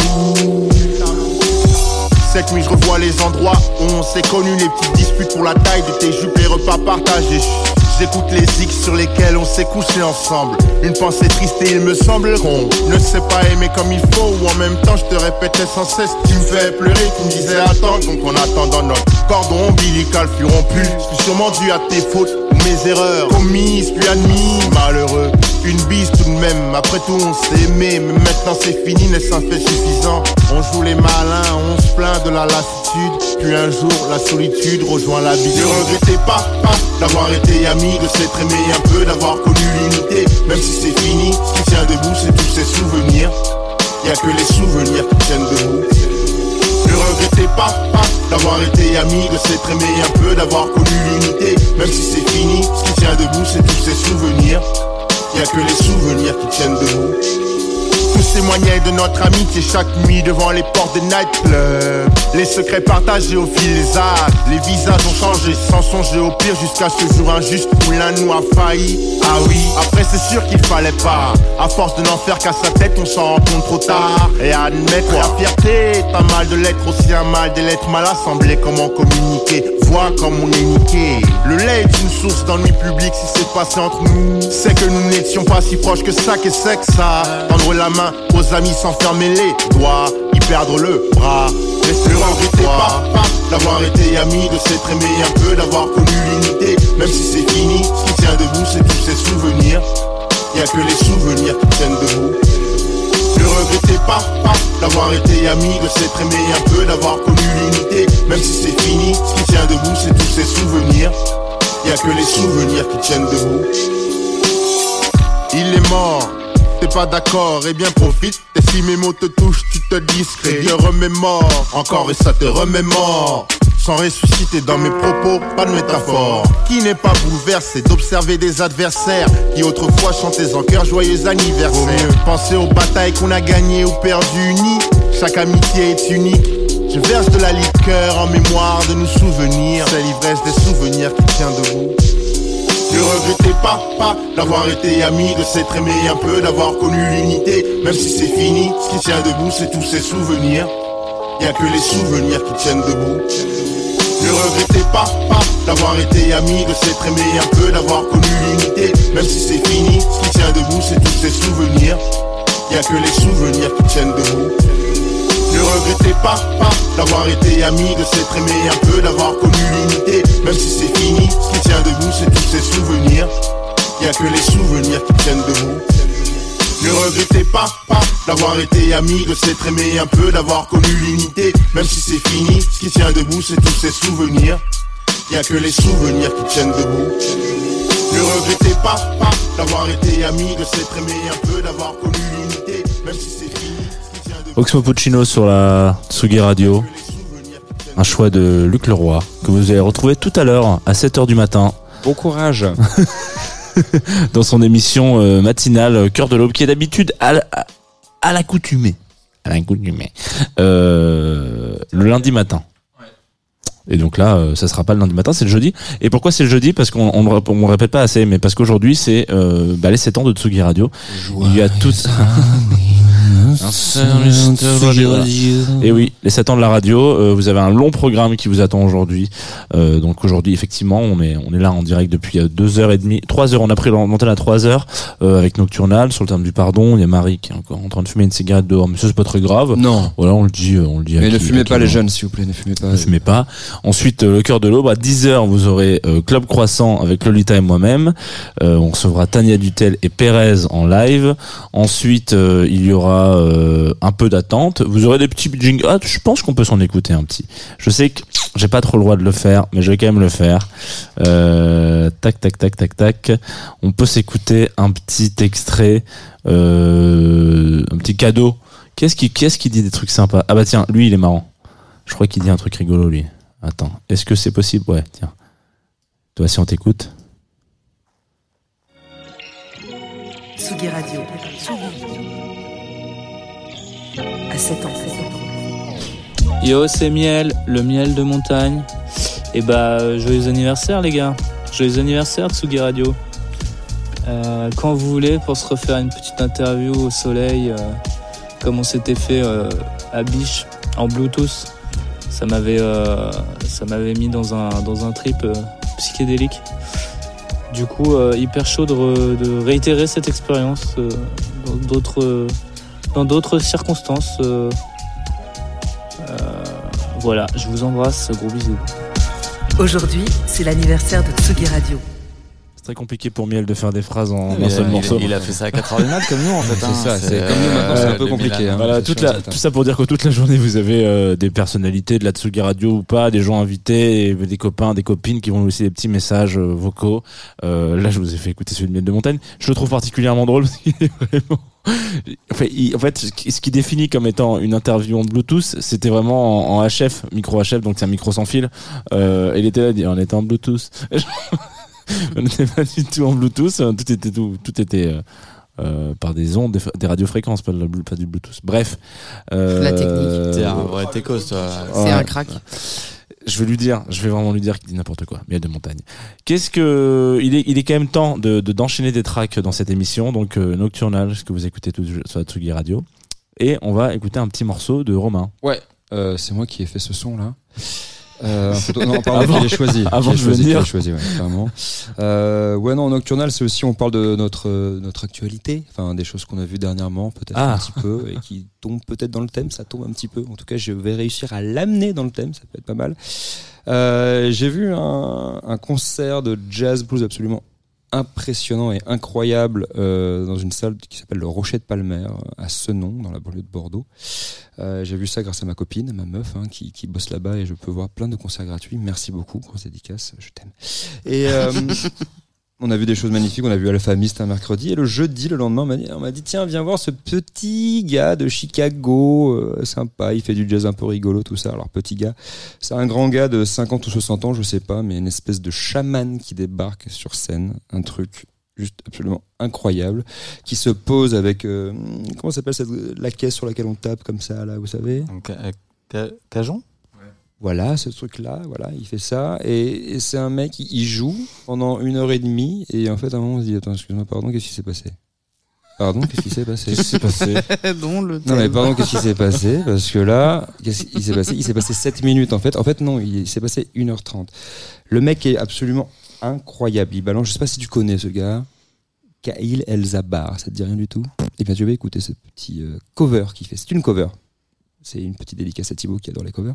Cette nuit, je revois les endroits où on s'est connus, les petites disputes pour la taille de tes jupes, les repas partagés. J'écoute les X sur lesquels on s'est couché ensemble. Une pensée triste et il me semble qu'on ne sait pas aimer comme il faut. Ou en même temps, je te répétais sans cesse, tu me fais pleurer, tu me disais attends. Donc en attendant notre cordon ombilical fut rompu. C'est sûrement dû à tes fautes ou mes erreurs commises puis admis. Malheureux, une bise tout de même. Après tout, on s'est aimé, mais maintenant c'est fini, n'est-ce un fait suffisant On joue les malins, on se plaint de la lassitude. Puis un jour, la solitude rejoint l'habitude. Ne regrettez pas, d'avoir été ami, de s'être aimé un peu, d'avoir connu l'unité. Même si c'est fini, ce qui tient debout, c'est tous ces souvenirs. Y a que les souvenirs qui tiennent debout. Ne regrettez pas, pas d'avoir été ami, de s'être aimé un peu, d'avoir connu l'unité. Même si c'est fini, ce qui tient debout, c'est tous ces souvenirs. Y a que les souvenirs qui tiennent debout. Tous témoignaient de notre amitié chaque nuit devant les portes des nightclubs. Les secrets partagés au fil des âges. Les visages ont changé sans songer au pire jusqu'à ce jour injuste où l'un nous a failli. Ah oui, après c'est sûr qu'il fallait pas. À force de n'en faire qu'à sa tête, on s'en rend compte trop tard. Et admettre la fierté un mal de lettres, aussi un mal des lettres mal assemblées. Comment communiquer? Vois comme on est niqué. Le lait est une source d'ennui public si c'est passé entre nous. C'est que nous n'étions pas si proches que ça, que c'est que ça? Tendre la main aux amis sans fermer les doigts, y perdre le bras. Reste le regretter pas, pas d'avoir été ami, de s'être aimé un peu, d'avoir connu l'unité. Même si c'est fini, ce qui tient debout, c'est tous ces souvenirs. Y a que les souvenirs qui tiennent debout. Ne regrettez pas, pas d'avoir été ami, de s'être aimé un peu, d'avoir connu l'unité. Même si c'est fini, ce qui tient debout, c'est tous ces souvenirs. Y a que les souvenirs qui tiennent debout. Il est mort, t'es pas d'accord, et bien profite. Et si mes mots te touchent, tu te discret. Dieu remémore, encore et ça te remémore. Sans ressusciter dans mes propos, pas de métaphore. Qui n'est pas bouleversé d'observer des adversaires qui autrefois chantaient en cœur joyeux anniversaire. Penser aux batailles qu'on a gagnées ou perdues unies. Chaque amitié est unique. Je verse de la liqueur en mémoire de nos souvenirs. C'est l'ivresse des souvenirs qui tient debout. Ne regrettez pas, pas d'avoir été ami, de s'être aimé un peu, d'avoir connu l'unité. Même si c'est fini, ce qui tient debout, c'est tous ces souvenirs. Y a que les souvenirs qui tiennent debout. Ne regrettez pas, pas d'avoir été ami, de s'être aimé un peu, d'avoir connu l'unité. Même si c'est fini, ce qui tient debout, c'est tous ces souvenirs. Y a que les souvenirs qui tiennent debout. Ne regrettez pas, pas d'avoir été ami, de s'être aimé un peu, d'avoir connu l'unité. Même si c'est fini, ce qui tient debout, c'est tous ces souvenirs. Y a que les souvenirs qui tiennent debout. Ne regrettez pas, pas d'avoir été ami, de s'être aimé un peu, d'avoir connu l'unité. Même si c'est fini, ce qui tient debout, c'est tous ces souvenirs. Y a que les souvenirs qui tiennent debout. Ne regrettez pas, pas d'avoir été ami, de s'être aimé un peu, d'avoir connu l'unité. Même si c'est Oxmo Puccino sur la Tsugi Radio. Un choix de Luc Leroy que vous allez retrouver tout à l'heure à 7h du matin Bon courage. <laughs> dans son émission euh, matinale euh, Cœur de l'aube qui est d'habitude à, l'accoutumée. À l'accoutumée. Euh, le lundi matin. Et donc là, euh, ça sera pas le lundi matin, c'est le jeudi. Et pourquoi c'est le jeudi? Parce qu'on on, on le répète pas assez, mais parce qu'aujourd'hui c'est euh, bah, les 7 ans de Tsugi Radio. Il y a tout. <laughs> Et oui, les 7 ans de la radio, euh, vous avez un long programme qui vous attend aujourd'hui. Euh, donc aujourd'hui, effectivement, on est on est là en direct depuis euh, deux heures et demie, trois heures. On a pris l'antenne à trois heures euh, avec Nocturnal sur le terme du pardon. Il y a Marie qui est encore en train de fumer une cigarette dehors, mais ça c'est pas très grave. Non. Voilà, on le dit, euh, on le dit. Mais ne fumez pas les jeunes, s'il vous plaît, ne fumez pas. ne fumez pas. Ensuite, euh, le cœur de l'aube. À 10h, vous aurez euh, Club Croissant avec Lolita et moi-même. Euh, on recevra Tania Dutel et Pérez en live. Ensuite, euh, il y aura euh, un peu d'attente. Vous aurez des petits jingles. Ah, je pense qu'on peut s'en écouter un petit. Je sais que j'ai pas trop le droit de le faire, mais je vais quand même le faire. Euh, tac, tac, tac, tac, tac. On peut s'écouter un petit extrait, euh, un petit cadeau. Qu'est-ce qui, qu'est-ce qui dit des trucs sympas? Ah bah tiens, lui, il est marrant. Je crois qu'il dit un truc rigolo, lui. Attends, est-ce que c'est possible? Ouais, tiens. Toi, si on t'écoute. Tsugi Radio. À 7 ans. Yo, c'est Miel, le miel de montagne. Et bah, euh, joyeux anniversaire, les gars. Joyeux anniversaire, Tsugi Radio. Euh, quand vous voulez, pour se refaire une petite interview au soleil, euh, comme on s'était fait à Biche, en Bluetooth, ça m'avait ça m'avait mis dans un, dans un trip psychédélique. Du coup, hyper chaud de, de réitérer cette expérience d'autres dans d'autres circonstances. euh, euh, voilà, je vous embrasse, gros bisous. Aujourd'hui, c'est l'anniversaire de Tsugi Radio. C'est très compliqué pour Miel de faire des phrases en un seul morceau. il a fait ça à 4 heures du mat, comme nous, en fait, C'est hein. ça, C'est, comme nous maintenant, c'est un peu euh, compliqué. les hein. Voilà, toute la, tout ça pour dire que toute la journée vous avez euh, des personnalités de la Tsugi Radio ou pas, des gens invités, des copains, des copines qui vont nous laisser des petits messages euh, vocaux. Euh, là, je vous ai fait écouter celui de Miel de Montagne. Je le trouve particulièrement drôle parce qu'il est <laughs> vraiment. <laughs> Enfin, il- en fait, ce qui- définit comme étant une interview en Bluetooth, c'était vraiment en, en HF, micro HF, donc c'est un micro sans fil. Euh, il était là, on était en Bluetooth. <laughs> on n'était pas du tout en Bluetooth, euh, tout était tout, tout était euh, euh, par des ondes, des, des radiofréquences, pas, de la Blu- pas du Bluetooth. Bref. euh, La technique. T'es un vrai techos, toi. C'est un crack. Je vais lui dire, je vais vraiment lui dire qu'il dit n'importe quoi. Mais de montagne. Qu'est-ce que il est, il est quand même temps de de- d'enchaîner des tracks dans cette émission, donc euh, Nocturnal, ce que vous écoutez tout sur la Radio, et on va écouter un petit morceau de Romain. Ouais, euh, c'est moi qui ai fait ce son là. Euh, photo- non, pardon, Avant- qui l'ai choisi. <laughs> avant de choisi, venir. choisi, ouais, clairement. Euh, ouais, non, Nocturnal, c'est aussi, on parle de notre, euh, notre actualité, enfin, des choses qu'on a vues dernièrement, peut-être Ah. un petit peu, et qui tombent peut-être dans le thème, ça tombe un petit peu. En tout cas, je vais réussir à l'amener dans le thème, ça peut être pas mal. Euh, j'ai vu un, un concert de jazz blues absolument impressionnant et incroyable euh, dans une salle qui s'appelle le Rocher de Palmer à Senon dans la banlieue de Bordeaux. Euh, j'ai vu ça grâce à ma copine, ma meuf, hein, qui, qui bosse là-bas et je peux voir plein de concerts gratuits. Merci beaucoup, grosse dédicace, je t'aime. Euh, <laughs> on a vu des choses magnifiques. On a vu Alpha Mist un mercredi et le jeudi, le lendemain, on m'a dit, tiens, viens voir ce petit gars de Chicago, euh, sympa. Il fait du jazz un peu rigolo, tout ça. Alors petit gars, c'est un grand gars de 50 ou 60 ans, je sais pas, mais une espèce de chaman qui débarque sur scène, un truc juste absolument incroyable, qui se pose avec euh, comment s'appelle la caisse sur laquelle on tape comme ça là, vous savez? Euh, ca- Cajon? Voilà, ce truc-là, voilà, il fait ça. Et, et c'est un mec, il, il joue pendant une heure et demie. Et en fait, à un moment, on se dit Attends, excuse-moi, pardon, qu'est-ce qui s'est passé? Pardon, qu'est-ce qui s'est passé? Qu'est-ce qui s'est passé? <laughs> Dont le Non, mais pardon, qu'est-ce qui s'est passé? Parce que là, qu'est-ce qui s'est passé? Il s'est passé 7 minutes en fait. En fait, non, il, s'est passé 1h30. Le mec est absolument incroyable. Il balance, je sais pas si tu connais ce gars. Kail Elzabar, ça te dit rien du tout? Eh bien, tu vas écouter ce petit euh, cover qu'il fait. C'est une cover. C'est une petite dédicace à Thibaut qui adore les covers.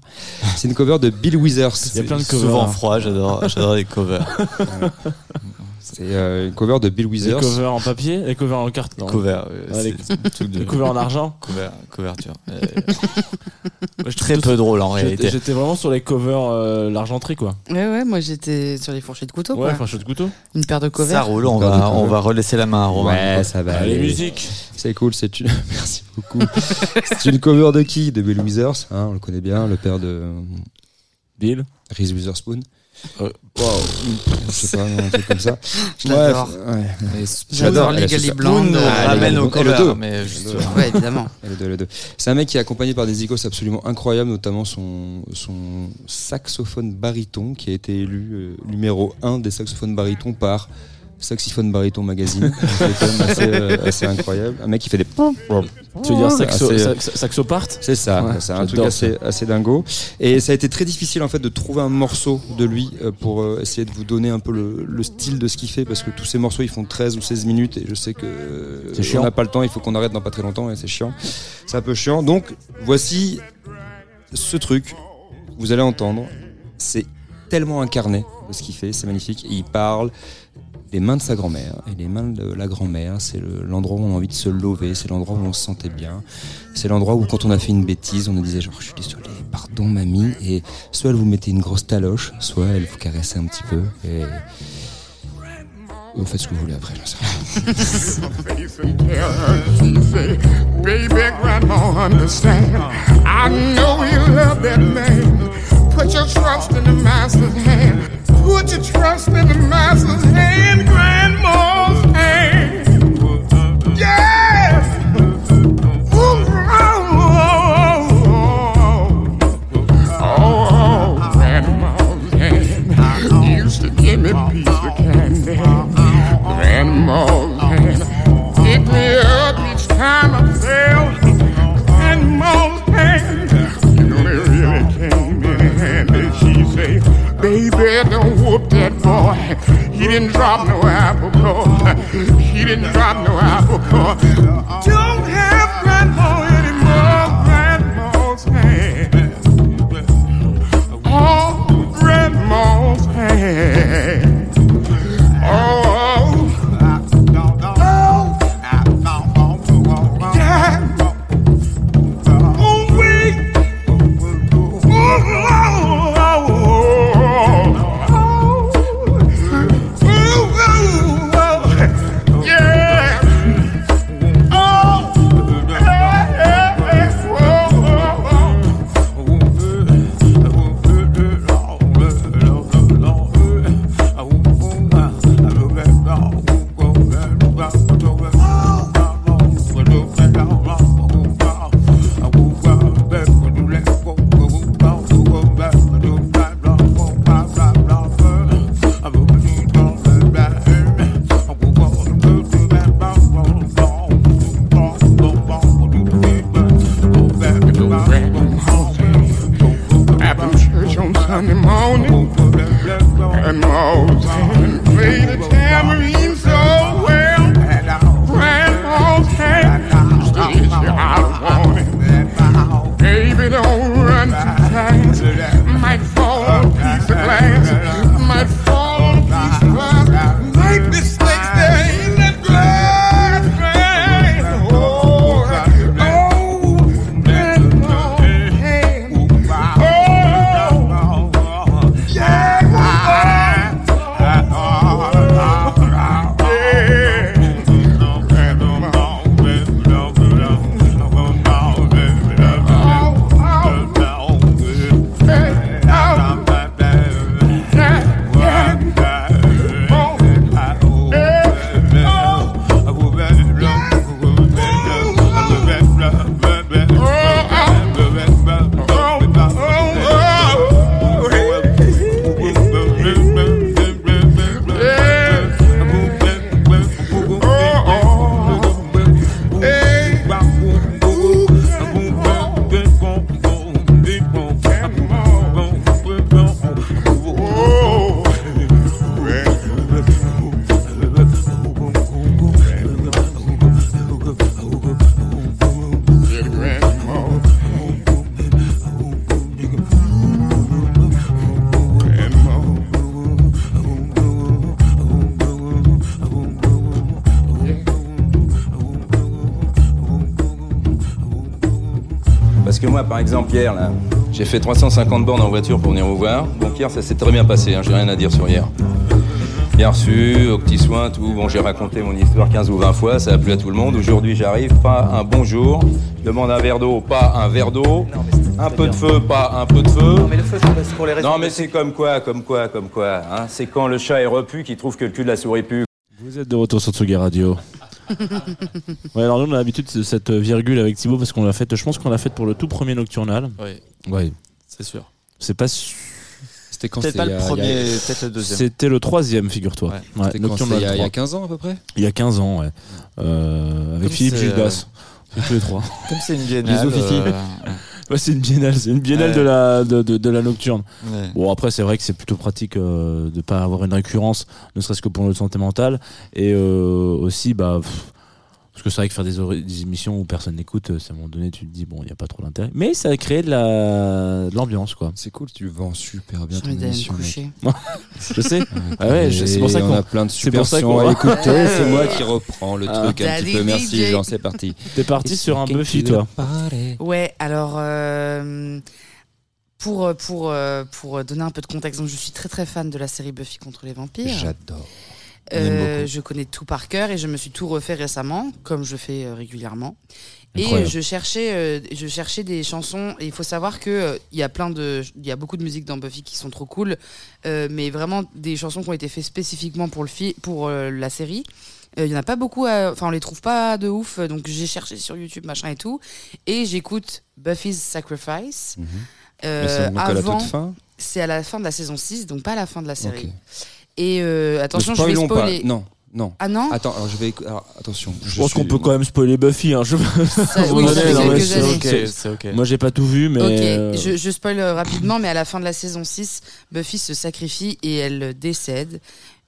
C'est une cover de Bill Withers. Il y a plein de covers. Souvent froid, j'adore, j'adore les covers. <laughs> C'est euh, une cover de Bill Les Withers. covers en papier, les covers en carte, non Covers, euh, Ouais, les, c'est un truc de- les <laughs> covers en argent. Cover, couverture. Euh, <laughs> Moi, Très peu drôle en réalité. J'étais vraiment sur les covers euh, l'argenterie quoi. Ouais, ouais, moi j'étais sur les fourchettes de couteau. Ouais, chou de couteau. Une paire de covers. Ça roule, on va, on va relaisser la main à Romain. Ouais, ça va. Allez, aller. musique. C'est cool, c'est une. <laughs> Merci beaucoup. c'est une cover de qui? De Bill Withers, hein, on le connaît bien, le père de Bill. Reese Witherspoon. Euh, Wow. Je sais pas, un truc comme ça. <laughs> Je l'adore. Bref, ouais. J'adore Legally. Blonde. nous ramène au cover, mais juste- Ouais, évidemment. <laughs> C'est un mec qui est accompagné par des icônes absolument incroyables, notamment son, son saxophone baryton, qui a été élu euh, numéro 1 des saxophones barytons par Saxophone Baryton Magazine. <laughs> C'est quand même assez, euh, assez incroyable. Un mec qui fait des... Tu veux dire saxo, Assez- sax- saxopart C'est ça, Ouais, c'est un truc assez, assez dingo. Et ça a été très difficile en fait de trouver un morceau de lui euh, pour euh, essayer de vous donner un peu le, le style de ce qu'il fait parce que tous ces morceaux ils font 13 ou 16 minutes et je sais que euh, C'est chiant. on n'a pas le temps, il faut qu'on arrête dans pas très longtemps et c'est chiant. C'est un peu chiant. Donc voici ce truc, vous allez entendre, c'est tellement incarné de ce qu'il fait, c'est magnifique. Et il parle des mains de sa grand-mère. Et les mains de la grand-mère, c'est le- l'endroit où on a envie de se lever, c'est l'endroit où on se sentait bien. C'est l'endroit où quand on a fait une bêtise, on nous disait genre je suis désolé, pardon mamie. Et soit elle vous mettait une grosse taloche, soit elle vous caressait un petit peu. Et vous faites ce que vous voulez après, j'en sais rien. Put your trust in the master's hand, grandma. Didn't drop no apple core. <laughs> He didn't drop no apple core. Que moi, par exemple, hier, là, j'ai fait 350 bornes en voiture pour venir vous voir. Donc hier, ça s'est très bien passé, hein, j'ai rien à dire sur hier. Bien reçu, au petit soin, tout. Bon, j'ai raconté mon histoire 15 ou 20 fois, ça a plu à tout le monde. Aujourd'hui, j'arrive, pas un bonjour. Je demande un verre d'eau, pas un verre d'eau. Un peu de feu, pas un peu de feu. Mais le feu, c'est pour les Non, mais c'est comme quoi, comme quoi, comme quoi. Hein c'est quand le chat est repu qu'il trouve que le cul de la souris pue. Vous êtes de retour sur Tsugi Radio. Ouais, alors nous on a l'habitude de cette virgule avec Thibaut parce qu'on l'a faite, je pense qu'on l'a faite pour le tout premier nocturnal. Oui. Ouais. C'est sûr. C'est pas su- C'était quand Peut-être c'était pas le premier, a- peut-être le deuxième. C'était le troisième, figure-toi. Ouais. Nocturnal il y a- il y a 3. 15 ans à peu près Il y a 15 ans, ouais. Euh, avec Comme Philippe c'est, Gildas. C'est tous les trois. Comme c'est une biennale. Bisous, Fifi. <laughs> Ouais, c'est une biennale, c'est une biennale Ouais. de, la, de, de, de la nocturne. Ouais. Bon, après, c'est vrai que c'est plutôt pratique euh, de pas avoir une récurrence, ne serait-ce que pour notre santé mentale. Et euh, aussi, bah. pff, parce que c'est vrai que faire des, émissions où personne n'écoute, euh, c'est à un moment donné, tu te dis, bon, il n'y a pas trop d'intérêt. Mais ça a créé de la- de l'ambiance, quoi. C'est cool, tu vends super bien ton émission. <laughs> je sais. Ah ouais, c'est pour ça qu'on a plein de super ça sons à écouter. C'est moi qui <laughs> reprends le Ah. truc un petit peu. Merci. Jean, c'est parti. <laughs> T'es parti sur un Buffy, toi. Ouais, alors euh, pour euh, pour euh, pour donner un peu de contexte, donc je suis très très fan de la série Buffy contre les vampires. J'adore. Euh, je connais tout par cœur et je me suis tout refait récemment, comme je fais euh, régulièrement. Et Incroyable. euh, je cherchais, euh, je cherchais des chansons. Et il faut savoir que il y a plein de, il y a beaucoup de musiques dans Buffy qui sont trop cool, mais vraiment des chansons qui ont été faites spécifiquement pour le fi- pour la série. Il y en a pas beaucoup, enfin on les trouve pas de ouf, donc j'ai cherché sur YouTube machin et tout, et j'écoute Buffy's Sacrifice. Euh, Mais c'est donc à la avant, c'est à la fin de la saison 6, donc pas à la fin de la série. Et euh, attention, Ne je vais spoiler. Pas. Non, non. Ah non Attends, alors je vais. Alors, attention. Je pense qu'on peut quand même spoiler Buffy. Hein. Je... Ça- <laughs> oui, ça fait Non, mais quelques c'est années. ok, C'est- c'est ok. Moi, j'ai pas tout vu, mais. Ok, euh, je, je spoil euh, rapidement, mais à la fin de la saison 6, Buffy se sacrifie et elle décède.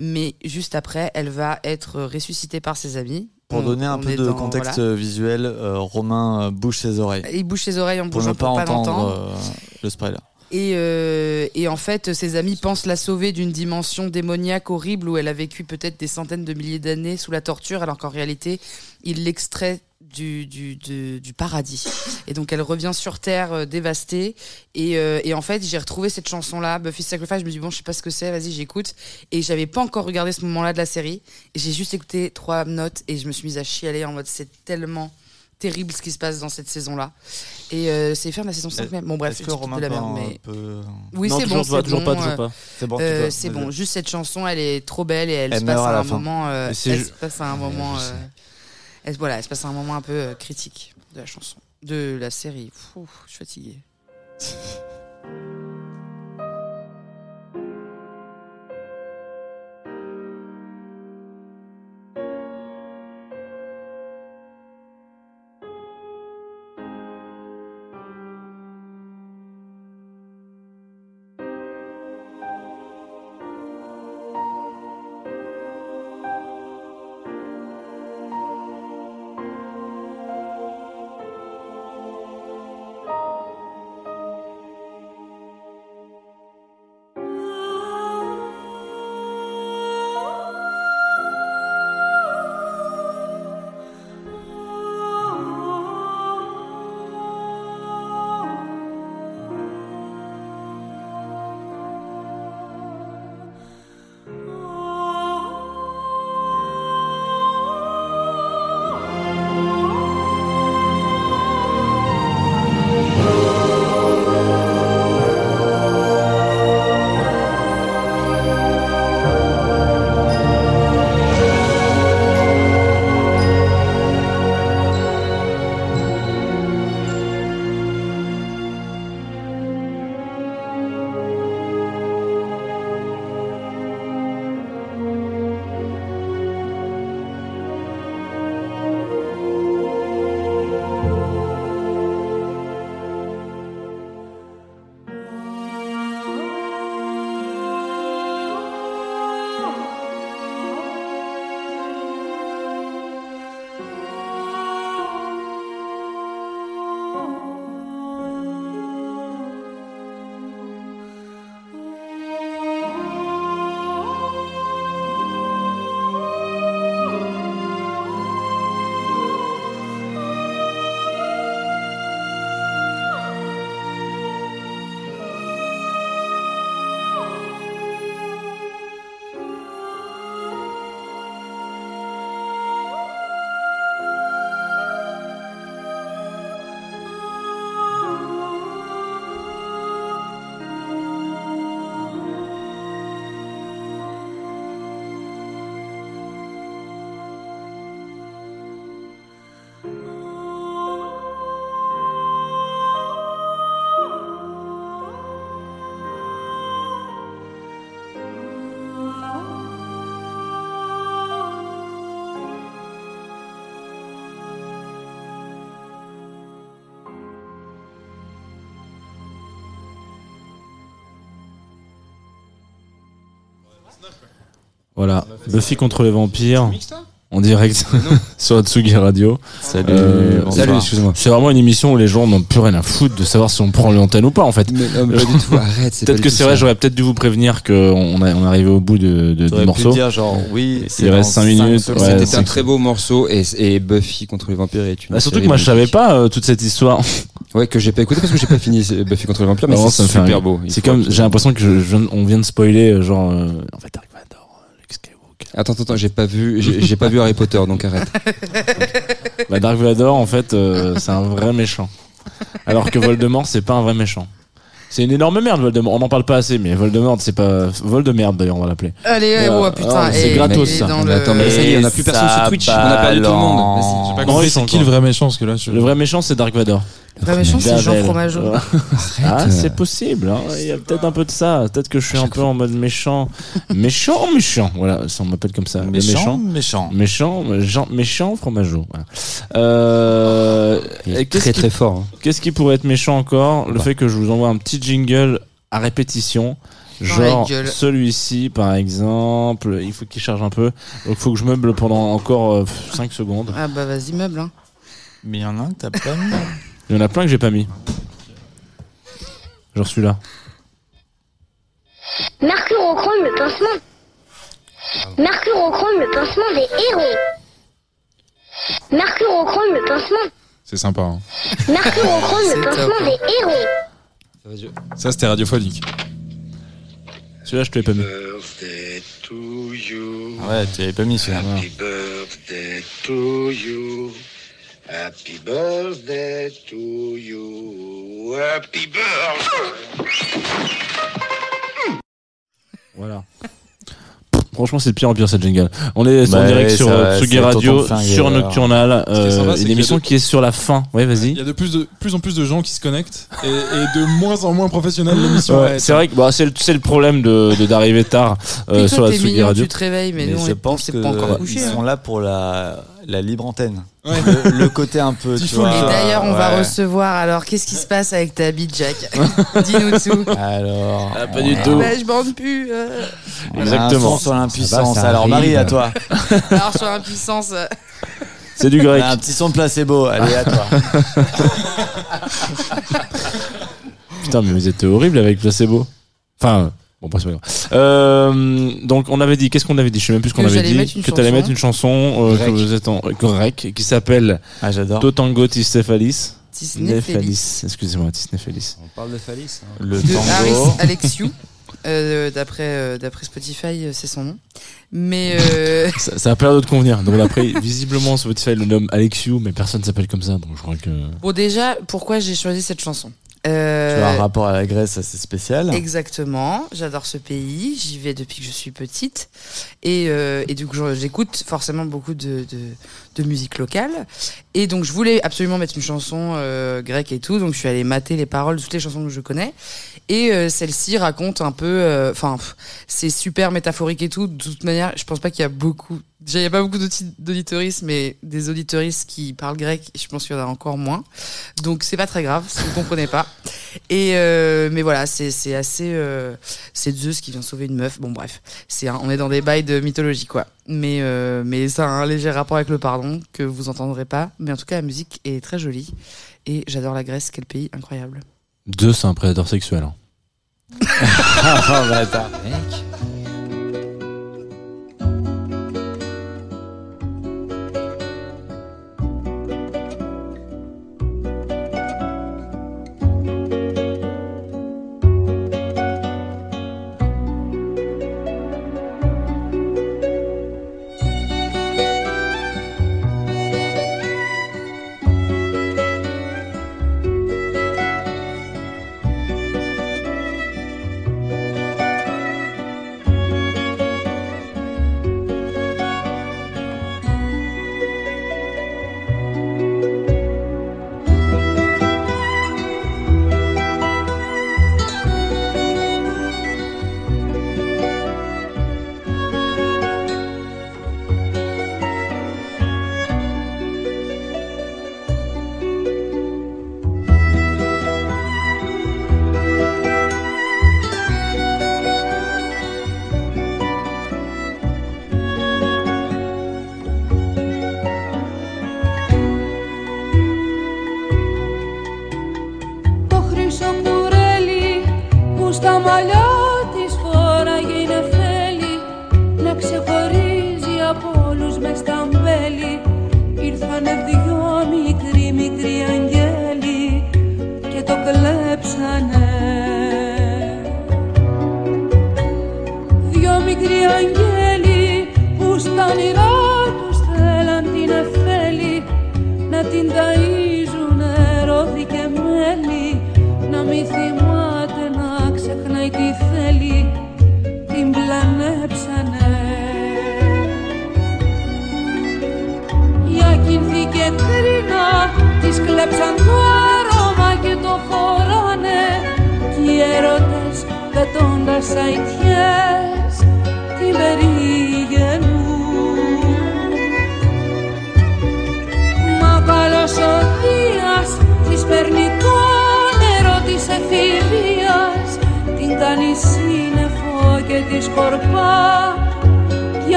Mais juste après, elle va être ressuscitée par ses amis. Pour On- donner un on peu est de dans- contexte voilà. visuel, euh, Romain euh, bouge ses oreilles. Il bouge ses oreilles en Pour bougeant ne pas pour pas entendre l'entendre. euh, le spoiler. Et, euh, et en fait, ses amis pensent la sauver d'une dimension démoniaque horrible où elle a vécu peut-être des centaines de milliers d'années sous la torture, alors qu'en réalité, il l'extrait du, paradis. Et donc, elle revient sur Terre euh, dévastée. Et, euh, et en fait, j'ai retrouvé cette chanson-là, Buffy Sacrifice. Je me dis, bon, je sais pas ce que c'est, vas-y, j'écoute. Et j'avais pas encore regardé ce moment-là de la série. J'ai juste écouté trois notes et je me suis mise à chialer en mode, c'est tellement terrible ce qui se passe dans cette saison-là. Et euh, c'est faire de la saison 5 même. Bon, bref, que dis de Romain la merde, un mais. peu- Oui, Non, c'est bon, pas, c'est toujours bon. pas, toujours euh, pas. C'est bon, euh, c'est bon. Juste cette chanson, elle est trop belle et elle, Elle se passe à un fin. moment. euh, elle ju- se passe à un moment. euh, elle, voilà, elle se passe à un moment un peu euh, critique de la chanson, de la série. Fou, je suis fatiguée. <laughs> Voilà, Buffy contre les vampires. En direct <laughs> sur Atsugi Radio. Salut, Euh, bonsoir. Salut, excuse-moi. C'est vraiment une émission où les gens n'ont plus rien à foutre de savoir si on prend l'antenne ou pas en fait. Mais non, mais pas du tout, arrête, <laughs> Peut-être que c'est vrai, j'aurais peut-être dû vous prévenir qu'on on est arrivé au bout de, de, du morceau. dire genre oui, c'est Il reste 5 cinq minutes. ouais, C'était un très beau morceau et, et Buffy contre les vampires est une. Bah, surtout que moi je savais pas euh, toute cette histoire. Ouais, que j'ai pas écouté parce que j'ai pas fini Buffy contre les vampires, mais c'est ça me fait super un- beau. C'est comme j'ai l'impression que je, je viens- on vient de spoiler euh, genre euh, en fait Dark Vador, euh, Luke Skywalker. Attends, attends, attends, j'ai pas vu, j'ai pas vu Harry Potter, donc arrête. <laughs> Bah, Dark Vador en fait euh, c'est un vrai méchant. Alors que Voldemort c'est pas un vrai méchant. C'est une énorme merde Voldemort. On n'en parle pas assez mais Voldemort c'est pas Voldemort d'ailleurs on va l'appeler. Allez, Euh, oh, putain, c'est gratos ça. Mais attends, mais ça y est, on a plus personne sur Twitch, on a perdu tout le monde. Non, c'est qui le vrai méchant parce que là je... Le vrai méchant c'est Dark Vador. Le vrai méchant, c'est Jean. Fromageau. Ouais. Ah, Arrête. c'est possible. hein. Il y a peut-être un peu de ça. Peut-être que je suis un peu en mode méchant. Méchant, méchant. Voilà, ça on m'appelle comme ça. Méchant, méchant. Méchant, méchant, méchant, fromageau. Voilà. Euh, très qui- très fort. hein. Qu'est-ce qui pourrait être méchant encore? Le Bah. fait que je vous envoie un petit jingle à répétition. Genre celui-ci par exemple, il faut qu'il charge un peu. Donc il faut que je meuble pendant encore 5 secondes. Ah bah vas-y, meuble. Hein. Mais il y en a un que t'as pas mis. Il y en a plein que j'ai pas mis. Genre celui-là. Mercurochrome, le pincement. Mercurochrome, le pincement des héros. Mercurochrome, le pincement. C'est sympa. hein. Mercurochrome, le <laughs> pincement des héros. Ça c'était radiophonique. Celui-là je te l'ai pas mis. You. Ouais, tu l'avais pas mis celui-là. Happy birthday to you. Happy birthday to you. Happy birthday. Voilà. Franchement, c'est de pire en pire cette jingle. On est Bah en direct ouais, sur ça- euh, Tsugi Radio, sur. Nocturnal, qui est euh, sympa, c'est une qu'il y a émission de- qui est sur la fin. Ouais, Il vas-y. y a de plus, de plus en plus de gens qui se connectent et, et de moins en moins professionnels l'émission. Ouais, Ouais, c'est vrai que bah, c'est le, problème de de- d'arriver tard euh, sur toi, la Tsugi Radio. tu te réveilles, mais, Mais nous, on je est- pense on s'est que pas encore ils couché. sont hein. là pour la, la libre antenne. Ouais. Le, le côté un peu, tu vois. Et D'ailleurs, on va recevoir. Alors, qu'est-ce qui se passe avec ta bite, Jack <laughs> Dis-nous tout. Alors. Ah, pas du a- tout. Bah, je bande plus. euh. Exactement. sur l'impuissance. Va, Alors, Marie, à toi. <laughs> Alors, sur l'impuissance. euh, C'est du On grec. a un petit son de placebo. Allez, à toi. <laughs> Putain, mais vous êtes horrible avec placebo. Enfin, bon, pas c'est pas grave. Euh, donc, on avait dit, qu'est-ce qu'on avait dit? Je sais même plus ce qu'on Que avait j'allais dit. une que t'allais chanson. mettre une chanson euh, que vous êtes en grec qui s'appelle Ah, j'adore. Totango Tisnéphalis. Tisnéphélis. Excusez-moi, Tisnéphalis. On parle de Phallus. hein. Le de Harris tango. Alexiou. Euh, d'après euh, d'après Spotify, euh, c'est son nom. Mais euh, <laughs> Ça, ça a pas l'air de te convenir. Donc après, visiblement, Spotify le nomme Alexiou, mais personne s'appelle comme ça. Donc je crois que. bon, déjà, pourquoi j'ai choisi cette chanson? Tu Euh, as un rapport à la Grèce assez spécial. Exactement, j'adore ce pays, j'y vais depuis que je suis petite. Et, euh, et du coup j'écoute forcément beaucoup de, de, de musique locale. Et donc je voulais absolument mettre une chanson euh, grecque et tout. Donc je suis allée mater les paroles de toutes les chansons que je connais. Et euh, celle-ci raconte un peu, enfin c'est super métaphorique et tout, de toute manière je pense pas qu'il y a beaucoup, déjà il y a pas beaucoup d'audi- d'auditoristes mais des auditoristes qui parlent grec je pense qu'il y en a encore moins donc c'est pas très grave si vous comprenez pas et euh, mais voilà, c'est c'est assez euh, c'est Zeus qui vient sauver une meuf. Bon bref, c'est un- on est dans des bails de mythologie quoi. Mais euh, mais ça a un léger rapport avec le pardon que vous entendrez pas. Mais en tout cas, la musique est très jolie et j'adore la Grèce, quel pays incroyable. Deux, c'est un prédateur sexuel. hein. <laughs> Ah, bah, attends.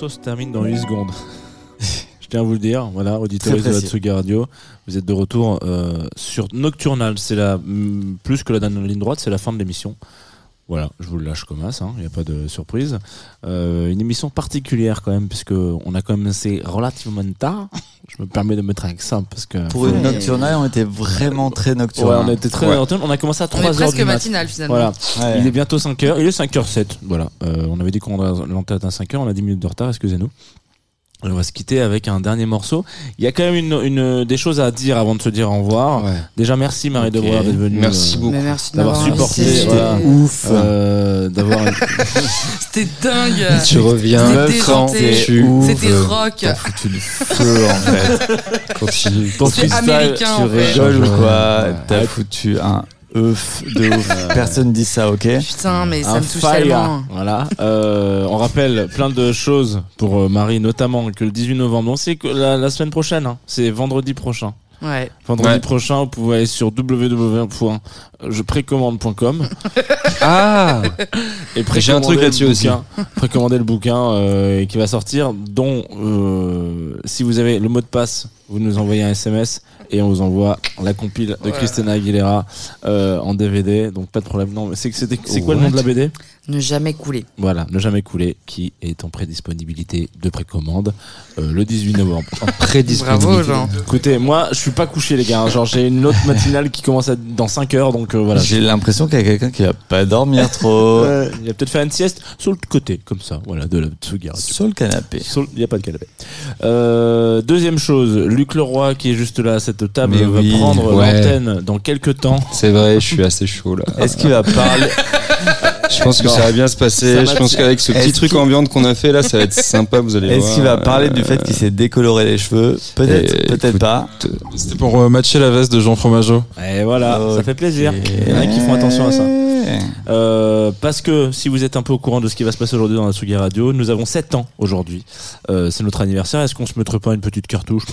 Morceau se termine dans 8 secondes. <laughs> Je tiens à vous le dire, voilà, auditeurs de la précis. Tsugi Radio, vous êtes de retour euh, sur Nocturnal. C'est la mm, plus que la dernière ligne droite, c'est la fin de l'émission. Voilà, je vous le lâche comme ça, il n'y a pas de surprise. Euh, une émission particulière quand même, puisque on a commencé relativement tard. Je me permets de mettre un accent parce que Pour une nocturnale, on était vraiment très nocturne. Ouais, on était très nocturne. On a commencé à 3 On est heures presque du mat. matinal, finalement. Voilà. Ouais. Il est bientôt 5 heures. Il est 5h07. Voilà. Euh, on avait dit qu'on l'antenne à 5 heures. On a 10 minutes de retard. Excusez-nous. On va se quitter avec un dernier morceau. Il y a quand même une, une- des choses à dire avant de se dire au revoir. Déjà, merci Marie de d'être venue. Merci euh, beaucoup. D'avoir supporté. voilà. C'était ouf. Euh, d'avoir. <laughs> C'était dingue. Tu reviens C'était rock. T'as foutu le feu en fait. <laughs> Continue. Ton freestyle, américain, tu en fait. Rigole ou quoi? Ouais. T'as foutu un de ouf. Personne dit ça, ok Putain, mais ça un me touche fire. tellement. Voilà. Euh, on rappelle plein de choses pour euh, Marie, notamment que le 18 novembre, on sait que la, la semaine prochaine, hein, c'est vendredi prochain. Ouais. Vendredi Ouais. prochain, vous pouvez aller sur www.jeprécommande.com <laughs> Ah et J'ai un truc précommander là-dessus le aussi. bouquin, précommander le bouquin euh, qui va sortir, dont euh, si vous avez le mot de passe, vous nous envoyez un SMS et on vous envoie la compile de Christina Aguilera euh, en DVD. Donc pas de problème. Non, mais c'est c'est quoi le nom de la BD Ne jamais couler. Voilà, ne jamais couler, qui est en prédisponibilité de précommande euh, le 18 novembre. En Bravo, Jean. Écoutez, moi, je suis pas couché, les gars. hein. Genre, j'ai une autre matinale qui commence à- dans 5 heures, donc euh, voilà. J'ai l'impression qu'il y a quelqu'un qui va pas dormir trop. Il a peut-être fait une sieste sur le côté, comme ça, voilà, de la Tsugi Radio. Sur le canapé. Sur le- Il n'y a pas de canapé. Euh, deuxième chose, Luc Leroy, qui est juste là à cette table, Mais va oui, prendre ouais. l'antenne dans quelques temps. C'est vrai, je suis assez chaud là. Est-ce qu'il va parler <laughs> Je pense que ça va bien se passer. Ça Je pense qu'avec ce petit truc ambiante qu'on a fait là, ça va être sympa, vous allez voir. Est-ce qu'il va parler du Euh, fait qu'il s'est décoloré les cheveux? Peut-être, peut-être pas. C'était pour euh, matcher la veste de Jean Fromageau. Et voilà, ça fait plaisir. Il y en a qui font attention à ça. Euh, parce que si vous êtes un peu au courant de ce qui va se passer aujourd'hui dans la Tsugi Radio, nous avons 7 ans aujourd'hui. Euh, c'est notre anniversaire. Est-ce qu'on se mettrait pas une petite cartouche?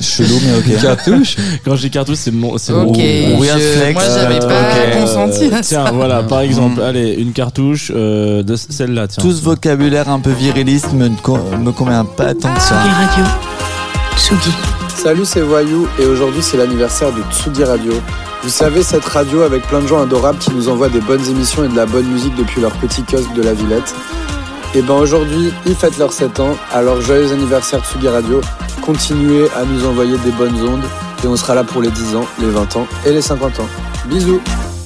Chelou, mais ok. Cartouche Quand je dis cartouche, c'est mon, c'est Ok, mon- Weird je- flex, moi j'avais euh, pas consenti à ça. Tiens, voilà, par exemple, Mm. allez, une cartouche euh, de celle-là, tiens. Tout ce vocabulaire un peu viriliste me, co- me convient pas tant que ça. Tsugi Radio. Tsugi. Salut, c'est Voyou et aujourd'hui c'est l'anniversaire de Tsugi Radio. Vous savez, cette radio avec plein de gens adorables qui nous envoient des bonnes émissions et de la bonne musique depuis leur petit kiosque de la Villette. Et ben aujourd'hui, ils fêtent leurs 7 ans, alors joyeux anniversaire Tsugi Radio. Continuez à nous envoyer des bonnes ondes et on sera là pour les 10 ans, les 20 ans et les 50 ans. Bisous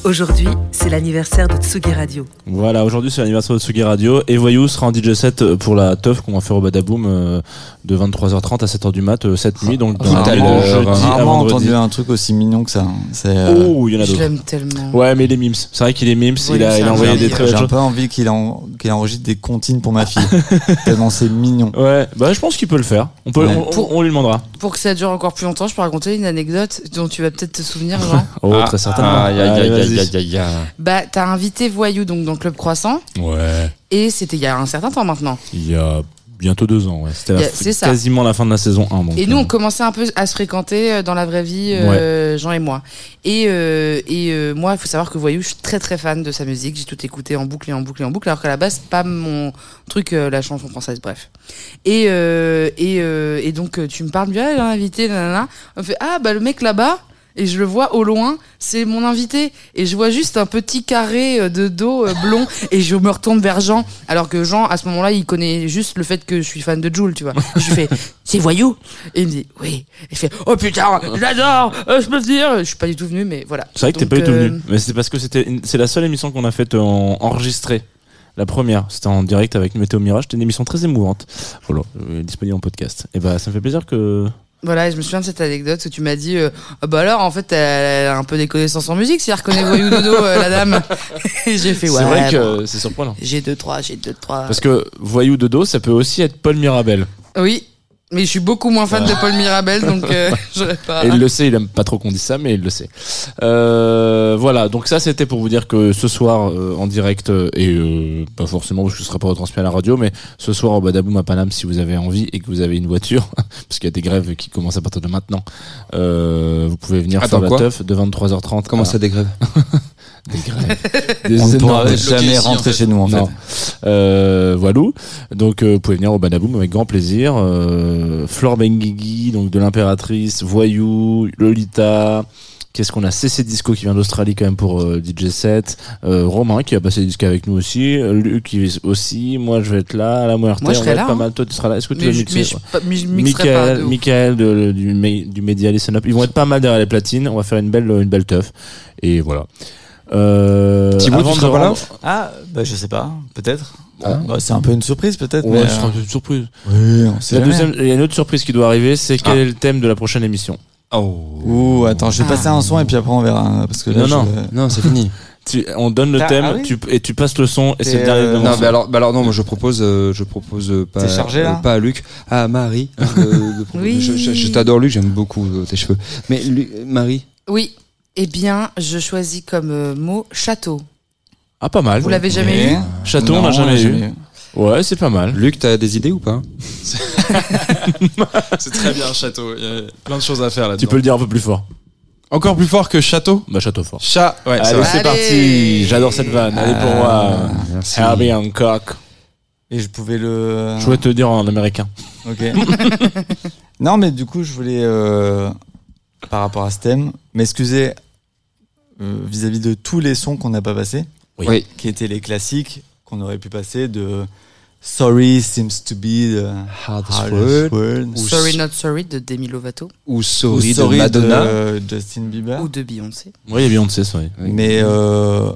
Aujourd'hui, c'est l'anniversaire de Tsugi Radio. Voilà, aujourd'hui c'est l'anniversaire de Tsugi Radio et Voyou sera en DJ set pour la teuf qu'on va faire au Badaboom euh, de 23h30 à 7h du mat euh, cette nuit, donc dans rarement, jeudi à rarement vendredi. entendu un truc aussi mignon que ça. hein. C'est, euh, Oh, il y en a Je d'autres. l'aime tellement. Ouais, mais il est mimes. C'est vrai qu'il est mimes. Oui, il a, il a envoyé des très J'ai un peu envie qu'il en- qu'il enregistre des comptines pour ma fille. <laughs> Tellement c'est mignon. Ouais, bah je pense qu'il peut le faire. On peut, Ouais. on, lui demandera. Pour que ça dure encore plus longtemps, je peux raconter une anecdote dont tu vas peut-être te souvenir, Jean. <laughs> Oh, Ah, très certainement. Aïe, aïe, Allez, aïe, vas-y. Aïe, aïe, aïe. Bah, t'as invité Voyou donc dans le Club Croissant, Ouais. et c'était il y a un certain temps maintenant. Il y a bientôt deux ans, ouais. C'était c'est ça. quasiment la fin de la saison 1. Donc, Et nous, euh, on commençait un peu à se fréquenter euh, dans la vraie vie, euh, Jean et moi. Et, euh, et euh, moi, il faut savoir que Voyou, je suis très très fan de sa musique. J'ai tout écouté en boucle et en boucle et en boucle, alors qu'à la base, c'est pas mon truc, euh, la chanson française, bref. Et, euh, et, euh, et donc, euh, tu me parles, bien, il a un invité, nanana. On me fait, ah, bah le mec là-bas, et je le vois au loin, c'est mon invité. Et je vois juste un petit carré euh, de dos euh, blond, <laughs> et je me retourne vers Jean, alors que Jean, à ce moment-là, il connaît juste le fait que je suis fan de Jules, tu vois. <laughs> Je fais, c'est voyou Et il me dit, oui. Et je fais, oh putain, j'adore, euh, je peux venir. Je suis pas du tout venu, mais voilà. C'est vrai que t'es pas du tout euh, venu. Mais c'est parce que c'était une- c'est la seule émission qu'on a faite en enregistrée. La première, c'était en direct avec Météo Mirage. C'était une émission très émouvante. Voilà, euh, disponible en podcast. Et bah, ça me fait plaisir que. Voilà, et je me souviens de cette anecdote où tu m'as dit, euh, Ah bah alors, en fait, elle a un peu des connaissances en musique, si elle reconnaît Voyou Dodo, euh, la dame. <laughs> Et j'ai fait, ouais. c'est vrai que c'est surprenant. J'ai deux, trois, j'ai deux, trois. Parce que Voyou de dos, ça peut aussi être Paul Mirabel. Oui, mais je suis beaucoup moins fan de Paul Mirabel, donc euh, <laughs> j'aurais pas. Et il le sait, il aime pas trop qu'on dise ça, mais il le sait. Euh, voilà, donc ça c'était pour vous dire que ce soir euh, en direct, euh, et euh, pas forcément parce que ce sera pas retransmis à la radio, mais ce soir au Badaboum à Paname, si vous avez envie et que vous avez une voiture, <laughs> parce qu'il y a des grèves qui commencent à partir de maintenant, euh, vous pouvez venir Attends, faire la quoi teuf de 23h30. Comment à- ça des grèves <laughs> Des <laughs> grèves. Des On ne pourra jamais rentrer chez nous en fait. Euh, voilà. Donc, euh, vous pouvez venir au Badaboum avec grand plaisir. Euh, Flore Benguigui, donc de l'impératrice, Voyou, Lolita. Qu'est-ce qu'on a? CC Disco qui vient d'Australie quand même pour euh, DJ 7 euh, Romain qui a passé des disques avec nous aussi Luc qui aussi moi je vais être là la Muerte Moi, je on serai va là, être pas hein. mal toi tu seras là est-ce que tu Mais vas mixer mais je- mais je mixerai pas, Michael, de. Michael du, du Média Listen Up ils vont être pas mal derrière les platines on va faire une belle une belle teuf et voilà euh, Thibaut, avant tu de seras pas là rendre- Ah, bah je sais pas, peut-être. Ah. Bah, c'est un peu une surprise peut-être. Ouais, mais, euh, une surprise. Oui, on sait La jamais. deuxième, il y a une autre surprise qui doit arriver, c'est quel Ah. est le thème de la prochaine émission. Oh. Ouh, attends, je vais passer un son et puis après on verra. hein, Parce que là, Non, je- non. Non, c'est fini. <laughs> Tu- on donne le Ah, thème ah oui tu, et tu passes le son et c'est le dernier euh, de Non, mais alors, bah alors non, moi je propose, euh, je propose euh, pas, T'es chargé, là euh, pas à Luc, à Marie. euh, de <laughs> proposer- Oui. Je, je- je t'adore Luc, j'aime beaucoup euh, tes cheveux. Mais Lu- Marie, Oui. Eh bien, je choisis comme euh, mot château. Ah, pas mal. Vous l'avez jamais Mais- eu Château, on n'a jamais, l'a eu. Ouais, c'est pas mal. Luc, t'as des idées ou pas <laughs> C'est très bien, château. Il y a plein de choses à faire là Tu peux le dire un peu plus fort. Encore plus fort que château Bah, château fort. Chat, ouais, c'est Allez, c'est parti. J'adore cette vanne. Allez pour moi. merci. Herbie Hancock. Et je pouvais le. Je voulais te dire en américain. Ok. <laughs> non, mais du coup, je voulais, euh, par rapport à ce thème, m'excuser euh, vis-à-vis de tous les sons qu'on n'a pas passés, Oui. Oui. qui étaient les classiques qu'on aurait pu passer de Sorry seems to be the Hardest hardest word. Sorry Not Sorry de Demi Lovato Ou Ou Sorry, Sorry de Madonna. de Justin Bieber. ou de Beyoncé. Oui, il y a Beyoncé, oui. Oui. Mais euh,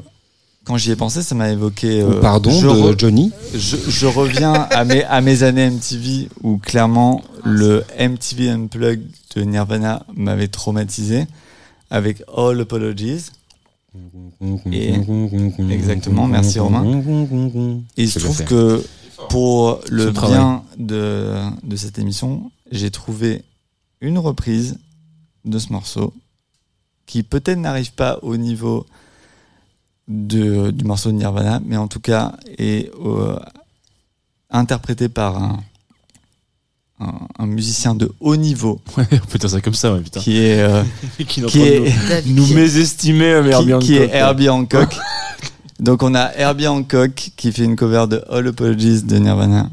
quand j'y ai pensé, ça m'a évoqué. Ou euh, pardon je de Johnny. je, je reviens à mes, à mes années MTV où clairement le MTV Unplugged de Nirvana m'avait traumatisé avec All Apologies. Et- exactement, merci, Romain. Et il se trouve que pour le bien de, de cette émission, j'ai trouvé une reprise de ce morceau qui peut-être n'arrive pas au niveau de, du morceau de Nirvana, mais en tout cas est euh, interprété par un, un, un musicien de haut niveau. <laughs> Ouais, on peut dire ça comme ça, ouais, putain. Qui est, euh, <laughs> Qui est qui nous- nous mésestimer, euh, Herbie qui, qui est Hancock. Herbie Hancock. <laughs> Donc on a Herbie Hancock qui fait une cover de All Apologies de Nirvana.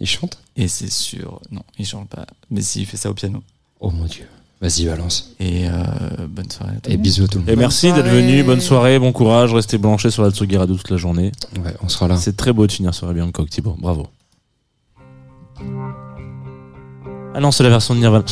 Il chante? Et c'est sûr, non, il chante pas. Mais si, il fait ça au piano. Oh mon dieu. Vas-y, balance. Et euh, bonne soirée. à Et bisous à tout le monde. Et merci d'être venu, bonne soirée, bon courage, restez branchés sur la Tsugi Radio toute la journée. Ouais, on sera là. C'est très beau de finir sur Herbie Hancock, Thibaut, bravo. Ah non, c'est la version de Nirvana.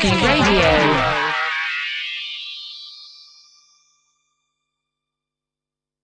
Tsugi Radio.